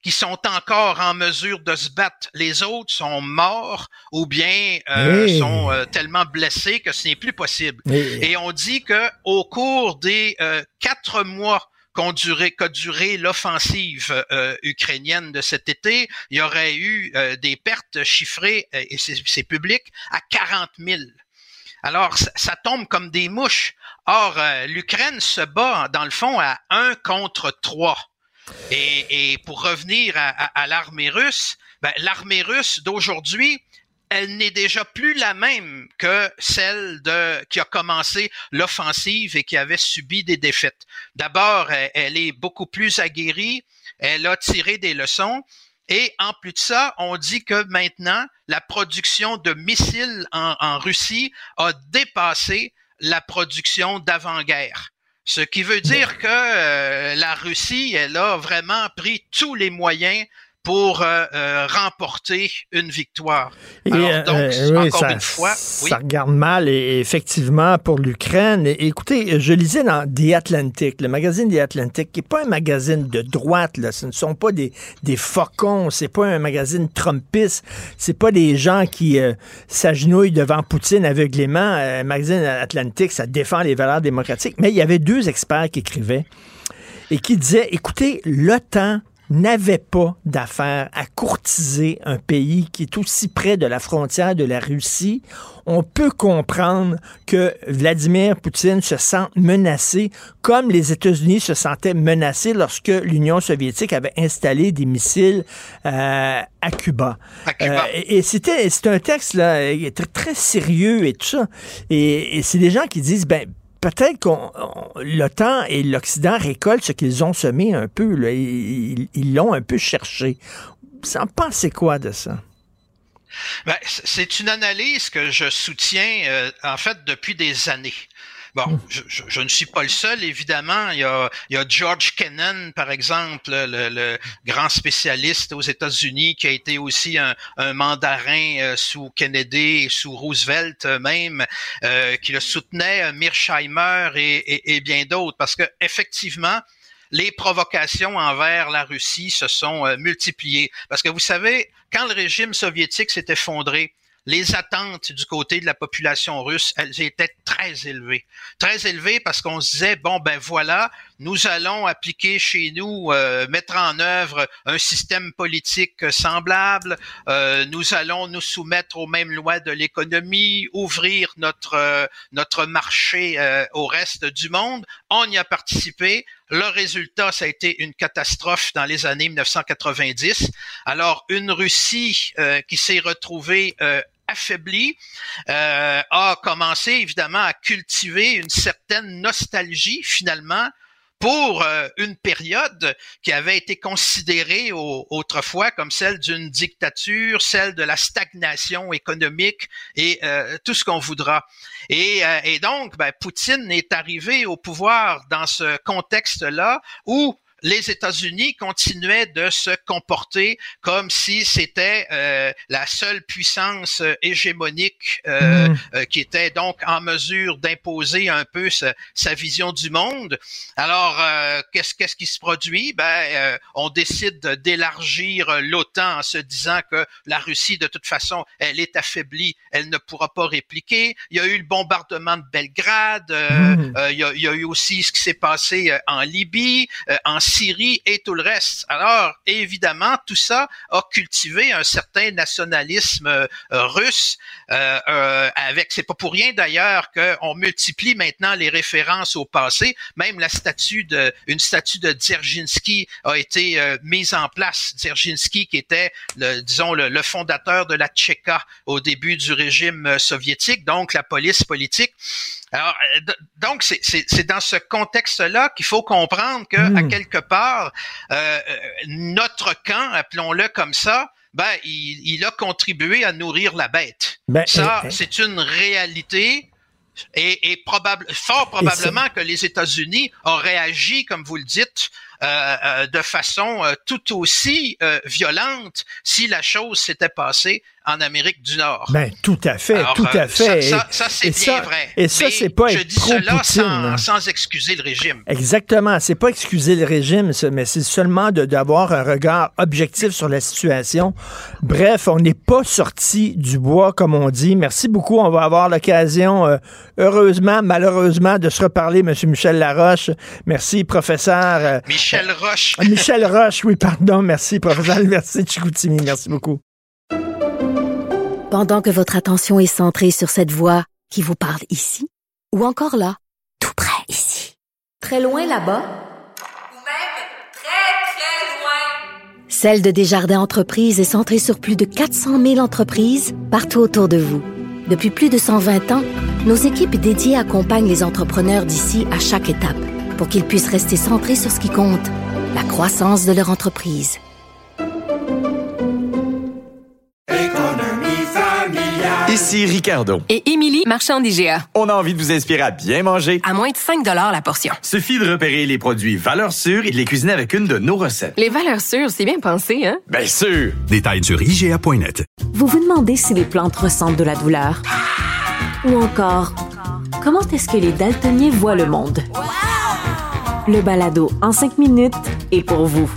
qui sont encore en mesure de se battre. Les autres sont morts ou bien euh, sont euh, tellement blessés que ce n'est plus possible. Et on dit que au cours des euh, quatre mois qu'ont duré, l'offensive euh, ukrainienne de cet été, il y aurait eu euh, des pertes chiffrées, euh, et c'est public, à 40 000. Alors, ça, tombe comme des mouches. Or, l'Ukraine se bat, dans le fond, à un contre trois. Et, et pour revenir à l'armée russe, ben, l'armée russe d'aujourd'hui, elle n'est déjà plus la même que celle de qui a commencé l'offensive et qui avait subi des défaites. D'abord, elle, est beaucoup plus aguerrie, elle a tiré des leçons. Et en plus de ça, on dit que maintenant, la production de missiles en, en Russie a dépassé la production d'avant-guerre. Ce qui veut dire que euh, la Russie, elle a vraiment pris tous les moyens pour euh, euh, remporter une victoire. Et, Alors euh, donc, euh, oui, encore ça, une fois, oui. ça regarde mal, et, effectivement, pour l'Ukraine. Écoutez, je lisais dans The Atlantic, le magazine The Atlantic, qui n'est pas un magazine de droite, là. ce ne sont pas des, des faucons, c'est pas un magazine trumpiste, c'est pas des gens qui euh, s'agenouillent devant Poutine aveuglément. Un magazine Atlantic, ça défend les valeurs démocratiques. Mais il y avait deux experts qui écrivaient et qui disaient, écoutez, l'OTAN n'avait pas d'affaire à courtiser un pays qui est aussi près de la frontière de la Russie. On peut comprendre que Vladimir Poutine se sente menacé comme les États-Unis se sentaient menacés lorsque l'Union soviétique avait installé des missiles euh, à Cuba. Euh, et et c'était c'est un texte là, très, très sérieux et tout ça. Et, et c'est des gens qui disent ben peut-être qu'on on- l'OTAN et l'Occident récoltent ce qu'ils ont semé un peu. là. Ils l'ont un peu cherché. Vous en pensez quoi de ça? Ben, c'est une analyse que je soutiens euh, en fait depuis des années. Bon, je, je- je ne suis pas le seul, évidemment. Il y a, il y a George Kennan, par exemple, le, le grand spécialiste aux États-Unis, qui a été aussi un, un mandarin euh, sous Kennedy et sous Roosevelt euh, même, euh, qui le soutenait, euh, Mearsheimer et, et- et bien d'autres, parce que effectivement, les provocations envers la Russie se sont euh, multipliées. Parce que vous savez, quand le régime soviétique s'est effondré, les attentes du côté de la population russe, elles étaient très élevées. Très élevées parce qu'on se disait, bon, ben voilà, nous allons appliquer chez nous, euh, mettre en œuvre un système politique semblable, euh, nous allons nous soumettre aux mêmes lois de l'économie, ouvrir notre, euh, notre marché euh, au reste du monde. On y a participé. Le résultat, ça a été une catastrophe dans les années 1990. Alors, une Russie euh, qui s'est retrouvée affaiblie euh, a commencé évidemment à cultiver une certaine nostalgie finalement pour euh, une période qui avait été considérée au- autrefois comme celle d'une dictature, celle de la stagnation économique et euh, tout ce qu'on voudra. Et, et donc, ben, Poutine est arrivé au pouvoir dans ce contexte-là où les États-Unis continuaient de se comporter comme si c'était euh, la seule puissance euh, hégémonique euh, Mhm. euh, qui était donc en mesure d'imposer un peu sa, sa vision du monde. Alors, euh, qu'est-ce qu'est-ce qui se produit? Ben, euh, on décide d'élargir l'OTAN en se disant que la Russie, de toute façon, elle est affaiblie, elle ne pourra pas répliquer. Il y a eu le bombardement de Belgrade. euh, il, y a, il y a eu aussi ce qui s'est passé en Libye, euh, en Syrie et tout le reste. Alors, évidemment, tout ça a cultivé un certain nationalisme euh, russe. Euh, euh, avec, c'est pas pour rien d'ailleurs qu'on multiplie maintenant les références au passé. Même la statue de, une statue de Dzerzhinsky a été mise en place. Dzerzhinsky, qui était, le, disons, le, fondateur de la Tchéka au début du régime soviétique, donc la police politique. Alors, euh, donc, c'est dans ce contexte-là qu'il faut comprendre que, à quelque part, euh, notre camp, appelons-le comme ça, ben, il, il, a contribué à nourrir la bête. Ben, ça, eh, c'est une réalité. Et, et probable, fort probablement que les États-Unis ont réagi, comme vous le dites, euh, euh, de façon euh, tout aussi euh, violente si la chose s'était passée en Amérique du Nord. Ben, tout à fait, Alors, tout à fait. Ça, ça, ça c'est bien ça- vrai. Et ça, c'est pas je être dis cela sans, hein. sans excuser le régime. Exactement. C'est pas excuser le régime, mais c'est seulement de- d'avoir un regard objectif sur la situation. Bref, on n'est pas sorti du bois, comme on dit. Merci beaucoup. On va avoir l'occasion, euh, heureusement, malheureusement, de se reparler, M. Michel Laroche. Merci, professeur. euh, Michel Roche. Michel Roche, oui, pardon. Merci, l'Université de Chicoutimi. Merci beaucoup. Pendant que votre attention est centrée sur cette voix qui vous parle ici, ou encore là, tout près ici, très loin là-bas, Celle de Desjardins Entreprises est centrée sur plus de 400 000 entreprises partout autour de vous. Depuis plus de 120 ans, nos équipes dédiées accompagnent les entrepreneurs d'ici à chaque étape pour qu'ils puissent rester centrés sur ce qui compte, la croissance de leur entreprise. Ici Ricardo. Et Émilie, marchand d'IGA. On a envie de vous inspirer à bien manger. À moins de 5 la portion. Suffit de repérer les produits valeurs sûres et de les cuisiner avec une de nos recettes. Les valeurs sûres, c'est bien pensé, hein? Bien sûr! Détails sur IGA.net. Vous vous demandez si les plantes ressentent de la douleur? Ou encore, comment est-ce que les daltoniens voient le monde? Le balado en cinq minutes est pour vous.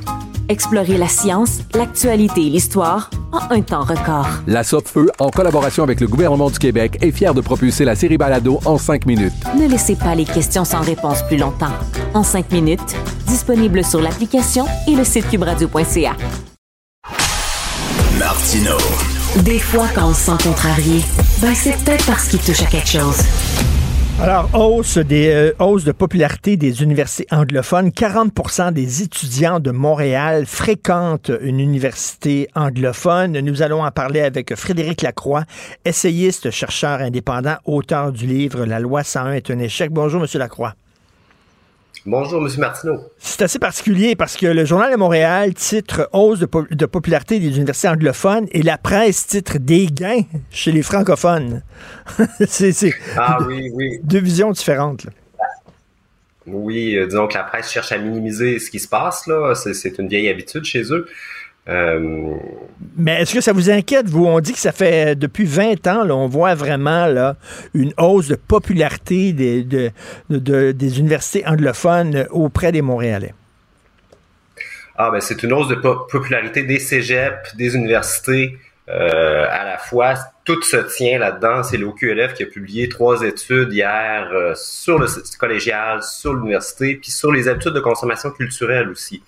Explorez la science, l'actualité et l'histoire en un temps record. La Feu, en collaboration avec le gouvernement du Québec, est fière de propulser la série Balado en cinq minutes. Ne laissez pas les questions sans réponse plus longtemps. En cinq minutes, disponible sur l'application et le site cubradio.ca. Martino. Des fois, quand on se sent contrarié, ben c'est peut-être parce qu'il touche à quelque chose. Alors, hausse, des, euh, hausse de popularité des universités anglophones. 40% des étudiants de Montréal fréquentent une université anglophone. Nous allons en parler avec Frédéric Lacroix, essayiste, chercheur indépendant, auteur du livre La loi 101 est un échec. Bonjour, Monsieur Lacroix. Bonjour, M. Martineau. C'est assez particulier parce que le Journal de Montréal titre Hausse de, po- de popularité des universités anglophones et la presse titre Des gains chez les francophones. c'est Ah deux- oui, oui. deux visions différentes. là. Oui, euh, disons que la presse cherche à minimiser ce qui se passe, là. C'est une vieille habitude chez eux. Euh, Mais est-ce que ça vous inquiète, vous? On dit que ça fait euh, depuis 20 ans, là, on voit vraiment là, une hausse de popularité des, de- de- de- des universités anglophones auprès des Montréalais. ah, ben, c'est une hausse de po- popularité des cégeps, des universités, euh, à la fois. Tout se tient là-dedans. C'est l'OQLF qui a publié trois études hier euh, sur le collégial, sur l'université, puis sur les habitudes de consommation culturelle aussi.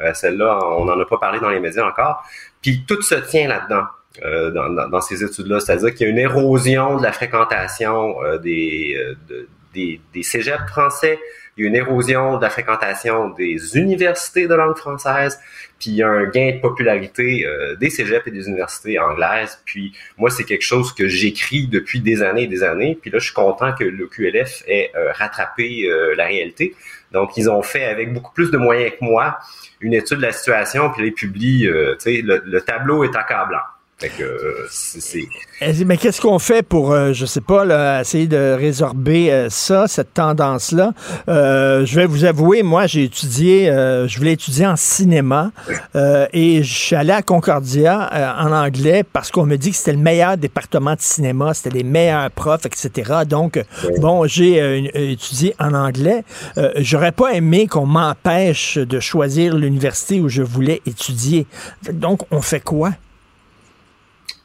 Euh, Celle-là, on n'en a pas parlé dans les médias encore. Puis tout se tient là-dedans. euh, dans, dans- dans ces études-là, c'est-à-dire qu'il y a une érosion de la fréquentation euh, des, euh, de- des, des cégeps français, il y a une érosion de la fréquentation des universités de langue française, puis il y a un gain de popularité euh, des cégeps et des universités anglaises. Puis moi, c'est quelque chose que j'écris depuis des années et des années. Puis là, je suis content que le QLF ait euh, rattrapé la réalité. Donc, ils ont fait avec beaucoup plus de moyens que moi une étude de la situation, puis ils publient, euh, le, le tableau est accablant. Fait que euh, Eh, Mais qu'est-ce qu'on fait pour, euh, je sais pas, là, essayer de résorber euh, ça, cette tendance-là? Euh, je vais vous avouer, moi, j'ai étudié, euh, je voulais étudier en cinéma euh, et je suis allé à Concordia euh, en anglais parce qu'on me dit que c'était le meilleur département de cinéma, c'était les meilleurs profs, etc. Donc, euh, bon, j'ai euh, euh, étudié en anglais. Euh, J'aurais pas aimé qu'on m'empêche de choisir l'université où je voulais étudier. Donc, on fait quoi?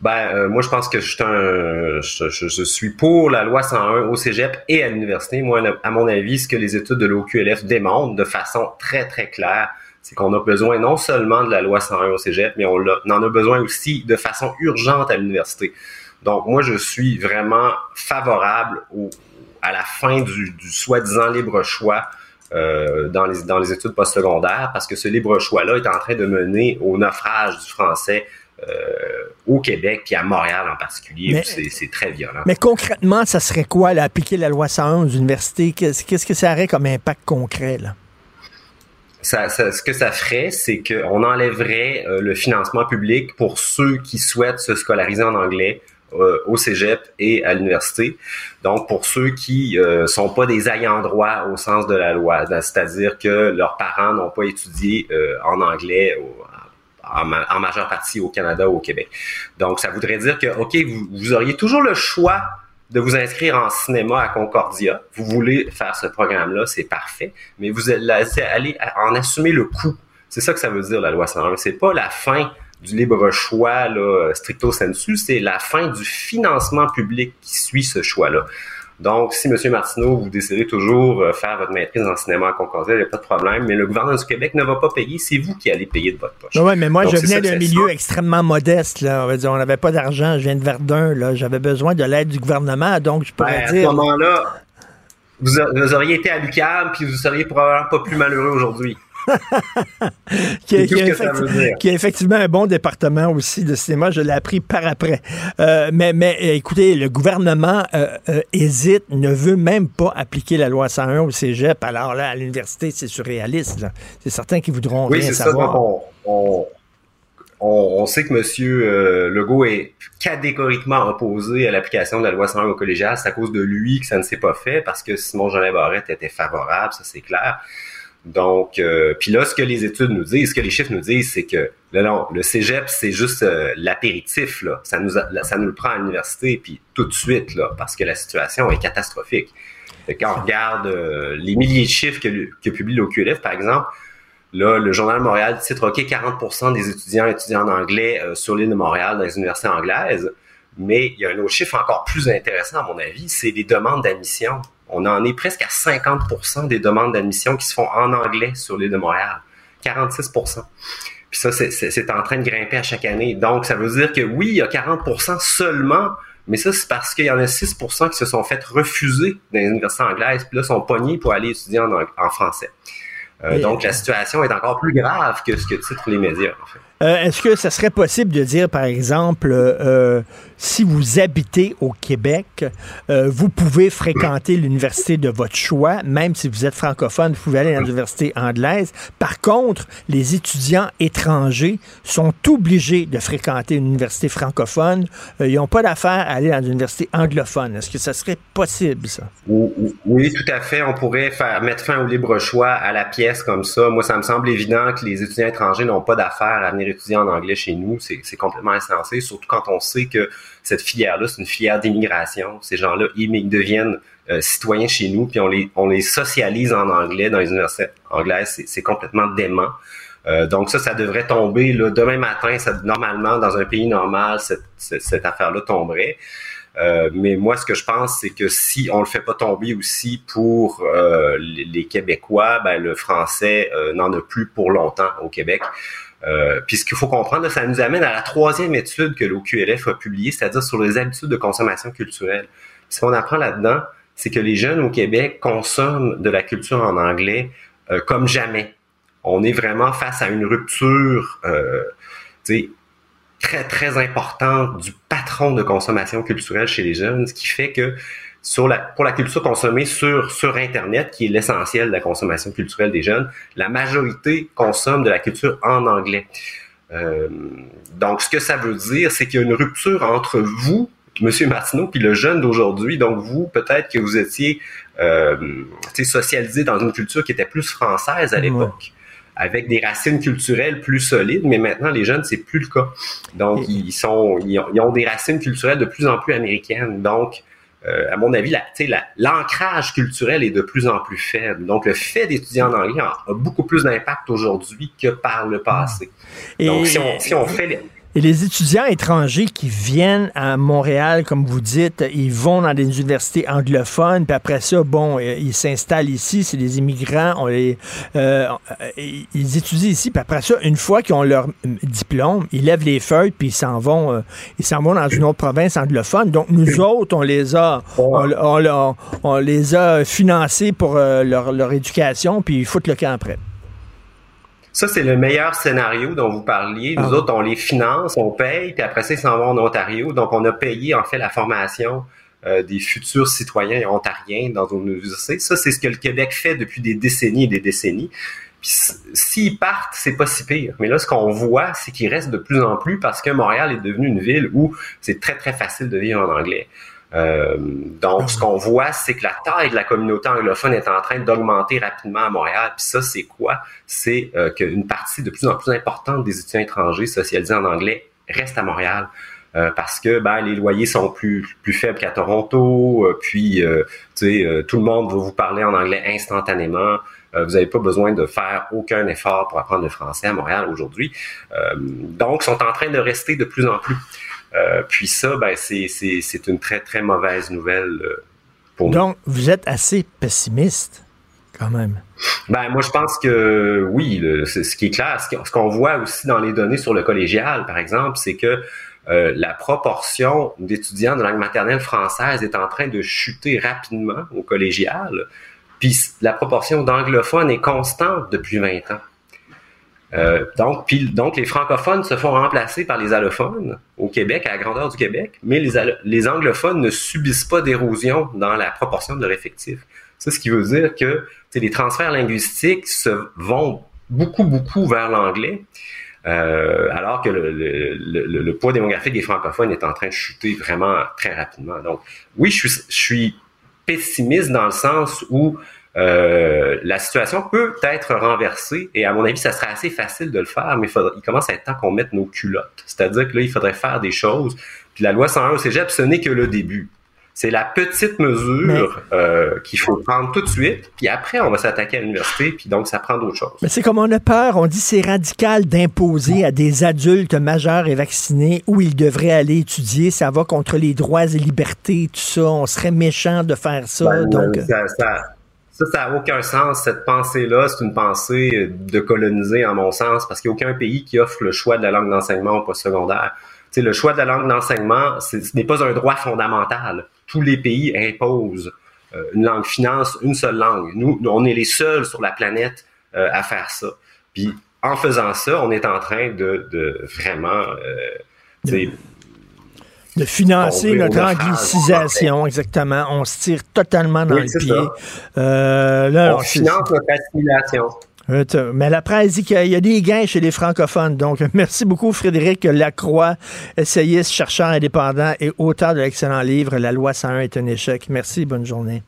Ben, euh, moi, je pense que je suis, un, je, suis pour la loi 101 au cégep et à l'université. Moi, à mon avis, ce que les études de l'OQLF démontrent de façon très, très claire, c'est qu'on a besoin non seulement de la loi 101 au cégep, mais on, en a besoin aussi de façon urgente à l'université. Donc, moi, je suis vraiment favorable au, à la fin du, du soi-disant libre choix euh, dans, les, dans les études postsecondaires, parce que ce libre choix-là est en train de mener au naufrage du français au Québec, puis à Montréal en particulier, c'est très violent. Mais concrètement, ça serait quoi, là, appliquer la loi 101 aux universités? Qu'est-ce que ça aurait comme impact concret? Là? Ça, ce que ça ferait, c'est qu'on enlèverait euh, le financement public pour ceux qui souhaitent se scolariser en anglais euh, au cégep et à l'université. Donc, pour ceux qui euh, sont pas des ayants droit au sens de la loi, c'est-à-dire que leurs parents n'ont pas étudié en anglais en, majeure partie au Canada ou au Québec. Donc, ça voudrait dire que, OK, vous, auriez toujours le choix de vous inscrire en cinéma à Concordia. Vous voulez faire ce programme-là, c'est parfait, mais vous allez en assumer le coût. C'est ça que ça veut dire, la loi 101. C'est pas la fin du libre choix là, stricto sensu, c'est la fin du financement public qui suit ce choix-là. Donc, si M. Martineau, vous décidez toujours euh, faire votre maîtrise en cinéma à Concordia, il n'y a pas de problème, mais le gouvernement du Québec ne va pas payer, c'est vous qui allez payer de votre poche. Oui, mais moi, je venais d'un milieu extrêmement modeste, là. On n'avait pas d'argent, je viens de Verdun, là. J'avais besoin de l'aide du gouvernement, donc je pourrais ben, dire... À ce moment-là, vous, auriez été à l'UQAM, puis vous seriez probablement pas plus malheureux aujourd'hui. qui, a, effectivement un bon département aussi de cinéma. Je l'ai appris par après. Euh, mais, mais écoutez, le gouvernement euh, euh, hésite, ne veut même pas appliquer la loi 101 au cégep. Alors là, à l'université, c'est surréaliste. C'est certains qui voudront rien savoir. on, on, sait que M. Legault est catégoriquement opposé à l'application de la loi 101 au collégial. C'est à cause de lui que ça ne s'est pas fait, parce que Simon Jean Barrette était favorable, ça c'est clair. Donc, euh, puis là, ce que les études nous disent, ce que les chiffres nous disent, c'est que là, non, le cégep, c'est juste euh, l'apéritif, là. Ça nous, ça nous le prend à l'université, puis tout de suite, là, parce que la situation est catastrophique. quand on regarde euh, les milliers de chiffres que, que publie l'OQLF, par exemple, là, le Journal de Montréal titre, OK, 40% des étudiants étudient en anglais sur l'île de Montréal dans les universités anglaises. Mais il y a un autre chiffre encore plus intéressant, à mon avis, c'est les demandes d'admission on en est presque à 50% des demandes d'admission qui se font en anglais sur l'île de Montréal. 46% Puis ça, c'est en train de grimper à chaque année. Donc, ça veut dire que oui, il y a 40% seulement, mais ça, c'est parce qu'il y en a 6% qui se sont fait refuser dans les universités anglaises, puis là, sont pognés pour aller étudier en, français. Euh, donc, la situation est encore plus grave que ce que titrent les médias, en fait. Euh, est-ce que ça serait possible de dire, par exemple, euh, si vous habitez au Québec, euh, vous pouvez fréquenter l'université de votre choix, même si vous êtes francophone, vous pouvez aller à l'université anglaise. Par contre, les étudiants étrangers sont obligés de fréquenter une université francophone. ils n'ont pas d'affaire à aller dans une université anglophone. Est-ce que ça serait possible, ça? Oui, tout à fait. On pourrait faire, mettre fin au libre choix à la pièce comme ça. Moi, ça me semble évident que les étudiants étrangers n'ont pas d'affaire à venir étudier en anglais chez nous, c'est complètement insensé, surtout quand on sait que cette filière-là, c'est une filière d'immigration. Ces gens-là, ils deviennent euh, citoyens chez nous, puis on les, on les socialise en anglais dans les universités anglaises. C'est complètement dément. Euh, donc ça, ça devrait tomber là, demain matin. Ça, normalement, dans un pays normal, cette, cette, affaire-là tomberait. Euh, mais moi, ce que je pense, c'est que si on le fait pas tomber aussi pour les, les, Québécois, ben, le français n'en a plus pour longtemps au Québec. Euh, puis ce qu'il faut comprendre, ça nous amène à la troisième étude que l'OQLF a publiée, c'est-à-dire sur les habitudes de consommation culturelle. ce qu'on apprend là-dedans, c'est que les jeunes au Québec consomment de la culture en anglais euh, comme jamais. On est vraiment face à une rupture euh, très, très importante du patron de consommation culturelle chez les jeunes, ce qui fait que la, pour la culture consommée sur, sur Internet, qui est l'essentiel de la consommation culturelle des jeunes, la majorité consomme de la culture en anglais. Euh, donc, ce que ça veut dire, c'est qu'il y a une rupture entre vous, Monsieur Martineau, puis le jeune d'aujourd'hui. Donc, vous, peut-être que vous étiez euh, socialisé dans une culture qui était plus française à l'époque. avec des racines culturelles plus solides, mais maintenant les jeunes c'est plus le cas. Donc ils sont ils ont, des racines culturelles de plus en plus américaines. Donc à mon avis, l'ancrage culturel est de plus en plus faible. Donc, le fait d'étudier en anglais a, beaucoup plus d'impact aujourd'hui que par le passé. Et, Donc, si on, fait... Et les étudiants étrangers qui viennent à Montréal, comme vous dites, ils vont dans des universités anglophones, puis après ça, bon, euh, ils s'installent ici, c'est des immigrants, on les, euh, ils étudient ici, puis après ça, une fois qu'ils ont leur diplôme, ils lèvent les feuilles, puis ils s'en vont, euh, ils s'en vont dans une autre province anglophone. Donc nous autres, on les a, on, on- on les a financés pour euh, leur, leur éducation, puis ils foutent le camp après. Ça, c'est le meilleur scénario dont vous parliez. Nous Ah. autres, on les finance, on paye, puis après ça, ils s'en vont en Ontario. Donc, on a payé, en fait, la formation euh, des futurs citoyens ontariens dans nos universités. Ça, c'est ce que le Québec fait depuis des décennies et des décennies. Puis, s'ils partent, c'est pas si pire. Mais là, ce qu'on voit, c'est qu'ils restent de plus en plus parce que Montréal est devenue une ville où c'est très, très facile de vivre en anglais. Euh, donc, ce qu'on voit, c'est que la taille de la communauté anglophone est en train d'augmenter rapidement à Montréal. Puis ça, c'est quoi? C'est euh, qu'une partie de plus en plus importante des étudiants étrangers socialisés en anglais reste à Montréal. Euh, parce que ben, les loyers sont plus, plus faibles qu'à Toronto, euh, puis euh, sais, tout le monde va vous parler en anglais instantanément. Vous n'avez pas besoin de faire aucun effort pour apprendre le français à Montréal aujourd'hui. Donc, sont en train de rester de plus en plus. Euh, puis ça, ben, c'est, une très, très mauvaise nouvelle euh, pour nous. Donc, vous êtes assez pessimiste, quand même. Ben, moi, je pense que oui, le- ce qui est clair, ce qu'on- ce qu'on voit aussi dans les données sur le collégial, par exemple, c'est que euh, la proportion d'étudiants de langue maternelle française est en train de chuter rapidement au collégial, puis la proportion d'anglophones est constante depuis 20 ans. Euh, donc, puis, donc, les francophones se font remplacer par les allophones au Québec, à la grandeur du Québec, mais les, les anglophones ne subissent pas d'érosion dans la proportion de leur effectif. Ça, ce qui veut dire que les transferts linguistiques se vont beaucoup, beaucoup vers l'anglais, euh, alors que le, le- le- le poids démographique des francophones est en train de chuter vraiment très rapidement. Donc, oui, je suis, je suis pessimiste dans le sens où euh, la situation peut être renversée et à mon avis, ça serait assez facile de le faire, mais il, faudrait- il commence à être temps qu'on mette nos culottes. C'est-à-dire que là, il faudrait faire des choses. Puis la loi 101 au cégep, ce n'est que le début. C'est la petite mesure euh, qu'il faut prendre tout de suite, puis après, on va s'attaquer à l'université, puis donc ça prend d'autres choses. Mais c'est comme on a peur, on dit c'est radical d'imposer à des adultes majeurs et vaccinés où ils devraient aller étudier. Ça va contre les droits et libertés, tout ça. On serait méchant de faire ça. Ben, donc, ça, ça, ça, ça n'a aucun sens. Cette pensée-là, c'est une pensée euh, de coloniser, en mon sens, parce qu'il n'y a aucun pays qui offre le choix de la langue d'enseignement au postsecondaire. Tu sais, le choix de la langue d'enseignement, ce n'est pas un droit fondamental. Tous les pays imposent euh, une langue finance, une seule langue. Nous, on est les seuls sur la planète euh, à faire ça. Puis, en faisant ça, on est en train de, de vraiment euh, de financer notre anglicisation, exactement. On se tire totalement dans Oui, le pied. Euh, là, on finance notre assimilation. Euh, Mais la presse dit qu'il y a des gains chez les francophones. Donc, merci beaucoup, Frédéric Lacroix, essayiste, chercheur indépendant et auteur de l'excellent livre La loi 101 est un échec. Merci, bonne journée.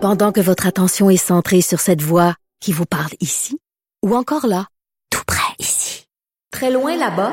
Pendant que votre attention est centrée sur cette voix qui vous parle ici, ou encore là, tout près ici, très loin là-bas,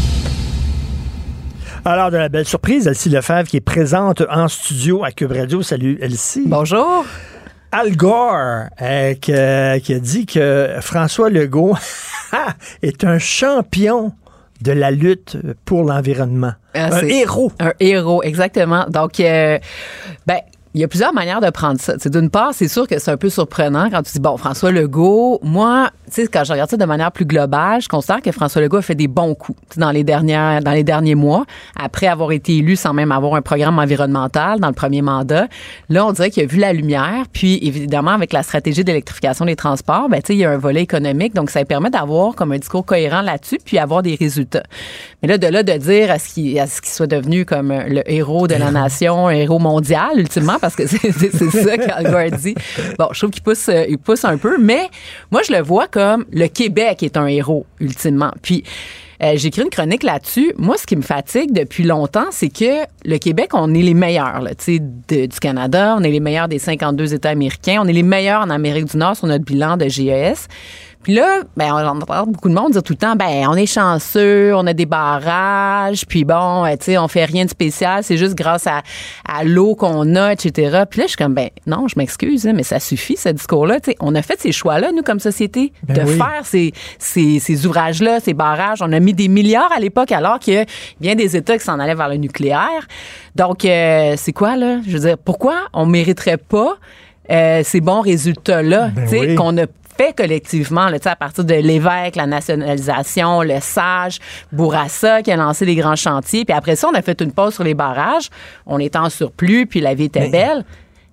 Alors, de la belle surprise, Elsie Lefebvre qui est présente en studio à Cube Radio. Salut, Elsie. Bonjour. Al Gore, euh, qui a dit que François Legault est un champion de la lutte pour l'environnement. Ah, un héros. Un héros, exactement. Donc, euh, ben, il y a plusieurs manières de prendre ça. D'une part, c'est sûr que c'est un peu surprenant quand tu dis, bon, François Legault, moi, tu sais, quand je regarde ça de manière plus globale, je considère que François Legault a fait des bons coups dans les, dernières, dans les derniers mois, après avoir été élu sans même avoir un programme environnemental dans le premier mandat. Là, on dirait qu'il a vu la lumière. Puis, évidemment, avec la stratégie d'électrification des transports, ben, tu sais, il y a un volet économique. Donc, ça permet d'avoir comme un discours cohérent là-dessus, puis avoir des résultats. Mais là, de là, de dire à ce qu'il à ce qu'il soit devenu comme le héros de la nation, un héros mondial, ultimement, parce que c'est ça qu'Al Gore dit. Bon, je trouve qu'il pousse, euh, il pousse un peu, mais moi, je le vois comme le Québec est un héros, ultimement. Puis, euh, j'ai écrit une chronique là-dessus. Moi, ce qui me fatigue depuis longtemps, c'est que le Québec, on est les meilleurs là, de- du Canada. On est les meilleurs des 52 États américains. On est les meilleurs en Amérique du Nord sur notre bilan de GES. Puis là, ben, on entend beaucoup de monde dire tout le temps, ben, on est chanceux, on a des barrages, puis bon, euh, tu sais, on fait rien de spécial, c'est juste grâce à, à l'eau qu'on a, etc. Puis là, je suis comme, ben, non, je m'excuse, hein, mais ça suffit, ce discours-là. Tu sais, on a fait ces choix-là, nous, comme société, Ben de oui. faire ces, ces, ces ouvrages-là, ces barrages. On a mis des milliards à l'époque, alors qu'il y a bien des États qui s'en allaient vers le nucléaire. Donc, euh, c'est quoi, là? Je veux dire, pourquoi on mériterait pas euh, ces bons résultats-là, Ben tu sais, oui. qu'on a fait collectivement, là, à partir de l'évêque, la nationalisation, le SAGE, Bourassa qui a lancé les grands chantiers. Puis après ça, on a fait une pause sur les barrages. On était en surplus, puis la vie était belle.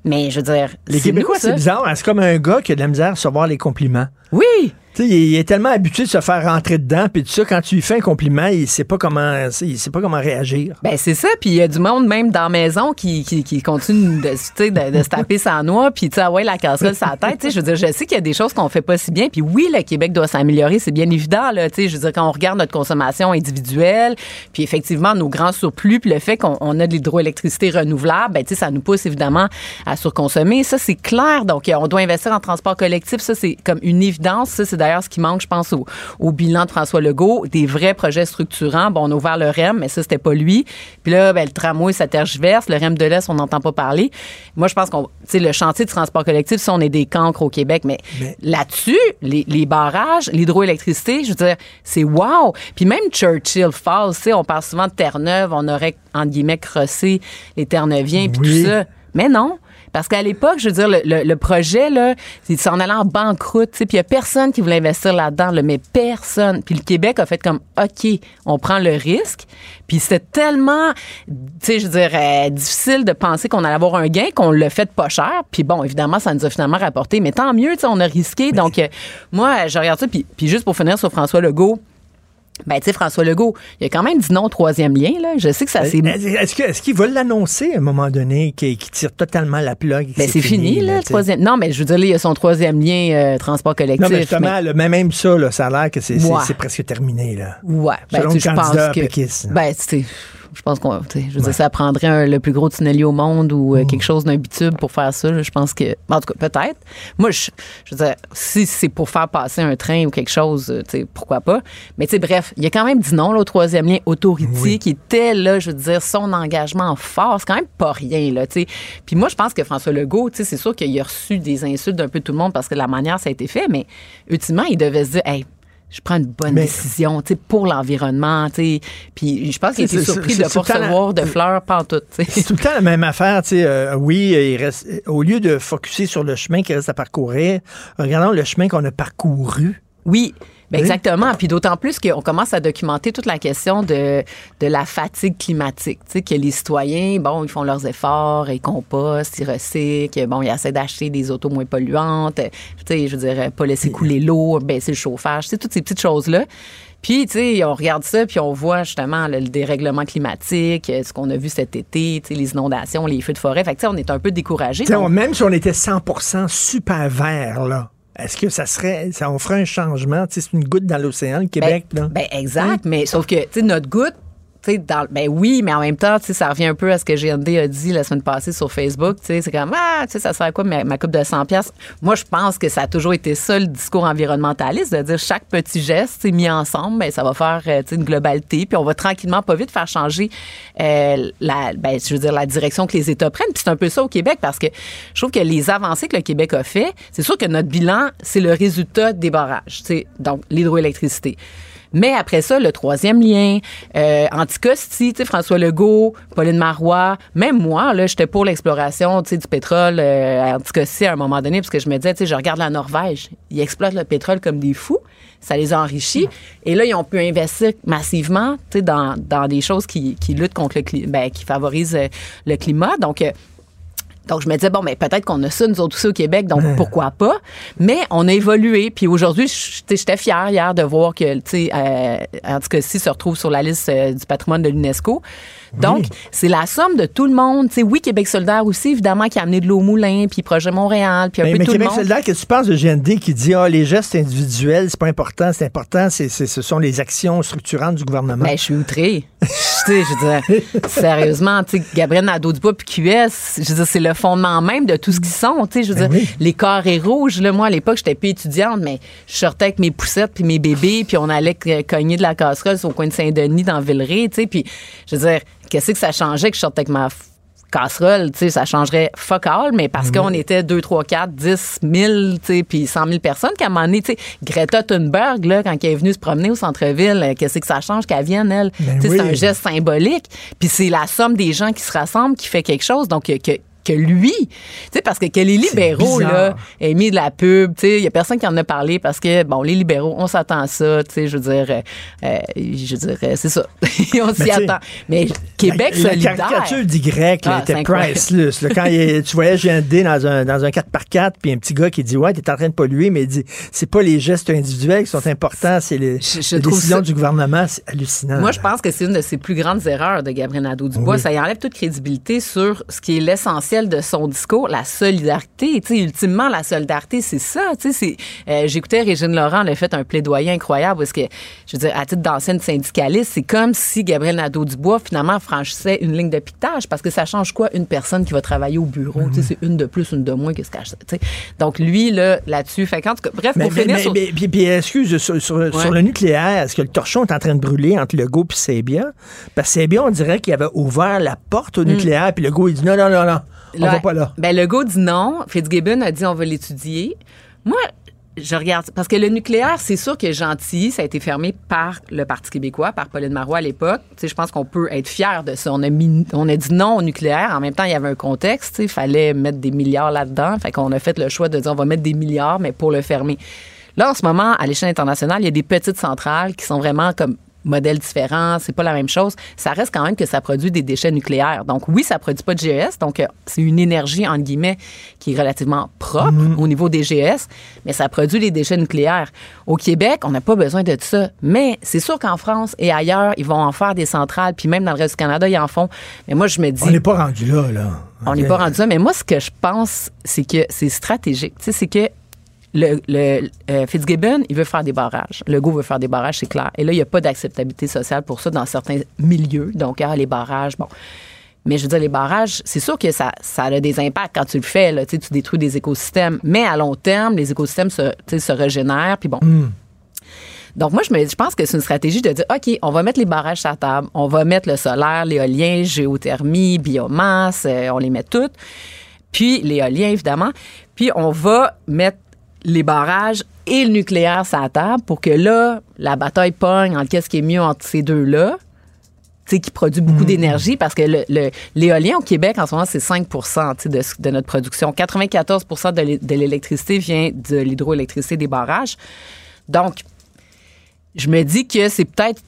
Mais je veux dire, Les c'est Québécois, c'est bizarre. C'est comme un gars qui a de la misère à recevoir les compliments? Oui. Il, est tellement habitué de se faire rentrer dedans, puis tout ça, quand tu lui fais un compliment, il sait pas comment, il sait pas comment réagir. Ben c'est ça, puis il y a du monde même dans la maison qui, qui, qui continue de, de, se taper sa noix, puis tu sais, ah ouais, la casserole sa tête, je veux dire, je sais qu'il y a des choses qu'on fait pas si bien, puis oui, le Québec doit s'améliorer, c'est bien évident, là, je veux dire, quand on regarde notre consommation individuelle, puis effectivement, nos grands surplus, puis le fait qu'on on a de l'hydroélectricité renouvelable, ben tu sais, ça nous pousse évidemment à surconsommer, ça c'est clair, donc euh, on doit investir en transport collectif, ça c'est comme une évidence, ça c'est d'ailleurs ce qui manque, je pense, au, au bilan de François Legault, des vrais projets structurants, bon, on a ouvert le REM, mais ça c'était pas lui, puis là, ben, le tramway, ça tergiverse. Le REM de l'Est, on n'entend pas parler. Moi, je pense qu'on, tu sais, le chantier de transport collectif, ça, on est des cancres au Québec. Mais, là-dessus, les, les barrages, l'hydroélectricité, je veux dire, c'est wow. Puis même Churchill Falls, tu sais, on parle souvent de Terre-Neuve, on aurait, entre guillemets, crossé les Terre-Neuviens, puis Oui. tout ça. Mais non. Parce qu'à l'époque, je veux dire, le, le- le projet, là, il s'en allait en banqueroute, tu sais, puis il y a personne qui voulait investir là-dedans, là, mais personne. Puis le Québec a fait comme, OK, on prend le risque. Puis c'était tellement, tu sais, je veux dire, euh, difficile de penser qu'on allait avoir un gain, qu'on l'a fait pas cher. Puis bon, évidemment, ça nous a finalement rapporté, mais tant mieux, tu sais, on a risqué. Donc, euh, moi, je regarde ça, puis, puis juste pour finir sur François Legault, ben, tu sais, François Legault, il a quand même dit non au troisième lien, là. Je sais que ça s'est... Est-ce que- est-ce qu'il va l'annoncer à un moment donné, qu'il qu'il tire totalement la plug? Ben, c'est fini, là, le troisième. Non, mais je veux dire, là, il y a son troisième lien euh, transport collectif. Non, mais justement, mais même ça, là, ça a l'air que c'est Ouais. presque terminé. Là. Ouais, ben, Selon tu le sais, je pense candidat que. péquiste. Ben, tu sais, je pense qu'on. Je veux dire, ça prendrait un- le plus gros tunnelier au monde ou euh, quelque chose d'un bitube pour faire ça. là. Je pense que. En tout cas, peut-être. Moi, je, je veux dire, si c'est pour faire passer un train ou quelque chose, euh, tu sais, pourquoi pas. Mais tu sais, bref, il a quand même dit non là, au troisième lien Autorité, qui était là, je veux dire, son engagement fort. C'est quand même pas rien, là, tu sais. Puis moi, je pense que François Legault, tu sais, c'est sûr qu'il a reçu des insultes d'un peu tout le monde parce que la manière ça a été fait, mais ultimement, il devait se dire, hey, je prends une bonne Mais- décision, tu sais, pour l'environnement, tu sais. Puis je pense qu'il était surpris de ne pas recevoir de fleurs pantoute, tu sais. C'est tout le temps la même affaire, tu sais. euh, oui, il reste, au lieu de focuser sur le chemin qui reste à parcourir, regardons le chemin qu'on a parcouru. Oui. Ben exactement. Puis d'autant plus qu'on commence à documenter toute la question de, de la fatigue climatique. Tu sais, que les citoyens, bon, ils font leurs efforts, ils compostent, ils recyclent, bon, ils essaient d'acheter des autos moins polluantes, tu sais, je veux dire, pas laisser couler l'eau, baisser le chauffage, tu sais, toutes ces petites choses-là. Puis, tu sais, on regarde ça, puis on voit justement le, le dérèglement climatique, euh, ce qu'on a vu cet été, tu sais, les inondations, les feux de forêt. Fait que, tu sais, on est un peu découragé. Même si on était 100% super vert, là, est-ce que ça serait, ça, on ferait un changement? Tu sais, c'est une goutte dans l'océan, le Québec, là. Ben, exact, mais sauf que, tu sais, notre goutte, ben oui, mais en même temps, ça revient un peu à ce que GND a dit la semaine passée sur Facebook. C'est comme, ah, ça sert à quoi ma, coupe de 100 pièces Moi, je pense que ça a toujours été ça, le discours environnementaliste, de dire chaque petit geste, mis ensemble, ben, ça va faire, euh, une globalité, puis on va tranquillement, pas vite, faire changer euh, la, ben, je veux dire, la direction que les États prennent. Puis c'est un peu ça au Québec, parce que je trouve que les avancées que le Québec a fait, c'est sûr que notre bilan, c'est le résultat des barrages, donc l'hydroélectricité. Mais après ça, le troisième lien, euh, Anticosti, François Legault, Pauline Marois, même moi, là, j'étais pour l'exploration, du pétrole euh, à Anticosti à un moment donné, parce que je me disais, tu je regarde la Norvège, ils exploitent le pétrole comme des fous, ça les a enrichis, et là, ils ont pu investir massivement, dans, des choses qui, luttent contre le climat, ben, qui favorisent euh, le climat. Donc, euh, donc, je me disais, bon, mais peut-être qu'on a ça, nous autres aussi au Québec, donc pourquoi pas? Mais on a évolué. Puis aujourd'hui, je- tu sais, j'étais fière hier de voir que, tu sais, euh, en tout cas, si se retrouve sur la liste euh, du patrimoine de l'UNESCO. Donc, c'est la somme de tout le monde. Oui, Québec solidaire aussi, évidemment, qui a amené de l'eau au moulin, puis Projet Montréal, puis un Mais, peu mais tout Québec le monde. solidaire, qu'est-ce que tu penses de GND qui dit ah, les gestes individuels, c'est pas important, c'est important, c'est, c'est- ce sont les actions structurantes du gouvernement? Ben, je suis sais, je veux dire, sérieusement, tu sais, Gabriel Nadeau-Dubois puis QS, je veux dire, c'est le fondement même de tout ce qu'ils sont, tu sais, je veux dire, les carrés rouges, là, moi, à l'époque, j'étais plus étudiante, mais je sortais avec mes poussettes puis mes bébés, puis on allait cogner de la casserole au coin de Saint-Denis, dans Villeray, tu sais, puis, je veux dire, qu'est-ce que ça changeait que je sortais avec ma casserole, tu sais, ça changerait fuck all, mais parce qu'on était 2, 3, 4, 10 000, tu sais, puis 100 000 personnes, qu'à un moment donné, tu sais, Greta Thunberg, là, quand elle est venue se promener au centre-ville, euh, qu'est-ce que ça change qu'elle vienne, elle? Ben Tu sais, oui. C'est un geste symbolique, puis c'est la somme des gens qui se rassemblent qui fait quelque chose, donc que, que que lui, tu sais, parce que, que les libéraux, là, aient mis de la pub, tu sais, il y a personne qui en a parlé parce que, bon, les libéraux, on s'attend à ça, tu sais, je veux dire, euh, euh, je veux dire, euh, c'est ça. on s'y attend. Mais Québec la, solidaire. La caricature d'Y Ah, était priceless. là. quand il- tu voyais GND dans un, dans un 4x4, puis un petit gars qui dit Ouais, t'es en train de polluer, mais il dit C'est pas les gestes individuels qui sont importants, c'est les, décisions ça- du gouvernement. C'est hallucinant. Moi, je pense que c'est une de ses plus grandes erreurs de Gabriel Nadeau-Dubois. Oui. Ça y enlève toute crédibilité sur ce qui est l'essentiel de son discours, la solidarité. Tu sais, ultimement, la solidarité, c'est ça. Tu sais, euh, j'écoutais Régine Laurent, elle a fait un plaidoyer incroyable parce que, je veux dire, à titre d'ancienne syndicaliste, c'est comme si Gabriel Nadeau-Dubois, finalement, franchissait une ligne de piquetage parce que ça change quoi une personne qui va travailler au bureau? Tu sais, c'est une de plus, une de moins, qu'est-ce qu'elle, tu sais. Donc, lui, là, là-dessus, fait tout cas, bref, Mais, pour mais, finir mais- sur- puis, puis, excuse, sur, sur- Ouais. sur le nucléaire, est-ce que le torchon est en train de brûler entre Legault et Sébia? Parce que Sébia, on dirait qu'il avait ouvert la porte au nucléaire, puis Legault, il dit non, non, non, non, on Là, va pas là. Ben, Legault dit non. Fitzgibbon a dit on va l'étudier. Moi, je regarde. Parce que le nucléaire, c'est sûr que Gentilly, ça a été fermé par le Parti québécois, par Pauline Marois à l'époque. Tu sais, je pense qu'on peut être fier de ça. On a, mis, on a dit non au nucléaire. En même temps, il y avait un contexte. tu sais, Il fallait mettre des milliards là-dedans. Fait qu'on a fait le choix de dire on va mettre des milliards, mais pour le fermer. Là, en ce moment, à l'échelle internationale, il y a des petites centrales qui sont vraiment comme modèles différents, c'est pas la même chose. Ça reste quand même que ça produit des déchets nucléaires. Donc oui, ça produit pas de GES, donc euh, c'est une énergie entre guillemets qui est relativement propre au niveau des GES, mais ça produit des déchets nucléaires. Au Québec, on n'a pas besoin de ça, mais c'est sûr qu'en France et ailleurs, ils vont en faire des centrales, puis même dans le reste du Canada, ils en font. Mais moi, je me dis On n'est pas rendu là, là. on n'est pas rendu là, mais moi, ce que je pense, c'est que c'est stratégique. Tu sais, c'est que le, le euh, Fitzgibbon, il veut faire des barrages. Le veut faire des barrages, c'est clair. Et là, il n'y a pas d'acceptabilité sociale pour ça dans certains milieux. Donc, ah, les barrages, bon. Mais je veux dire, les barrages, c'est sûr que ça, ça a des impacts quand tu le fais. Là, tu détruis des écosystèmes. Mais à long terme, les écosystèmes se, se régénèrent. Puis bon, donc, moi, je, me, je pense que c'est une stratégie de dire, OK, on va mettre les barrages sur la table, on va mettre le solaire, l'éolien, géothermie, biomasse, euh, on les met toutes. Puis l'éolien, évidemment. Puis on va mettre les barrages et le nucléaire sur la table pour que là, la bataille pogne entre qu'est-ce qui est mieux entre ces deux-là. qui produit beaucoup d'énergie parce que le- le- l'éolien au Québec en ce moment, c'est 5 tu sais, de, de notre production. 94 de l'é- de l'électricité vient de l'hydroélectricité des barrages. Donc, je me dis que c'est peut-être,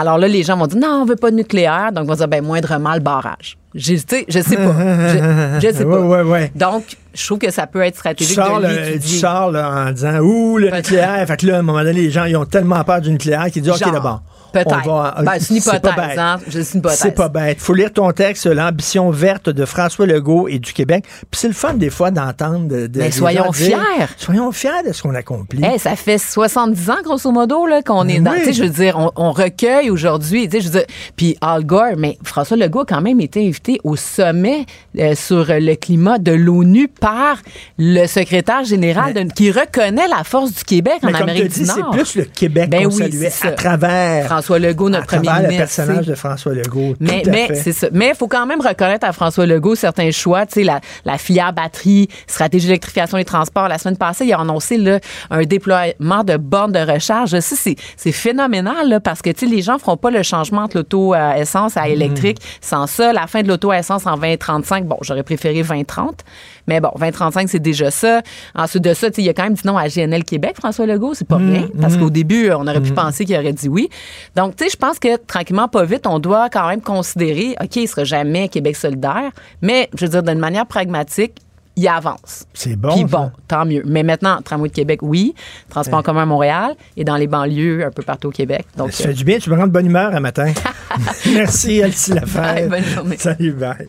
alors là, les gens vont dire non, on veut pas de nucléaire, donc on va dire ben moindrement le barrage. Je, je sais pas. Je, je sais pas. Ouais, ouais, ouais. Donc, je trouve que ça peut être Tu stratégique sors, de le- tu sors là, en disant Ouh, le nucléaire. Fait que là, à un moment donné, les gens ils ont tellement peur du nucléaire qu'ils disent OK, d'abord. Peut-être. Ben, c'est une pas hypothèse, hein. C'est. C'est pas bête. faut lire ton texte, L'ambition verte de François Legault et du Québec. Puis c'est le fun, des fois, d'entendre. De, de- Mais soyons dire, fiers. Soyons fiers de ce qu'on accomplit. Hey, ça fait 70 ans, grosso modo, là, qu'on est dans. Oui. Tu sais, je veux dire, on, on recueille aujourd'hui. Tu sais, je veux dire, puis Al Gore, mais François Legault a quand même été invité au sommet euh, sur le climat de l'ONU par le secrétaire général de- qui reconnaît la force du Québec Mais en comme Amérique du dis, c'est Nord. plus le Québec Ben qu'on oui, saluait c'est à travers François Legault, notre à premier le ministre. personnage de François Legault. Mais, mais c'est ça. Mais il faut quand même reconnaître à François Legault certains choix. Tu sais, la, la filière batterie, stratégie d'électrification des transports. La semaine passée, il a annoncé là, un déploiement de bornes de recharge. Ça, c'est, phénoménal là, parce que tu sais, les gens ne feront pas le changement entre l'auto à essence à électrique sans ça. La fin de l'auto à essence en 2035, bon, j'aurais préféré 2030. Mais bon, 2035, c'est déjà ça. Ensuite de ça, il a quand même dit non à GNL Québec, François Legault. C'est pas rien. Parce qu'au début, on aurait pu penser qu'il aurait dit oui. Donc, tu sais, je pense que tranquillement, pas vite, on doit quand même considérer, OK, il sera jamais Québec solidaire, mais je veux dire, d'une manière pragmatique, il avance. C'est bon. Puis bon, tant mieux. Mais maintenant, tramway de Québec, oui. Transport en commun à Montréal et dans les banlieues un peu partout au Québec. Donc, Ça fait du bien, tu me rends de bonne humeur un matin. Merci, Elsie Bye, Lafayette. bonne journée. Salut, bye.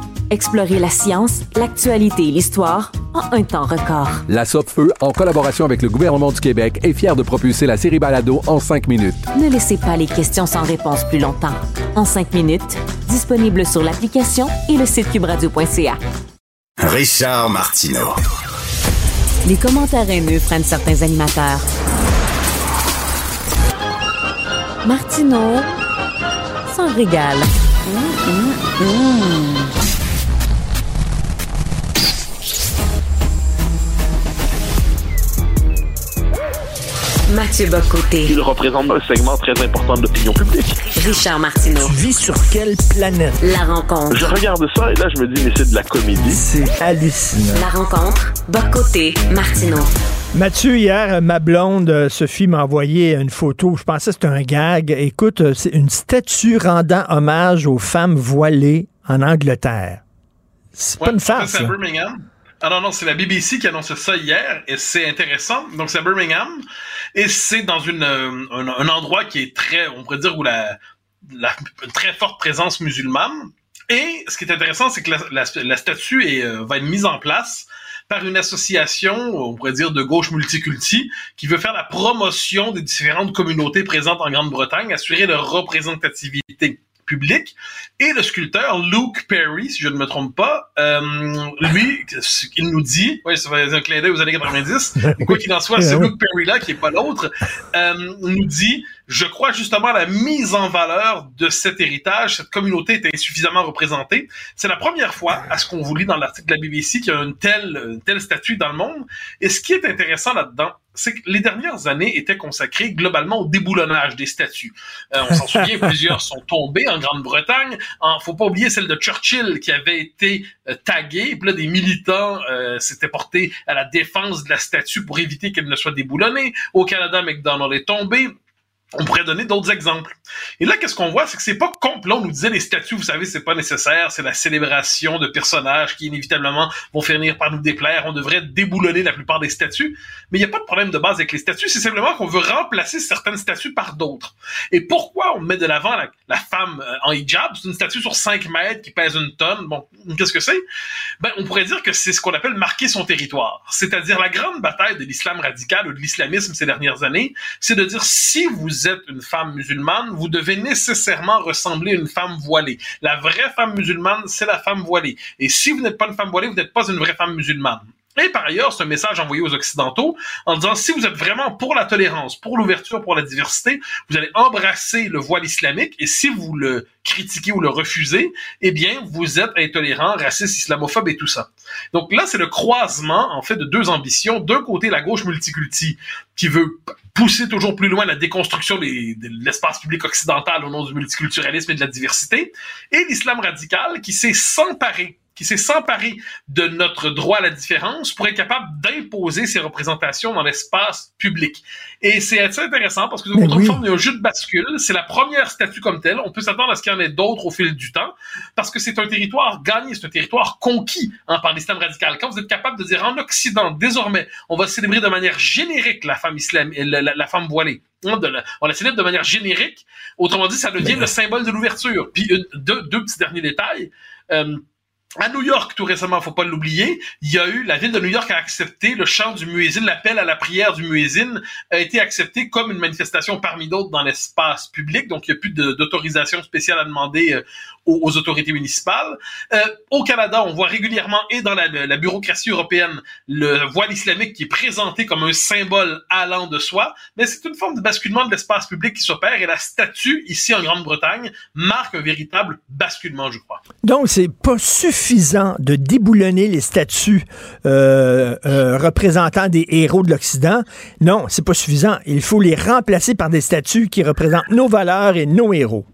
Explorez la science, l'actualité et l'histoire en un temps record. La Feu, en collaboration avec le gouvernement du Québec, est fière de propulser la série Balado en cinq minutes. Ne laissez pas les questions sans réponse plus longtemps. En cinq minutes, disponible sur l'application et le site cubradio.ca. Richard Martineau. Les commentaires haineux prennent certains animateurs. Martineau s'en régale. Mathieu Bocoté. Il représente un segment très important de l'opinion publique. Richard Martineau. Tu vis sur quelle planète? La rencontre. Je regarde ça et là, je me dis, mais c'est de la comédie. C'est hallucinant. La rencontre. Bocoté. Martineau. Mathieu, hier, ma blonde euh, Sophie m'a envoyé une photo. Je pensais que c'était un gag. Écoute, euh, c'est une statue rendant hommage aux femmes voilées en Angleterre. C'est pas une farce. C'est à. Birmingham. Ah non, non, c'est la BBC qui annonçait ça hier et c'est intéressant. Donc, c'est à Birmingham et c'est dans une, euh, un, endroit qui est très, on pourrait dire, où la, la très forte présence musulmane. Et ce qui est intéressant, c'est que la, statue euh, va être mise en place par une association, on pourrait dire de gauche multiculti, qui veut faire la promotion des différentes communautés présentes en Grande-Bretagne, assurer leur représentativité Et le sculpteur Luke Perry, si je ne me trompe pas, euh, lui, ce qu'il nous dit, ouais, ça va un clin d'œil aux années 90, mais quoi qu'il en soit, c'est Luke Perry là, qui est pas l'autre, euh, nous dit, je crois justement à la mise en valeur de cet héritage, cette communauté est insuffisamment représentée. C'est la première fois, à ce qu'on vous lit dans l'article de la BBC, qu'il y a une telle, une telle statue dans le monde. Et ce qui est intéressant là-dedans, c'est que les dernières années étaient consacrées globalement au déboulonnage des statues. Euh, on s'en souvient, plusieurs sont tombés en Grande-Bretagne. En, faut pas oublier celle de Churchill qui avait été euh, taguée. Puis là, des militants euh, s'étaient portés à la défense de la statue pour éviter qu'elle ne soit déboulonnée. Au Canada, McDonald est tombé. On pourrait donner d'autres exemples. Et là, qu'est-ce qu'on voit, c'est que c'est pas complot. On nous disait les statues, vous savez, c'est pas nécessaire. C'est la célébration de personnages qui inévitablement vont finir par nous déplaire. On devrait déboulonner la plupart des statues. Mais il n'y a pas de problème de base avec les statues. C'est simplement qu'on veut remplacer certaines statues par d'autres. Et pourquoi on met de l'avant la, femme euh, en hijab? C'est une statue sur 5 mètres qui pèse une tonne. Bon, qu'est-ce que c'est? Ben, on pourrait dire que c'est ce qu'on appelle marquer son territoire. C'est-à-dire la grande bataille de l'islam radical ou de l'islamisme ces dernières années, c'est de dire si vous êtes une femme musulmane, vous devez nécessairement ressembler à une femme voilée. La vraie femme musulmane, c'est la femme voilée. Et si vous n'êtes pas une femme voilée, vous n'êtes pas une vraie femme musulmane. Et par ailleurs, c'est un message envoyé aux Occidentaux en disant si vous êtes vraiment pour la tolérance, pour l'ouverture, pour la diversité, vous allez embrasser le voile islamique et si vous le critiquez ou le refusez, eh bien, vous êtes intolérant, raciste, islamophobe et tout ça. Donc là, c'est le croisement, en fait, de deux ambitions. D'un côté, la gauche multiculti qui veut pousser toujours plus loin la déconstruction de l'espace public occidental au nom du multiculturalisme et de la diversité, et l'islam radical qui s'est s'emparer qui s'est s'emparer de notre droit à la différence pour être capable d'imposer ses représentations dans l'espace public. Et c'est assez intéressant parce que de toute oui. forme, il y a un jeu de bascule. C'est la première statue comme telle. On peut s'attendre à ce qu'il y en ait d'autres au fil du temps parce que c'est un territoire gagné, c'est un territoire conquis hein, par l'islam radical. Quand vous êtes capable de dire en Occident, désormais, on va célébrer de manière générique la femme islam, la, la- la femme voilée. hein, de la- on la célèbre de manière générique. Autrement dit, ça devient le symbole de l'ouverture. Puis deux petits derniers détails. Euh, à New York, tout récemment, faut pas l'oublier, il y a eu, la ville de New York a accepté le chant du muezzin, l'appel à la prière du muezzin a été accepté comme une manifestation parmi d'autres dans l'espace public, donc il n'y a plus d'autorisation spéciale à demander euh, aux, aux autorités municipales. Euh, au Canada, on voit régulièrement, et dans la, la bureaucratie européenne, le voile islamique qui est présenté comme un symbole allant de soi, mais c'est une forme de basculement de l'espace public qui s'opère, et la statue, ici en Grande-Bretagne, marque un véritable basculement, je crois. Donc, c'est pas suffisant de déboulonner les statuts euh, euh, représentant des héros de l'Occident. Non, c'est pas suffisant. Il faut les remplacer par des statuts qui représentent nos valeurs et nos héros.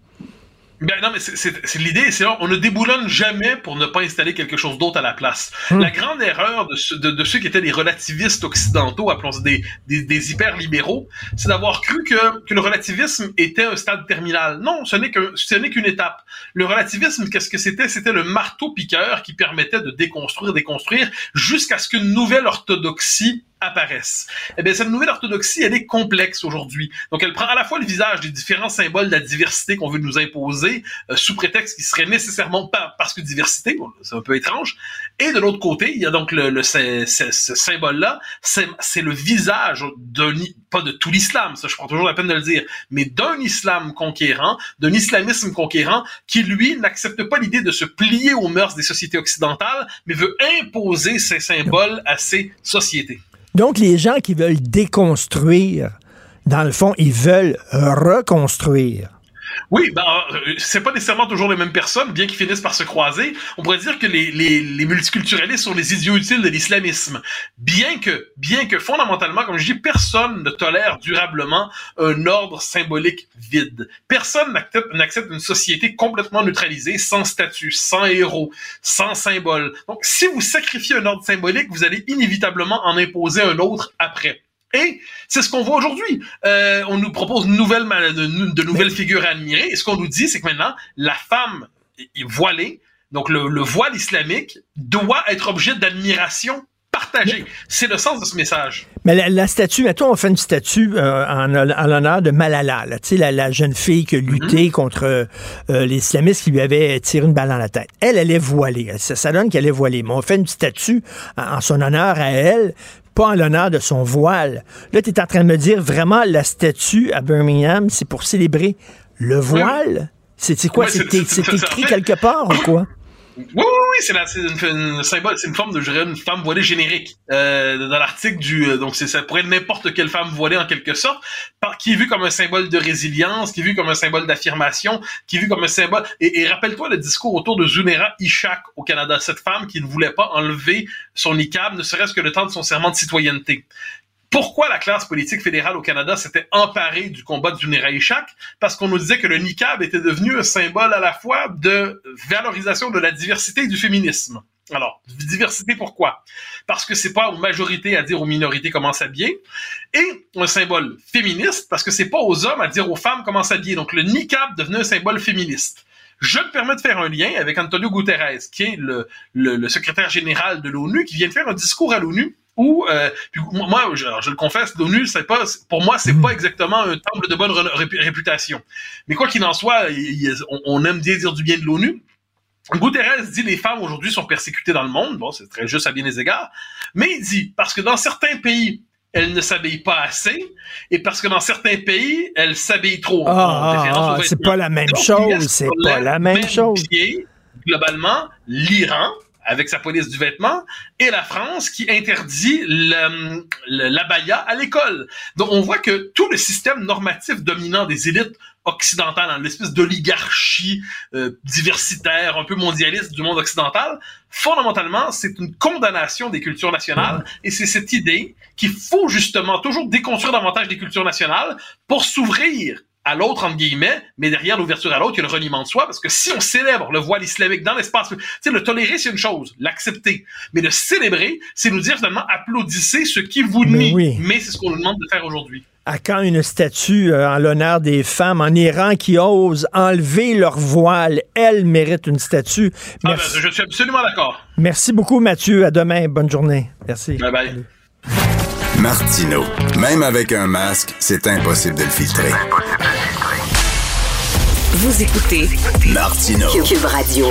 Ben non, mais c'est- l'idée, c'est là, on ne déboulonne jamais pour ne pas installer quelque chose d'autre à la place. Hmm. La grande erreur de, ceux- de, de ceux qui étaient les relativistes occidentaux, appelons ça des, des, des hyper-libéraux, c'est d'avoir cru que, que le relativisme était un stade terminal. Non, ce n'est qu'un- ce n'est qu'une étape. Le relativisme, qu'est-ce que c'était? C'était le marteau-piqueur qui permettait de déconstruire, déconstruire, jusqu'à ce qu'une nouvelle orthodoxie apparaisse. Eh bien, cette nouvelle orthodoxie, elle est complexe aujourd'hui. Donc, elle prend à la fois le visage des différents symboles de la diversité qu'on veut nous imposer, euh, sous prétexte qu'il serait nécessairement pas parce que diversité, c'est un peu étrange. Et de l'autre côté, il y a donc le, le- ce, ce- symbole-là, c'est le visage d'un, pas de tout l'islam, ça je prends toujours la peine de le dire, mais d'un islam conquérant, d'un islamisme conquérant, qui lui n'accepte pas l'idée de se plier aux mœurs des sociétés occidentales, mais veut imposer ses symboles à ces sociétés. Donc, les gens qui veulent déconstruire, dans le fond, ils veulent reconstruire. Oui, ben, euh, c'est pas nécessairement toujours les mêmes personnes, bien qu'ils finissent par se croiser. On pourrait dire que les, les, les multiculturalistes sont les idiots utiles de l'islamisme. Bien que, bien que fondamentalement, comme je dis, personne ne tolère durablement un ordre symbolique vide. Personne n'accepte n'accepte une société complètement neutralisée, sans statut, sans héros, sans symbole. Donc, si vous sacrifiez un ordre symbolique, vous allez inévitablement en imposer un autre après. Et c'est ce qu'on voit aujourd'hui. Euh, on nous propose de nouvelles, ma- de, de nouvelles figures à admirer. Et ce qu'on nous dit, c'est que maintenant, la femme est voilée, donc le, le voile islamique, doit être objet d'admiration partagée. C'est le sens de ce message. Mais la, la statue, mettons, on fait une statue euh, en, en l'honneur de Malala, là, la, la jeune fille qui a lutté contre euh, euh, les islamistes qui lui avaient tiré une balle dans la tête. Elle, elle est voilée. Ça, ça donne qu'elle est voilée. Mais on fait une statue en, en son honneur à elle, pas en l'honneur de son voile. Là, tu es en train de me dire, vraiment, la statue à Birmingham, c'est pour célébrer le voile? C'est c'est quoi? Ouais, c'est écrit quelque part ou quoi? Oui, oui, oui, c'est une, une symbole, c'est une forme de, je dirais, une femme voilée générique. Euh, dans l'article du, euh, donc c'est ça pourrait être n'importe quelle femme voilée en quelque sorte, par, qui est vue comme un symbole de résilience, qui est vue comme un symbole d'affirmation, qui est vue comme un symbole. Et, et rappelle-toi le discours autour de Zunera Ishak au Canada, cette femme qui ne voulait pas enlever son niqab, ne serait-ce que le temps de son serment de citoyenneté. Pourquoi la classe politique fédérale au Canada s'était emparée du combat de Zunera Ishak? Parce qu'on nous disait que le niqab était devenu un symbole à la fois de valorisation de la diversité et du féminisme. Alors, diversité pourquoi? Parce que c'est pas aux majorités à dire aux minorités comment s'habiller, et un symbole féministe parce que c'est pas aux hommes à dire aux femmes comment s'habiller. Donc le niqab devenait un symbole féministe. Je me permets de faire un lien avec Antonio Guterres, qui est le secrétaire général de l'ONU, qui vient de faire un discours à l'ONU où, euh, puis moi, je, le confesse, l'ONU, c'est pas, pour moi, c'est pas exactement un temple de bonne réputation. Mais quoi qu'il en soit, il- il- on, on aime bien dire du bien de l'ONU. Guterres dit les femmes aujourd'hui sont persécutées dans le monde. Bon, c'est très juste à bien des égards. Mais il dit parce que dans certains pays, elles ne s'habillent pas assez, et parce que dans certains pays, elles s'habillent trop. Ah, ah, c'est pas la même Donc, chose, c'est pas la même même chose. pied, globalement, l'Iran, avec sa police du vêtement, et la France qui interdit l'abaya à l'école. Donc on voit que tout le système normatif dominant des élites occidentales, dans l'espèce d'oligarchie euh, diversitaire, un peu mondialiste du monde occidental, fondamentalement, c'est une condamnation des cultures nationales, et c'est cette idée qu'il faut justement toujours déconstruire davantage des cultures nationales pour s'ouvrir à l'autre, entre guillemets, mais derrière l'ouverture à l'autre, il y a le reniement de soi, parce que si on célèbre le voile islamique dans l'espace, tu sais, le tolérer, c'est une chose, l'accepter, mais le célébrer, c'est nous dire finalement, applaudissez ce qui vous Mais oui. mais c'est ce qu'on nous demande de faire aujourd'hui. À quand une statue euh, en l'honneur des femmes en Iran qui osent enlever leur voile? Elles méritent une statue. Ah, ben, Merci, je suis absolument d'accord. Merci beaucoup, Mathieu. À demain. Bonne journée. Merci. Bye bye. Martino. Même avec un masque, c'est impossible de le filtrer. Vous écoutez Martino. Cube Radio.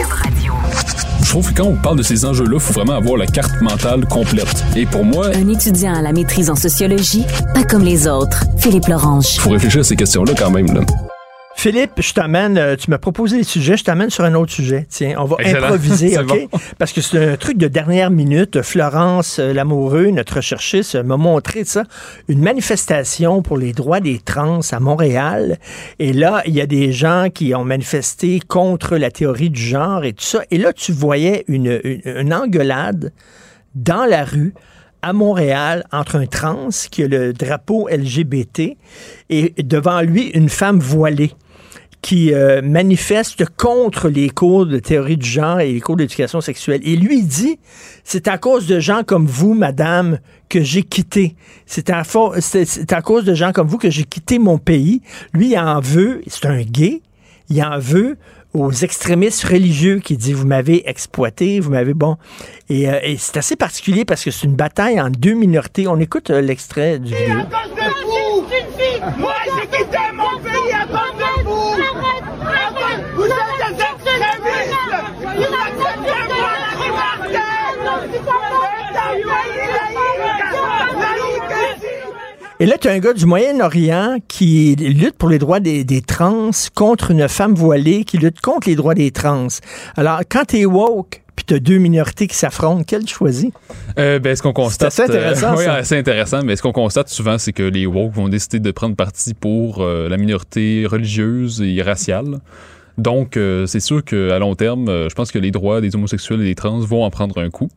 Je trouve que quand on parle de ces enjeux-là, il faut vraiment avoir la carte mentale complète. Et pour moi, Un étudiant à la maîtrise en sociologie, pas comme les autres. Philippe Lorange. il faut réfléchir à ces questions-là quand même. Là. Philippe, je t'amène, euh, tu m'as proposé des sujets, je t'amène sur un autre sujet. Tiens, on va Excellent. improviser, OK? bon. Parce que c'est un truc de dernière minute. Florence euh, Lamoureux, notre recherchiste, m'a montré ça, une manifestation pour les droits des trans à Montréal. Et là, il y a des gens qui ont manifesté contre la théorie du genre et tout ça. Et là, tu voyais une, une, une engueulade dans la rue à Montréal entre un trans qui a le drapeau LGBT et devant lui une femme voilée qui euh, manifeste contre les cours de théorie du genre et les cours d'éducation sexuelle. Et lui, dit, c'est à cause de gens comme vous, madame, que j'ai quitté. C'est à, c'est- à cause de gens comme vous que j'ai quitté mon pays. Lui, il en veut, c'est un gay, il en veut aux extrémistes religieux qui dit vous m'avez exploité, vous m'avez bon. Et, euh, et c'est assez particulier parce que c'est une bataille en deux minorités. On écoute euh, l'extrait du vidéo. cause de vous Moi, j'ai quitté mon pays à cause de vous Arrête Vous êtes des extrémistes Vous acceptez pas la liberté C'est un pays laïque Laïque ici Et là, tu as un gars du Moyen-Orient qui lutte pour les droits des, des trans contre une femme voilée qui lutte contre les droits des trans. Alors, quand tu es woke, puis tu as deux minorités qui s'affrontent, quelle tu choisis? Euh, ben, ce qu'on constate. C'est intéressant, euh, oui, intéressant, mais ce qu'on constate souvent, c'est que les woke vont décider de prendre parti pour euh, la minorité religieuse et raciale. Donc, euh, c'est sûr qu'à long terme, je pense que les droits des homosexuels et des trans vont en prendre un coup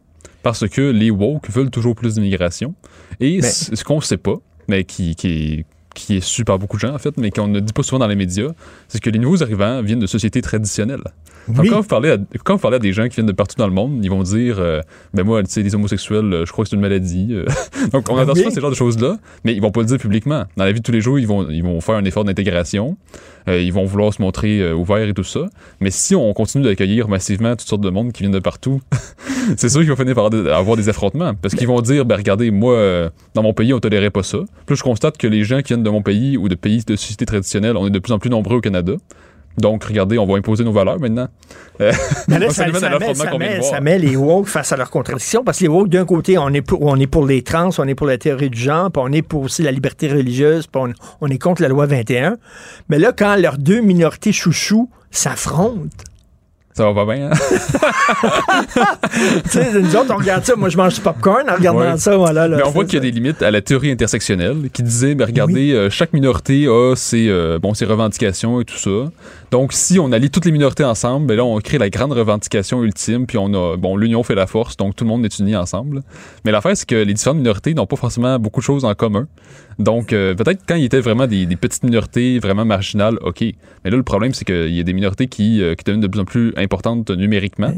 parce que les woke veulent toujours plus d'immigration. Et Mais- ce qu'on ne sait pas, mais qui, qui, est, qui est su par beaucoup de gens, en fait, mais qu'on ne dit pas souvent dans les médias, c'est que les nouveaux arrivants viennent de sociétés traditionnelles. Donc, quand, vous parlez à, quand vous parlez à des gens qui viennent de partout dans le monde, ils vont dire euh, Ben moi, tu sais, les homosexuels, euh, je crois que c'est une maladie. euh. Donc, on Ben entend oui. souvent ces genres de choses-là, mais ils vont pas le dire publiquement. Dans la vie de tous les jours, ils vont, ils vont faire un effort d'intégration. euh, ils vont vouloir se montrer ouverts et tout ça. Mais si on continue d'accueillir massivement toutes sortes de monde qui viennent de partout, c'est sûr qu'il va finir par avoir des- affrontements. Parce qu'ils vont dire, ben regardez, moi, euh, dans mon pays, on tolérait pas ça. Puis je constate que les gens qui viennent de mon pays ou de pays de sociétés traditionnelles, on est de plus en plus nombreux au Canada. Donc, regardez, on va imposer nos valeurs maintenant. Euh, Mais là, ça, ça met, ça met- voir. ça met les woke face à leurs contradictions parce que les woke, d'un côté, on est, pour, on est pour les trans, on est pour la théorie du genre, puis on est pour aussi la liberté religieuse, puis on, on est contre la loi 21. Mais là, quand leurs deux minorités chouchous s'affrontent, Ça va pas bien, hein? tu sais, nous autres, on regarde ça. Moi, je mange du popcorn en regardant Ouais. ça. Voilà, là, mais on voit qu'il y a des limites à la théorie intersectionnelle qui disait, mais regardez, euh, chaque minorité a ses, euh, bon, ses revendications et tout ça. Donc, si on allie toutes les minorités ensemble, ben là, on crée la grande revendication ultime, puis on a, bon, l'union fait la force, donc tout le monde est uni ensemble. Mais l'affaire, c'est que les différentes minorités n'ont pas forcément beaucoup de choses en commun. Donc, euh, peut-être quand il était vraiment des, des petites minorités vraiment marginales, OK. Mais là, le problème, c'est qu'il y a des minorités qui, euh, qui deviennent de plus en plus importantes numériquement.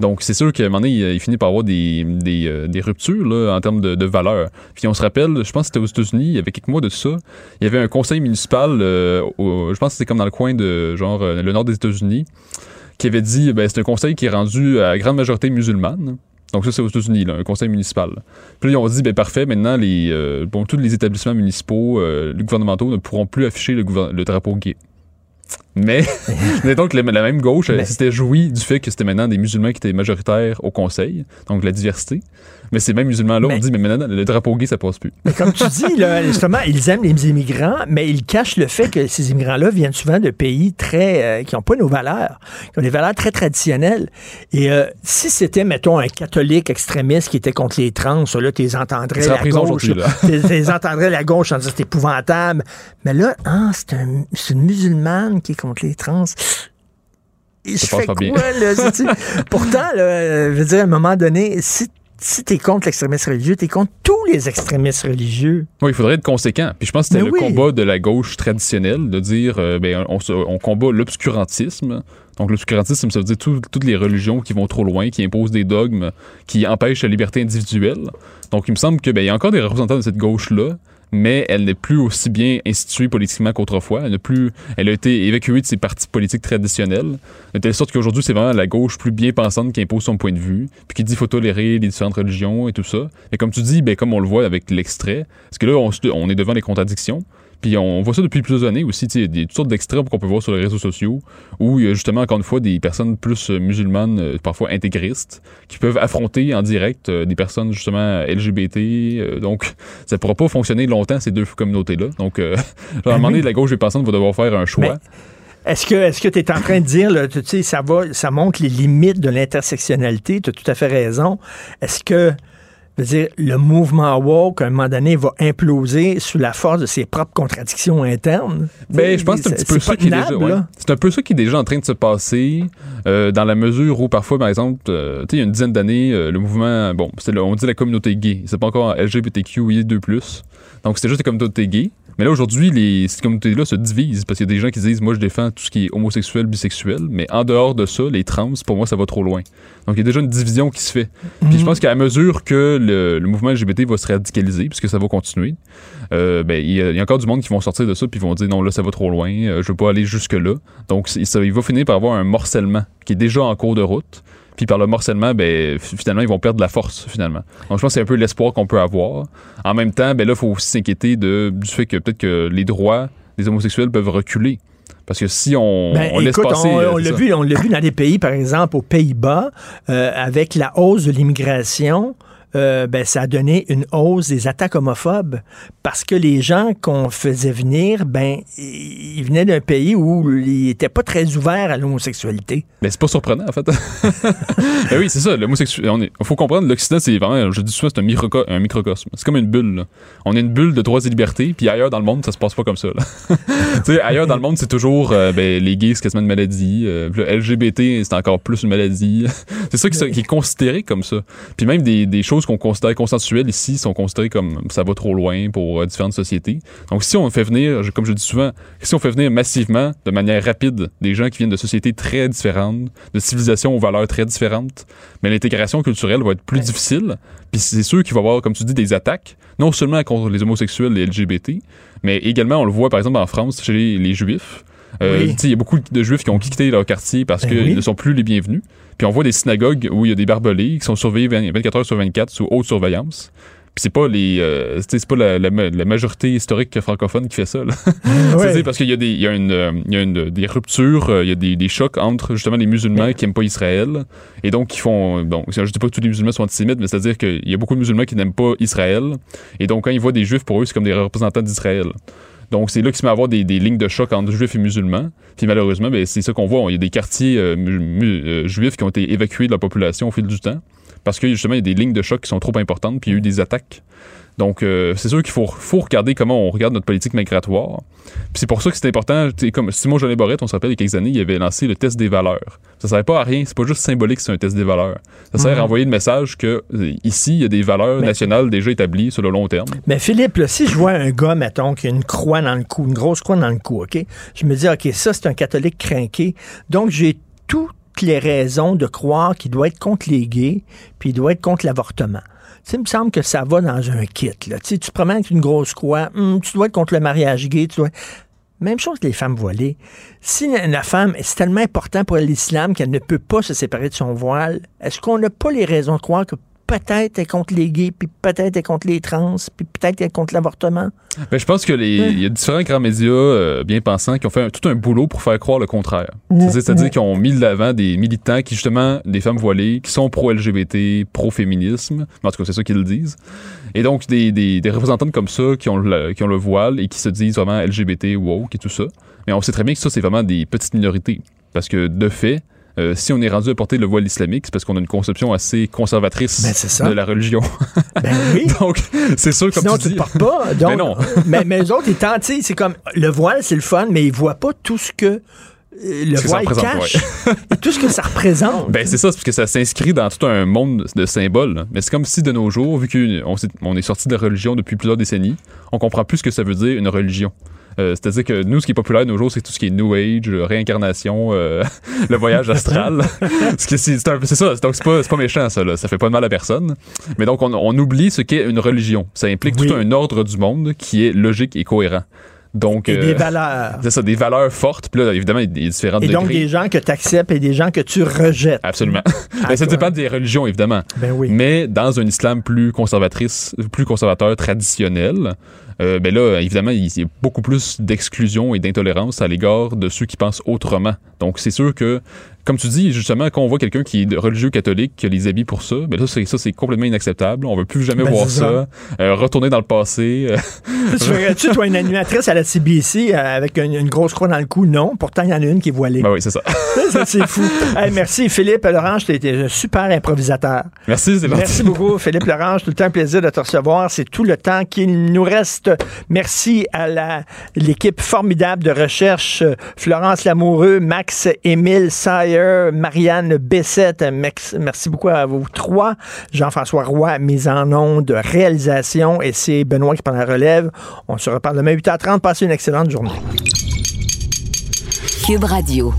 Donc, c'est sûr qu'à un moment donné, il, il finit par avoir des, euh, des ruptures là, en termes de, de valeur. Puis on se rappelle, je pense que c'était aux États-Unis, il y avait quelques mois de ça, il y avait un conseil municipal, euh, je pense que c'était comme dans le coin de genre euh, le nord des États-Unis, qui avait dit, ben, c'est un conseil qui est rendu à grande majorité musulmane. Donc ça, c'est aux États-Unis, un conseil municipal. Puis là, ils ont dit, ben parfait, maintenant, euh, bon, tous les établissements municipaux, euh, gouvernementaux ne pourront plus afficher le drapeau gay. Mais, mais donc, la, même gauche, elle s'était jouie du fait que c'était maintenant des musulmans qui étaient majoritaires au Conseil, donc la diversité. Mais ces mêmes musulmans-là ont dit, mais maintenant, le drapeau gay, ça passe plus. Mais comme tu dis, là, justement, ils aiment les immigrants, mais ils cachent le fait que ces immigrants-là viennent souvent de pays très euh, qui n'ont pas nos valeurs, qui ont des valeurs très traditionnelles. Et euh, si c'était, mettons, un catholique extrémiste qui était contre les trans, là, tu les entendrais la gauche. Tu les entendrais la gauche en disant c'est épouvantable. Mais là, hein, c'est un- c'est une musulmane qui est contre les trans. Et je fais quoi, là? Pourtant, là, je veux dire, à un moment donné, si, si t'es contre l'extrémisme religieux, t'es contre tous les extrémistes religieux. Oui, il faudrait être conséquent. Puis je pense que c'était le oui. combat de la gauche traditionnelle de dire euh, ben, on, on combat l'obscurantisme. Donc l'obscurantisme, ça veut dire tout- toutes les religions qui vont trop loin, qui imposent des dogmes, qui empêchent la liberté individuelle. Donc il me semble que ben, il y a encore des représentants de cette gauche-là, mais elle n'est plus aussi bien instituée politiquement qu'autrefois. Elle, plus, elle a été évacuée de ses partis politiques traditionnels, de telle sorte qu'aujourd'hui, c'est vraiment la gauche plus bien pensante qui impose son point de vue, puis qui dit faut tolérer les différentes religions et tout ça. Et comme tu dis, ben, comme on le voit avec l'extrait, parce que là, on est devant les contradictions. Puis on voit ça depuis plusieurs années aussi, tu sais, des toutes sortes d'extraits qu'on peut voir sur les réseaux sociaux, où il y a justement, encore une fois, des personnes plus euh, musulmanes, euh, parfois intégristes, qui peuvent affronter en direct euh, des personnes justement LGBT. donc, ça pourra pas fonctionner longtemps, ces deux communautés-là. Donc, euh, à un moment donné, la gauche et pensante va devoir faire un choix. Est-ce que est-ce que tu es en train de dire, là, tu sais, ça va, ça montre les limites de l'intersectionnalité, tu as tout à fait raison. Est-ce que je veux dire, le mouvement woke, à un moment donné, va imploser sous la force de ses propres contradictions internes? Ben, je pense que c'est un petit peu ça qui est déjà. ouais. C'est un peu ça qui est déjà en train de se passer, euh, dans la mesure où parfois, par exemple, euh, il y a une dizaine d'années, euh, le mouvement, bon, le- on dit la communauté gay, c'est pas encore LGBTQI2+. Donc c'était juste la communauté gay. Mais là, aujourd'hui, les, ces communautés-là se divisent parce qu'il y a des gens qui disent, moi, je défends tout ce qui est homosexuel, bisexuel, mais en dehors de ça, les trans, pour moi, ça va trop loin. Donc, il y a déjà une division qui se fait. Puis je pense qu'à mesure que le, le mouvement LGBT va se radicaliser, puisque ça va continuer, euh, ben, il y, a- il y a encore du monde qui vont sortir de ça puis vont dire, non, là, ça va trop loin, euh, je veux pas aller jusque-là. Donc, ça, il va finir par avoir un morcellement qui est déjà en cours de route. Puis par le morcellement, ben, finalement, ils vont perdre de la force, finalement. Donc, je pense que c'est un peu l'espoir qu'on peut avoir. En même temps, ben là, il faut aussi s'inquiéter du fait que peut-être que les droits des homosexuels peuvent reculer. Parce que si on, Ben, on laisse écoute, passer... on, euh, on l'a vu, on l'a vu dans des pays, par exemple, aux Pays-Bas, euh, avec la hausse de l'immigration. Euh, ben, ça a donné une hausse des attaques homophobes parce que les gens qu'on faisait venir, ben, ils venaient d'un pays où ils n'étaient pas très ouverts à l'homosexualité. Mais c'est pas surprenant, en fait. ben oui, c'est ça. Est- Il faut comprendre, l'Occident, c'est vraiment, je dis souvent, c'est un, microco- un microcosme. C'est comme une bulle. On est une bulle de droits et libertés, puis ailleurs dans le monde, ça se passe pas comme ça. là. ailleurs dans le monde, c'est toujours, euh, ben, les gays, c'est quasiment une maladie. Euh, le LGBT, c'est encore plus une maladie. c'est ça qui, qui est considéré comme ça. Puis même des, des choses qu'on considère consensuelles ici sont considérées comme ça va trop loin pour euh, différentes sociétés. Donc si on fait venir, comme je dis souvent, si on fait venir massivement, de manière rapide, des gens qui viennent de sociétés très différentes, de civilisations aux valeurs très différentes, mais l'intégration culturelle va être plus difficile. Puis c'est sûr qu'il va y avoir, comme tu dis, des attaques, non seulement contre les homosexuels et LGBT, mais également, on le voit par exemple en France, chez les, les Juifs. Euh, Oui. Il y a beaucoup de Juifs qui ont quitté leur quartier parce Ben qu'ils oui. ne sont plus les bienvenus. Puis on voit des synagogues où il y a des barbelés qui sont surveillés 20 24 heures sur 24 sous haute surveillance. Puis c'est pas les, euh, c'est pas la, la ma- la majorité historique francophone qui fait ça. Là. C'est parce qu'il y a des, il y a une, euh, il y a une- des ruptures, euh, il y a des, des chocs entre justement les musulmans qui aiment pas Israël et donc qui font, bon, je dis pas que tous les musulmans sont antisémites, mais c'est-à-dire qu'il y a beaucoup de musulmans qui n'aiment pas Israël et donc quand ils voient des juifs pour eux, c'est comme des représentants d'Israël. Donc, c'est là qu'il se met avoir des, lignes de choc entre juifs et musulmans. Puis malheureusement, ben, c'est ça qu'on voit. Il y a des quartiers euh, euh, juifs qui ont été évacués de la population au fil du temps. Parce que justement, il y a des lignes de choc qui sont trop importantes, puis il y a eu des attaques. Donc, euh, c'est sûr qu'il faut, faut regarder comment on regarde notre politique migratoire. Puis c'est pour ça que c'est important. Comme Simon Jolin Borette, on se rappelle, il y a quelques années, il avait lancé le test des valeurs. Ça ne servait pas à rien. C'est pas juste symbolique, c'est un test des valeurs. Ça sert Mhm. à envoyer le message que euh, ici, il y a des valeurs Mais- nationales déjà établies sur le long terme. Mais Philippe, là, si je vois un gars, mettons, qui a une croix dans le cou, une grosse croix dans le cou, OK? Je me dis, OK, ça, c'est un catholique craqué. Donc, j'ai toutes les raisons de croire qu'il doit être contre les gays, puis il doit être contre l'avortement. Sais, il me semble que ça va dans un kit, là. Tu te promènes avec une grosse croix, hum, tu dois être contre le mariage gay, tu dois... Même chose que les femmes voilées. Si la, femme, c'est tellement important pour l'islam qu'elle ne peut pas se séparer de son voile, est-ce qu'on n'a pas les raisons de croire que peut-être est contre les gays, puis peut-être est contre les trans, puis peut-être est contre l'avortement. Ben, je pense que les, il y a différents grands médias euh, bien pensants qui ont fait un- tout un boulot pour faire croire le contraire. Mm, C'est- C'est-à-dire mm. qu'ils ont mis de l'avant des militants qui, justement, des femmes voilées, qui sont pro-LGBT, pro-féminisme. En tout cas, c'est ça qu'ils le disent. Et donc, des, des, des représentantes comme ça qui ont, le, qui ont le voile et qui se disent vraiment LGBT, woke et tout ça. Mais on sait très bien que ça, c'est vraiment des petites minorités. Parce que, de fait, euh, si on est rendu à porter le voile islamique, c'est parce qu'on a une conception assez conservatrice Ben, ça. de la religion. Ben oui. donc, c'est sûr, comme Sinon, tu tu dis... portes pas. Donc, Ben non. mais, mais eux autres, ils tentent, c'est comme le voile, c'est le fun, mais ils voient pas tout ce que euh, le voile cache ouais. et tout ce que ça représente. Ben c'est ça, c'est parce que ça s'inscrit dans tout un monde de symboles. Mais c'est comme si de nos jours, vu qu'on est sorti de la religion depuis plusieurs décennies, on comprend plus ce que ça veut dire une religion. Euh, C'est-à-dire que nous, ce qui est populaire de nos jours, c'est tout ce qui est New Age, euh, réincarnation, euh, le voyage astral. C'est ça, donc c'est pas, pas méchant ça, là. ça fait pas de mal à personne. Mais donc on, on oublie ce qu'est une religion. Ça implique Oui. tout un ordre du monde qui est logique et cohérent. Donc, Et euh, des valeurs. C'est ça, des valeurs fortes. Puis là, évidemment, il y a différents Et degrés. donc des gens que tu acceptes et des gens que tu rejettes. Absolument. Ben, ça dépend des religions, évidemment. Ben oui. Mais dans un islam plus conservatrice, plus conservateur, traditionnel, euh, ben là, évidemment, il y a beaucoup plus d'exclusion et d'intolérance à l'égard de ceux qui pensent autrement. Donc, c'est sûr que, comme tu dis, justement, quand on voit quelqu'un qui est de- religieux catholique, qui a les habits pour ça, ben là, c'est, ça, c'est complètement inacceptable. On veut plus jamais Ben, voir ça. Euh, retourner dans le passé. Tu verrais-tu, toi, une animatrice à la CBC euh, avec une, une grosse croix dans le cou? Non. Pourtant, il y en a une qui est voilée. ben oui, c'est ça. Ça, c'est fou. Hey, merci, Philippe Lorange. Tu été un super improvisateur. Merci, c'est. Merci beaucoup, Philippe Lorange. Tout le temps un plaisir de te recevoir. C'est tout le temps qu'il nous reste. Merci à la- l'équipe formidable de recherche. Florence Lamoureux, Max Émile Sayer, Marianne Bessette. Merci beaucoup à vous trois. Jean-François Roy, mise en onde, réalisation. Et c'est Benoît qui prend la relève. On se reparle demain 8h30. Passez une excellente journée. Cube Radio.